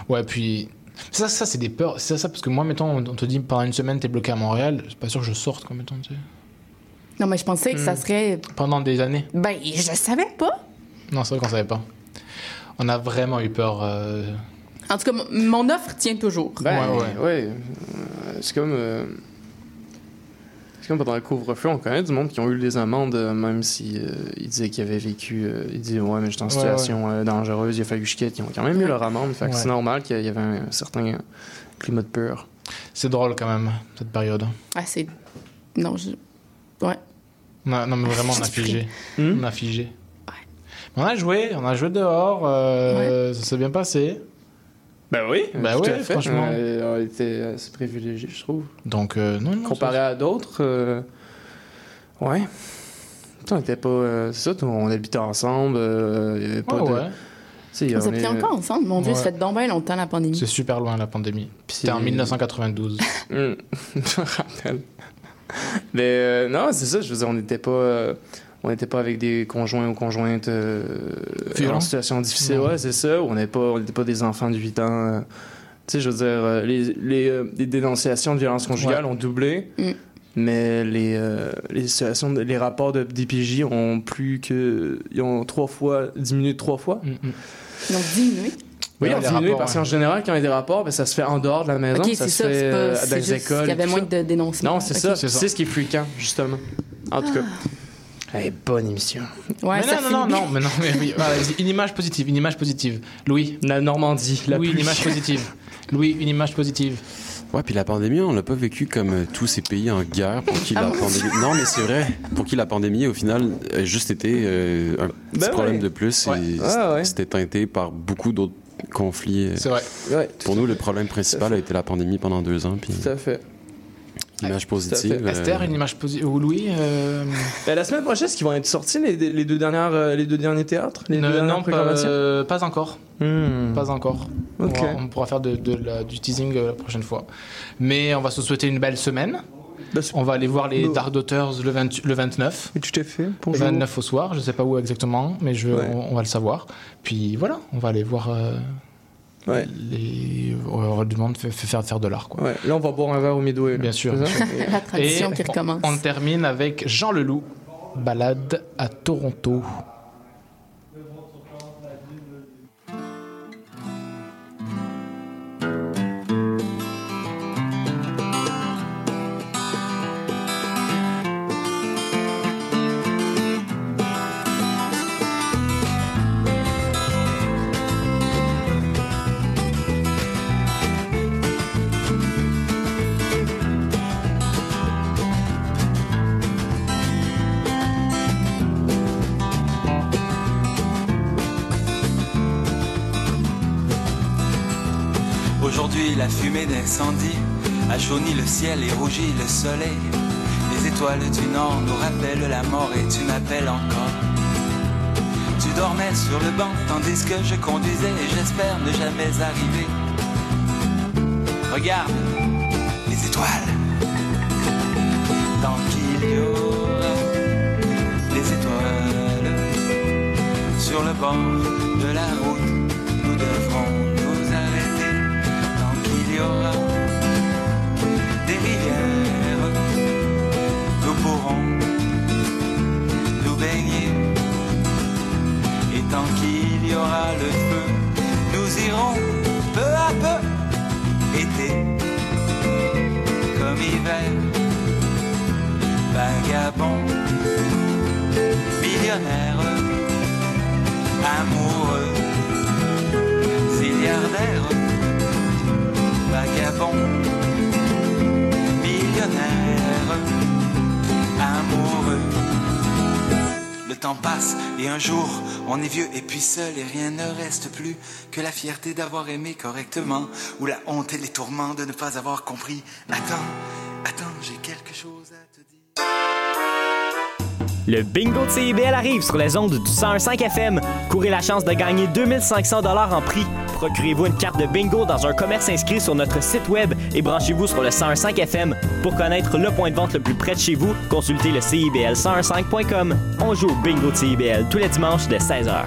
Ouais, puis. Ça, ça c'est des peurs. C'est ça, parce que moi, mettons, on te dit pendant une semaine, t'es bloqué à Montréal. C'est pas sûr que je sorte, quoi, mettons, tu sais. Non, mais je pensais que ça Hmm. serait. Pendant des années. Ben, je savais pas. Non, c'est vrai qu'on savait pas. On a vraiment eu peur. euh, En tout cas, mon- mon offre tient toujours. Ben, Ouais, ouais, ouais. ouais. Euh, C'est comme. euh, C'est comme pendant le couvre-feu, on connaît du monde qui ont eu des amendes, euh, même si euh, ils disaient qu'ils avaient vécu. euh, ils disaient, ouais, mais j'étais en Ouais, situation euh, dangereuse, il a fallu que je quitte. Ils ont quand même eu leur amende. Fait que Ouais. c'est normal qu'il y avait un certain climat de peur. C'est drôle quand même, cette période. Ah, c'est. Non, je. Ouais. On a- non, mais vraiment, on a figé. Hmm? On a figé. On a joué, on a joué dehors, euh, ça s'est bien passé. Ben oui, Bah tout ouais, à fait. franchement. Euh, on était assez privilégiés, je trouve. Donc, euh, non, non. Comparé à d'autres, euh, ouais. On était pas. euh, c'est ça, on habitait ensemble. euh, il y avait pas Ouais, de. ouais. Est- pris encore ensemble. Mon Dieu, ça Ouais. fait donc bien longtemps la pandémie. C'est super loin la pandémie. C'était en Puis- 1992. Hum, je me rappelle. *laughs* Mais euh, non, c'est ça, je veux dire, on n'était pas. euh, on n'était pas avec des conjoints ou conjointes euh, en situation difficile. Ouais, c'est ça. On n'était pas, on n'était pas des enfants de 8 ans. euh. tu sais, je veux dire, euh, les, les, euh, les dénonciations de violence conjugale ont doublé. Mm. Mais les, euh, les situations, de- les rapports de DPJ ont plus que. Ils ont trois fois, diminué de trois fois. Ils ont diminué. Oui, les diminué parce ouais. qu'en général, quand il y a des rapports, ben, ça se fait en dehors de la maison. Ça se ça. fait euh, pas. dans les écoles. qu'il y avait moins ça. de dénoncements. Non, c'est Ok. ça. c'est ça. C'est ce qui est fréquent, justement. En tout cas. Eh, bonne émission. Ouais, mais ça non, non, non, mais non, mais oui. Une image positive, une image positive. Louis. La Normandie, la Louis, pluie. une image positive. Louis, une image positive. Ouais, puis la pandémie, on l'a pas vécu comme euh, tous ces pays en guerre pour qui la Ah bon? pandémie. Non, mais c'est vrai. Pour qui la pandémie, au final, a juste été euh, un petit Ben problème ouais. de plus. Ouais. Ah ouais. c'était teinté par beaucoup d'autres conflits. euh. C'est vrai. Ouais, Pour nous, le problème principal a été la pandémie pendant deux ans. Puis tout à fait. image positive. euh, Esther, une image positive. Ou Louis euh, *laughs* Ben, la semaine prochaine, est-ce qu'ils vont être sortis les, les deux, dernières, les deux derniers théâtres Les ne- deux dernières Non, pas, programmations euh, pas encore. Hmm. Pas encore. On, va- on pourra faire de, de la- du teasing la prochaine fois. Mais on va se souhaiter une belle semaine. On va aller voir les Bon. Dark Daughters le, 20 le 29. Et tout à fait. Le Bonjour. 29 au soir, je sais pas où exactement, mais je, Ouais. on, on va le savoir. Puis voilà, on va aller voir euh, Ouais. les. On faire, faire de l'art, quoi. Ouais. Là, on va boire un verre au Midway. Bien sûr, bien sûr. *laughs* La tradition Et qui recommence. On termine avec Jean Leloup, balade à Toronto. D'incendie a jauni le ciel et rougi le soleil. Les étoiles du nord nous rappellent la mort et tu m'appelles encore. Tu dormais sur le banc tandis que je conduisais et j'espère ne jamais arriver. Regarde les étoiles. Tant qu'il y aura des étoiles sur le bord de la route, y aura le feu, nous irons peu à peu, été comme hiver, vagabond, millionnaire, amoureux, milliardaire, vagabond, temps passe et un jour on est vieux et puis seul et rien ne reste plus que la fierté d'avoir aimé correctement ou la honte et les tourments de ne pas avoir compris. Attends, attends, j'ai quelque chose à te dire. Le bingo de CIBL arrive sur les ondes du 101.5 FM. Courez la chance de gagner 2500 dollars en prix. Procurez-vous une carte de bingo dans un commerce inscrit sur notre site web et branchez-vous sur le 101.5 FM. Pour connaître le point de vente le plus près de chez vous, consultez le CIBL 101.5.com. On joue au bingo de CIBL tous les dimanches dès 16h.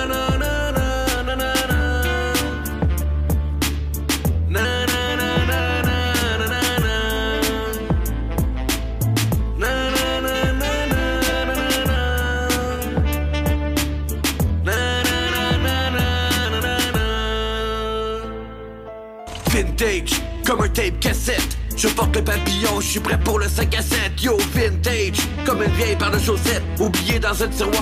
Comme un tape cassette. Je porte le papillon, je suis prêt pour le 5 à 7. Yo, vintage, comme une vieille paire de chaussettes. Oublié dans un tiroir